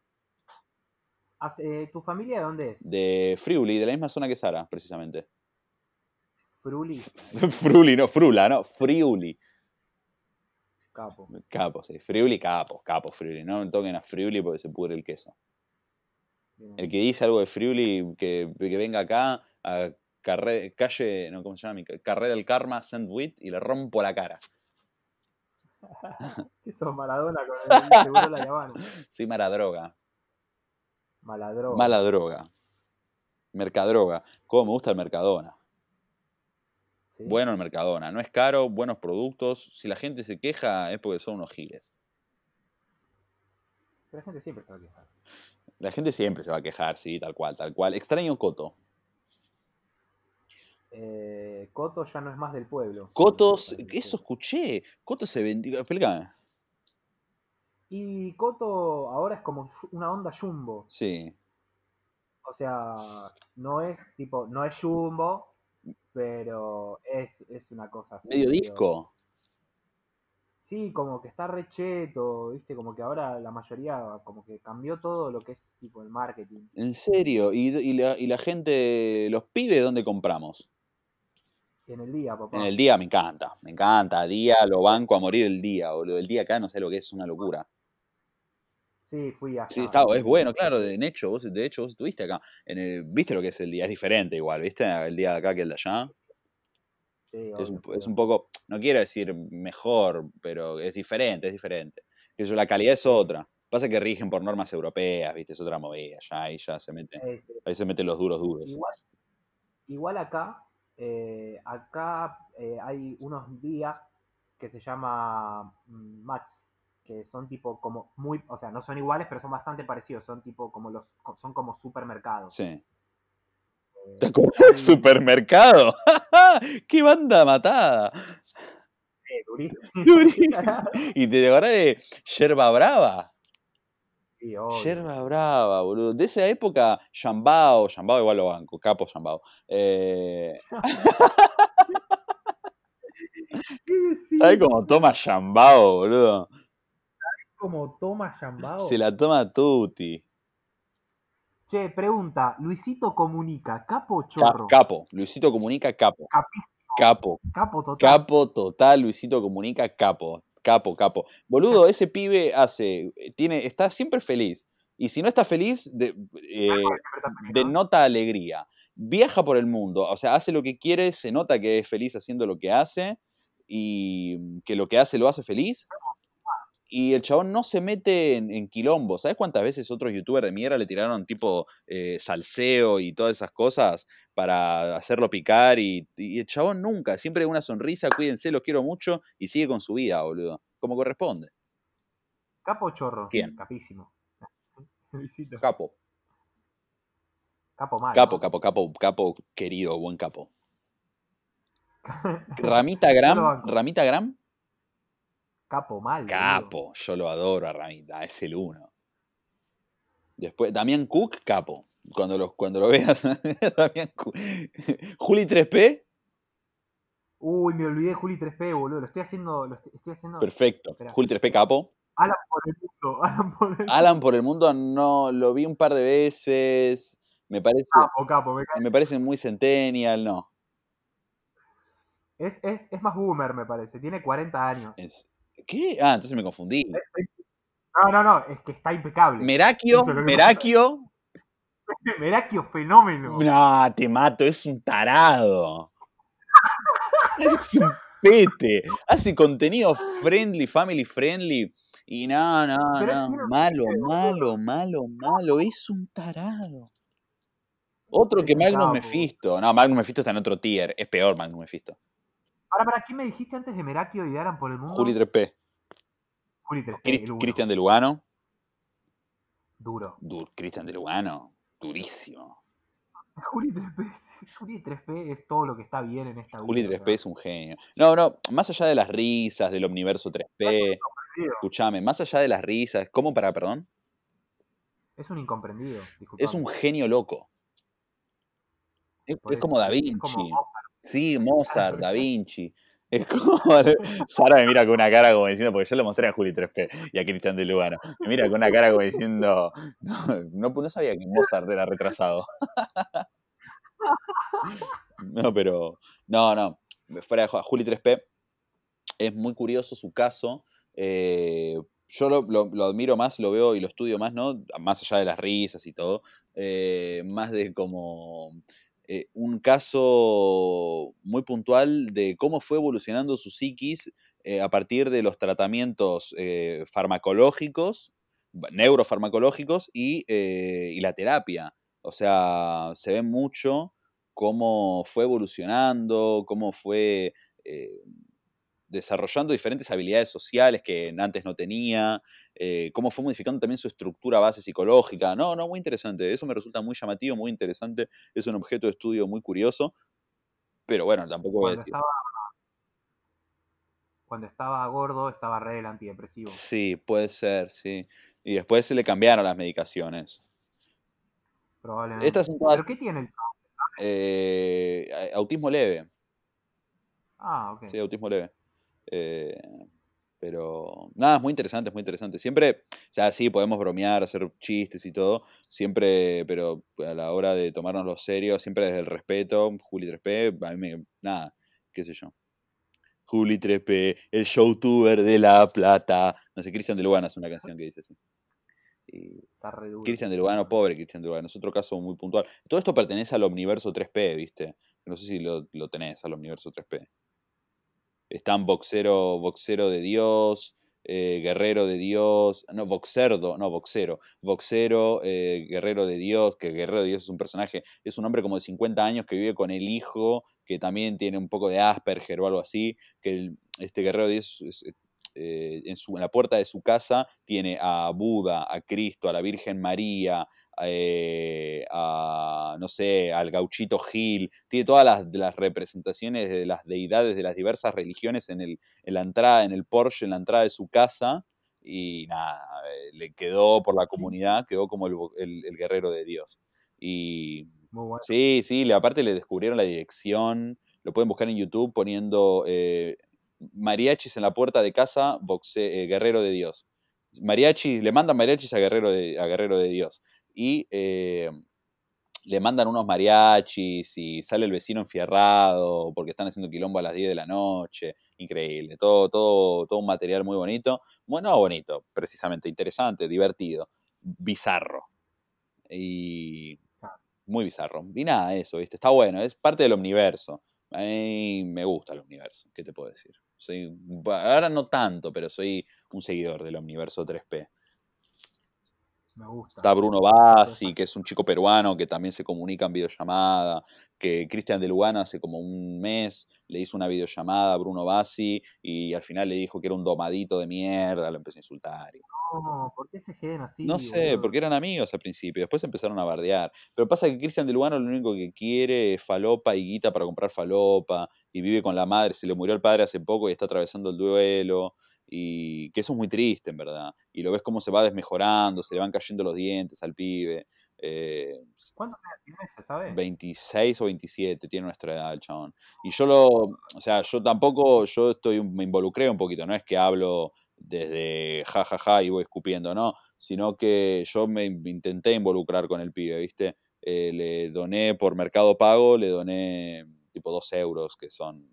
Eh, ¿Tu familia de dónde es? De Friuli, de la misma zona que Sara, precisamente. Fruli, Fruli, no, Frula, no, Friuli. capo. Capo, sí. Friuli, capo, capo, Friuli. No me toquen a Friuli porque se pudre el queso. Bien. El que dice algo de Friuli, que, que venga acá a calle, no, ¿cómo se llama? Mi ca- Carrera del Karma, Sandwich, y le rompo la cara. ¿Qué sos Maradona con el seguro la Habana? Soy mala droga. Maladroga. Mala droga. Mercadroga. ¿Cómo me gusta el Mercadona? ¿Sí? Bueno el Mercadona. No es caro, buenos productos. Si la gente se queja es porque son unos giles. La gente siempre se va a quejar. La gente siempre se va a quejar, sí, tal cual, tal cual. Extraño Coto. Eh, Coto ya no es más del pueblo. Cotos, eso escuché. Coto se vendió. Explícame. Y Coto ahora es como una onda jumbo. Sí. O sea, no es tipo, no es jumbo, pero es, es una cosa así. Medio disco. Sí, como que está recheto, viste, como que ahora la mayoría, como que cambió todo lo que es tipo el marketing. En serio. ¿Y, y la, y la gente, los pibes, dónde compramos? En el día, papá. En el día me encanta. Me encanta. Día lo banco a morir el día. Boludo. El día acá no sé lo que es, es una locura. Sí, fui allá. Sí, está, es bueno, claro. De hecho, vos, de hecho, vos estuviste acá. En el- ¿Viste lo que es el día? Es diferente igual, ¿viste? El día de acá que el de allá. Sí, Sí, es, un, es poco, no quiero decir mejor, pero es diferente, es diferente. Eso, la calidad es otra. Pasa que rigen por normas europeas, ¿viste? Es otra movida, ya ahí ya se mete, sí. ahí se meten los duros duros. Igual, igual acá, eh, acá eh, hay unos días que se llama mm, Max, que son tipo como muy, o sea, no son iguales, pero son bastante parecidos, son tipo como los, son como supermercados. Sí. Eh, ¿Te acuerdas del hay- supermercado? ¡Qué banda matada! eh, durísimo. Durísimo. ¿Y te acordás de Yerba Brava? Sí. Yerba Brava, boludo. De esa época, Yambao, Yambao igual lo banco, capo Yambao. Eh, Sí, sí, ¿Sabes cómo toma Yambao, boludo? Como toma Yambao. Se la toma Tutti. Che, pregunta, Luisito comunica, capo o Ca- chorro? capo. Luisito comunica capo. Capísimo, Capo. capo total. Capo total, Luisito comunica capo. Capo, capo. Boludo, ese pibe hace. Tiene, está siempre feliz. Y si no está feliz, de, eh, denota alegría. Viaja por el mundo, o sea, hace lo que quiere, se nota que es feliz haciendo lo que hace y que lo que hace lo hace feliz. Y el chabón no se mete en, en quilombo. ¿Sabes cuántas veces otros youtubers de mierda le tiraron tipo eh, salseo y todas esas cosas para hacerlo picar? Y, y el chabón nunca, siempre una sonrisa, cuídense, los quiero mucho y sigue con su vida, boludo. Como corresponde. ¿Capo chorro? ¿Quién? Capísimo. Capo, Capo mal. capo, capo, capo, capo, querido, buen capo. Ramita Gram. Ramita Gram, Capo mal. capo, yo lo adoro a Ramita, es el uno. Después, Damián Cook, capo. Cuando lo, cuando lo veas, Damián Cook. Juli 3P, Uy, me olvidé de Juli 3P, boludo. Lo estoy haciendo. Lo estoy, estoy haciendo. perfecto. Espera. Juli 3P, capo. Alan por el mundo. Alan por el Alan por el mundo no lo vi un par de veces. Me parece, Capo, capo. Me me parece muy centennial, no. Es, es, es más boomer, me parece. Tiene 40 años. Es, ¿Qué? Ah, entonces me confundí. No, no, no. Es que está impecable. Merakio, es Merakio. Merakio, fenómeno. No, te mato, es un tarado. Es un pete. Hace contenido friendly, family friendly. Y no, no, no. Malo, malo, malo, malo. Es un tarado. Otro que Magnus. Mephisto. No, Magnus Mephisto está en otro tier. Es peor Magnus Mephisto. Ahora, ¿para qué me dijiste antes de Merakio y de Alan por el mundo? Juli 3P. Juli 3P, Cris- el uno. Cristian de Lugano. Duro. Du- Cristian de Lugano. Durísimo. Juli 3P, Juli 3P es todo lo que está bien en esta. Juli o 3P sea, es un genio. No, no, más allá de las risas, del omniverso 3P, incomprendido. escúchame, más allá de las risas, ¿cómo para, perdón? Es un incomprendido, Es disculpame. un genio loco. Es, es como Da es Vinci. como Mozart. Sí, Mozart, Da Vinci. Es como. Sara me mira con una cara como diciendo, porque yo le mostré a Juli 3P y a Cristian de Lugano. Me mira con una cara como diciendo, no, no, no sabía que Mozart era retrasado. No, pero. No, no. Fuera de Juli 3P es muy curioso su caso. eh, yo lo, lo- lo admiro más, lo veo y lo estudio más, ¿no? Más allá de las risas y todo. eh, más de como eh, un caso muy puntual de cómo fue evolucionando su psiquis eh, a partir de los tratamientos eh, farmacológicos, neurofarmacológicos y, y la terapia. O sea, se ve mucho cómo fue evolucionando, cómo fue desarrollando diferentes habilidades sociales que antes no tenía, eh, cómo fue modificando también su estructura base psicológica. No, no, muy interesante. Eso me resulta muy llamativo, muy interesante. Es un objeto de estudio muy curioso. Pero bueno, tampoco voy a decir. estaba, cuando estaba gordo, estaba re el antidepresivo. Sí, puede ser, sí. Y después se le cambiaron las medicaciones. Probablemente. Estas son todas ¿Pero qué tiene el eh, autismo leve. Ah, ok. Sí, autismo leve. Eh, pero nada, es muy interesante, es muy interesante. Siempre, o sea, sí, podemos bromear, hacer chistes y todo, siempre, pero a la hora de tomárnoslo serio, siempre desde el respeto, Juli 3P, a mí me, nada, qué sé yo. Juli 3P, el showtuber de La Plata. No sé, Cristian de Lugano hace una canción que dice así. Y Está re duro. Cristian de Lugano, pobre Cristian de Lugano, es otro caso muy puntual. Todo esto pertenece al Omniverso 3P, ¿viste? No sé si lo, lo tenés, al Omniverso 3P. Están Boxero, Boxero de Dios, eh, Guerrero de Dios, no, Boxerdo, no, Boxero, Boxero, eh, Guerrero de Dios, que Guerrero de Dios es un personaje, es un hombre como de 50 años que vive con el hijo, que también tiene un poco de Asperger o algo así, que este Guerrero de Dios eh, en la puerta de su casa tiene a Buda, a Cristo, a la Virgen María, eh, a, no sé, al gauchito Gil, tiene todas las, las representaciones de las deidades de las diversas religiones en, el, en la entrada, en el Porsche, en la entrada de su casa, y nada, eh, le quedó por la comunidad, quedó como el, bo- el- el guerrero de Dios. Y Muy bueno. sí, sí, le- aparte le descubrieron la dirección, lo pueden buscar en YouTube poniendo eh, mariachis en la puerta de casa, boxe- eh, guerrero de Dios. Mariachis, le mandan mariachis a Guerrero de, a Guerrero de Dios. Y eh, le mandan unos mariachis y sale el vecino enfierrado porque están haciendo quilombo a las 10 de la noche. Increíble, todo, todo, todo un material muy bonito. Bueno, no bonito, precisamente, interesante, divertido, bizarro. Y muy bizarro. Y nada, eso, ¿viste? Está bueno, es parte del universo. A mí me gusta el universo, ¿qué te puedo decir? Soy, ahora no tanto, pero soy un seguidor del universo 3P. Me gusta. Está Bruno Bassi, que es un chico peruano que también se comunica en videollamada, que Cristian de Lugano hace como un mes le hizo una videollamada a Bruno Bassi y al final le dijo que era un domadito de mierda, lo empezó a insultar. y- No, ¿por qué se quedan así? no sé, porque eran amigos al principio, después empezaron a bardear. Pero pasa que Cristian de Lugano lo único que quiere es falopa y guita para comprar falopa, y vive con la madre, se le murió el padre hace poco y está atravesando el duelo, y que eso es muy triste, en verdad. Y lo ves cómo se va desmejorando, se le van cayendo los dientes al pibe. eh, ¿Cuántos años tiene sabes? 26 o 27 tiene nuestra edad el chabón. Y yo lo, o sea, yo tampoco, yo estoy, me involucré un poquito, no es que hablo desde jajaja ja, ja, y voy escupiendo, no, sino que yo me in- intenté involucrar con el pibe, ¿viste? Eh, le doné por Mercado Pago, le doné tipo 2 euros, que son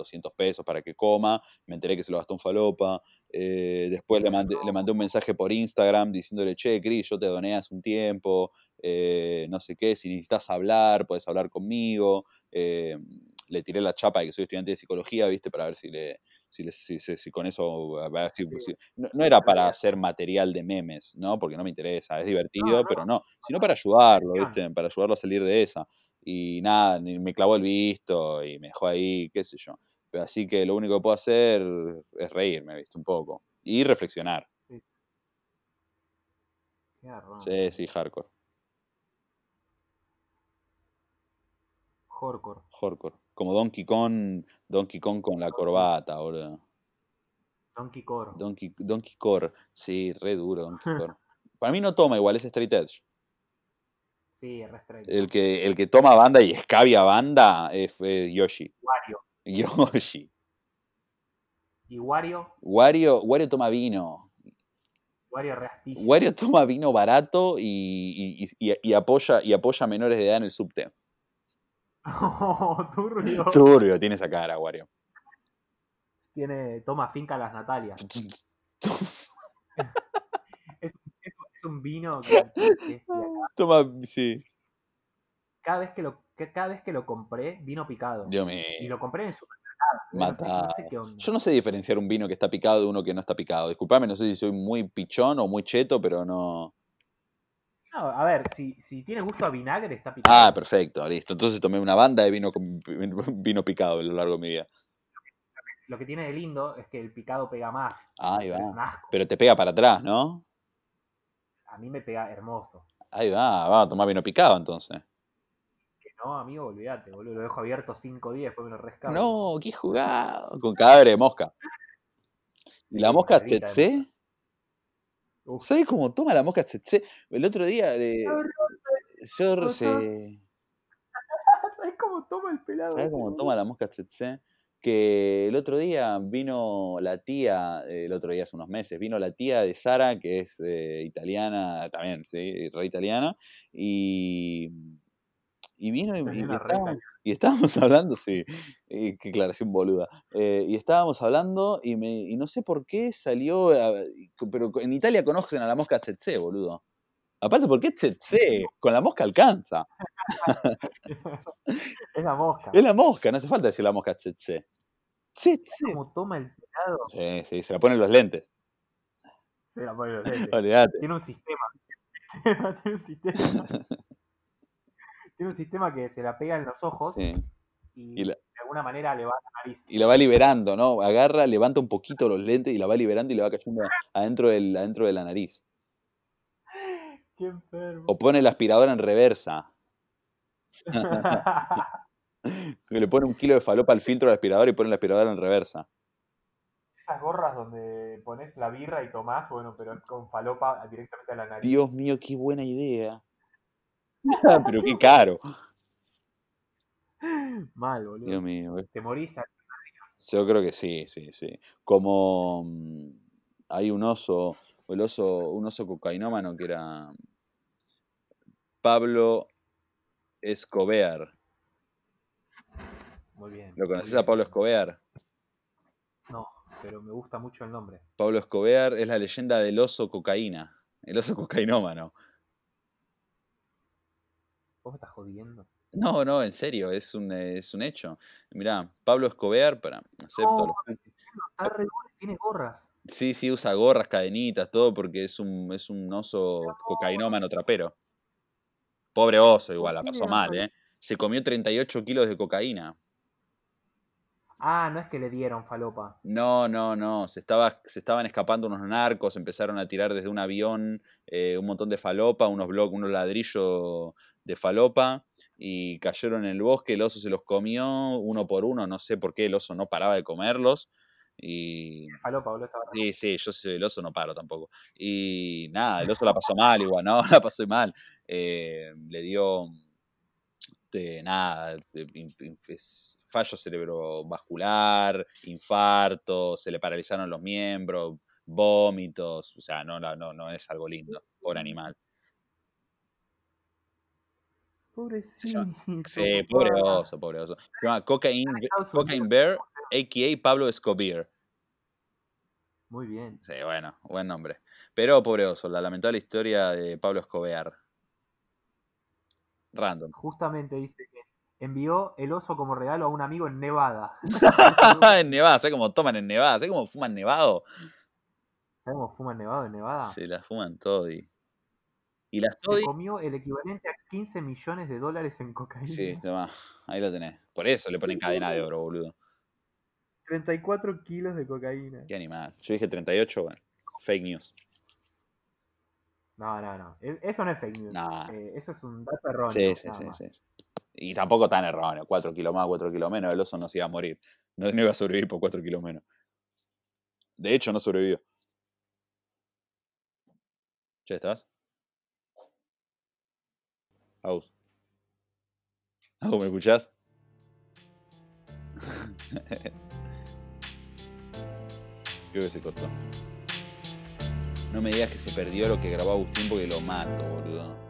200 pesos para que coma, me enteré que se lo gastó en falopa, eh, después le mandé, le mandé un mensaje por Instagram diciéndole, che, Cris, yo te doné hace un tiempo, eh, no sé qué, si necesitas hablar, puedes hablar conmigo. eh, le tiré la chapa de que soy estudiante de psicología, ¿viste? Para ver si le, si, le- si- si- si con eso, a ver si- si- no, no era para hacer material de memes, ¿no? Porque no me interesa, es divertido, pero no, sino para ayudarlo. ¿viste? Para ayudarlo a salir de esa. Y nada, ni- me clavó el visto y me dejó ahí, qué sé yo. Así que lo único que puedo hacer es reírme, ¿viste? Un poco. Y reflexionar. Qué garrón. Sí, sí, hardcore. Horcor. Horcor. Como Donkey Kong, Donkey Kong con la corbata, boludo. Donkey Koro. Donkey, Donkey Core. Sí, re duro Donkey Core. Para mí no toma igual, es Straight Edge. Sí, re straight. El que, el que toma banda y escabia banda es eh, Yoshi. Wario. Yoshi. Y Wario, Wario, Wario toma vino. Wario re astilla. Wario toma vino barato y, y- y- y apoya, y apoya a menores de edad en el subte. Oh, turbio. Turbio tiene esa cara, Wario. Tiene, toma finca las Natalias. Es, es- es un vino que, es. Toma, sí. cada vez que lo que cada vez que lo compré vino picado Dios y mío. lo compré en el supermercado no sé, no sé Matado. qué onda Yo no sé diferenciar un vino que está picado de uno que no está picado. Disculpame, no sé si soy muy pichón o muy cheto, pero no. No, a ver si, si tiene gusto a vinagre está picado Ah, perfecto, listo. Entonces tomé una banda de vino, vino picado a lo largo de mi vida. lo que tiene de lindo es que el picado pega más Ahí va. Pero te pega para atrás, ¿no? a mí me pega hermoso Ahí va, va a tomar vino picado entonces. No amigo olvídate boludo lo dejo abierto cinco días después me lo rescato No, qué jugado. Con cadáver de mosca. ¿Y la mosca tsetse? ¿Sabes cómo toma la mosca tsetse? El otro día eh, yo Rosa. se- ¿Sabes cómo toma el pelado ¿Sabes cómo toma la mosca tsetse? Que el otro día vino la tía, el otro día hace unos meses, vino la tía de Sara, que es eh, italiana, también, sí, re italiana, y, y vino y, y estábamos, y estábamos hablando, sí, y qué aclaración boluda, eh, y estábamos hablando y, me, y no sé por qué salió, a- pero en Italia conocen a la mosca tsetse, boludo. Aparte, ¿por qué tsetse? Con la mosca alcanza. es la mosca Es la mosca, no hace falta decir la mosca tsetse. Tsetse. cómo toma el pelado Sí, sí, se la ponen los lentes. se la pone los lentes. Tiene un sistema tiene un sistema tiene un sistema que se la pega en los ojos Sí. y, Y la, de alguna manera le va a la nariz y la va liberando, ¿no? Agarra, levanta un poquito los lentes y la va liberando y le va cayendo adentro, del, adentro de la nariz. qué enfermo O pone la aspiradora en reversa. Le pone un kilo de falopa al filtro del aspirador y pone la aspiradora en reversa. esas gorras donde pones la birra y tomás bueno pero con falopa directamente a la nariz Dios mío, qué buena idea. Pero qué caro. mal boludo Dios mío. eh. te morís a- Yo creo que sí, sí, sí. Como mm, hay un oso, el oso, un oso cocainómano que era Pablo Escobar. muy bien ¿Lo conoces a. Pablo Escobar? no pero me gusta mucho el nombre Pablo Escobar es la leyenda del oso cocaína, el oso cocainómano. Vos me estás jodiendo No, no, en serio, es un, es un hecho. Mirá, Pablo Escobar, para, acepto. No, los- está re bueno, tiene gorras Sí, sí, usa gorras, cadenitas, todo, porque es un, es un oso cocainómano trapero. Pobre oso, igual, la pasó mal. ¿eh? Se comió 38 kilos de cocaína. ah no es que le dieron falopa No, no, no, se, estaba, se estaban escapando unos narcos, empezaron a tirar desde un avión eh, un montón de falopa, unos bloques, unos ladrillos de falopa, y cayeron en el bosque, el oso se los comió uno por uno, no sé por qué el oso no paraba de comerlos, y falopa boludo estaba Sí, sí, yo soy el oso, no paro tampoco. Y nada, el oso la pasó mal igual, ¿no? La pasó mal. Eh, le dio, eh, nada, eh, fallo cerebrovascular, infarto, se le paralizaron los miembros, vómitos, o sea, no, no, no es algo lindo, pobre animal. Pobrecito Sí, pobre oso, pobre oso. Se llama Cocaine. Bear, a.k.a. Pablo Escobar. muy bien Sí, bueno, buen nombre. Pero pobre oso, la lamentable historia de Pablo Escobar. Random. justamente dice que envió el oso como regalo a un amigo en Nevada en Nevada, ¿sabes cómo toman en Nevada? ¿Sabes cómo fuman nevado? ¿Sabes cómo fuman nevado en Nevada? Se la fuman todo y. Y las Se toddy. comió el equivalente a 15 millones de dólares en cocaína. Sí, toma, ahí lo tenés. Por eso le ponen cadena de oro, boludo. 34 kilos de cocaína. Qué animal. Yo dije 38, bueno. Fake news. No, no, no. E- Eso no es fake news. Nah. Eh, eso es un dato erróneo. Sí, sí, sí, sí. Y tampoco tan erróneo, 4 kilos más, 4 kilos menos, el oso no se iba a morir. No, no iba a sobrevivir por 4 kilos menos. De hecho, no sobrevivió. ¿Ya estás? Aus. Aus, ¿me escuchás? Creo que se cortó. No me digas que se perdió lo que grabó Agustín porque lo mato, boludo.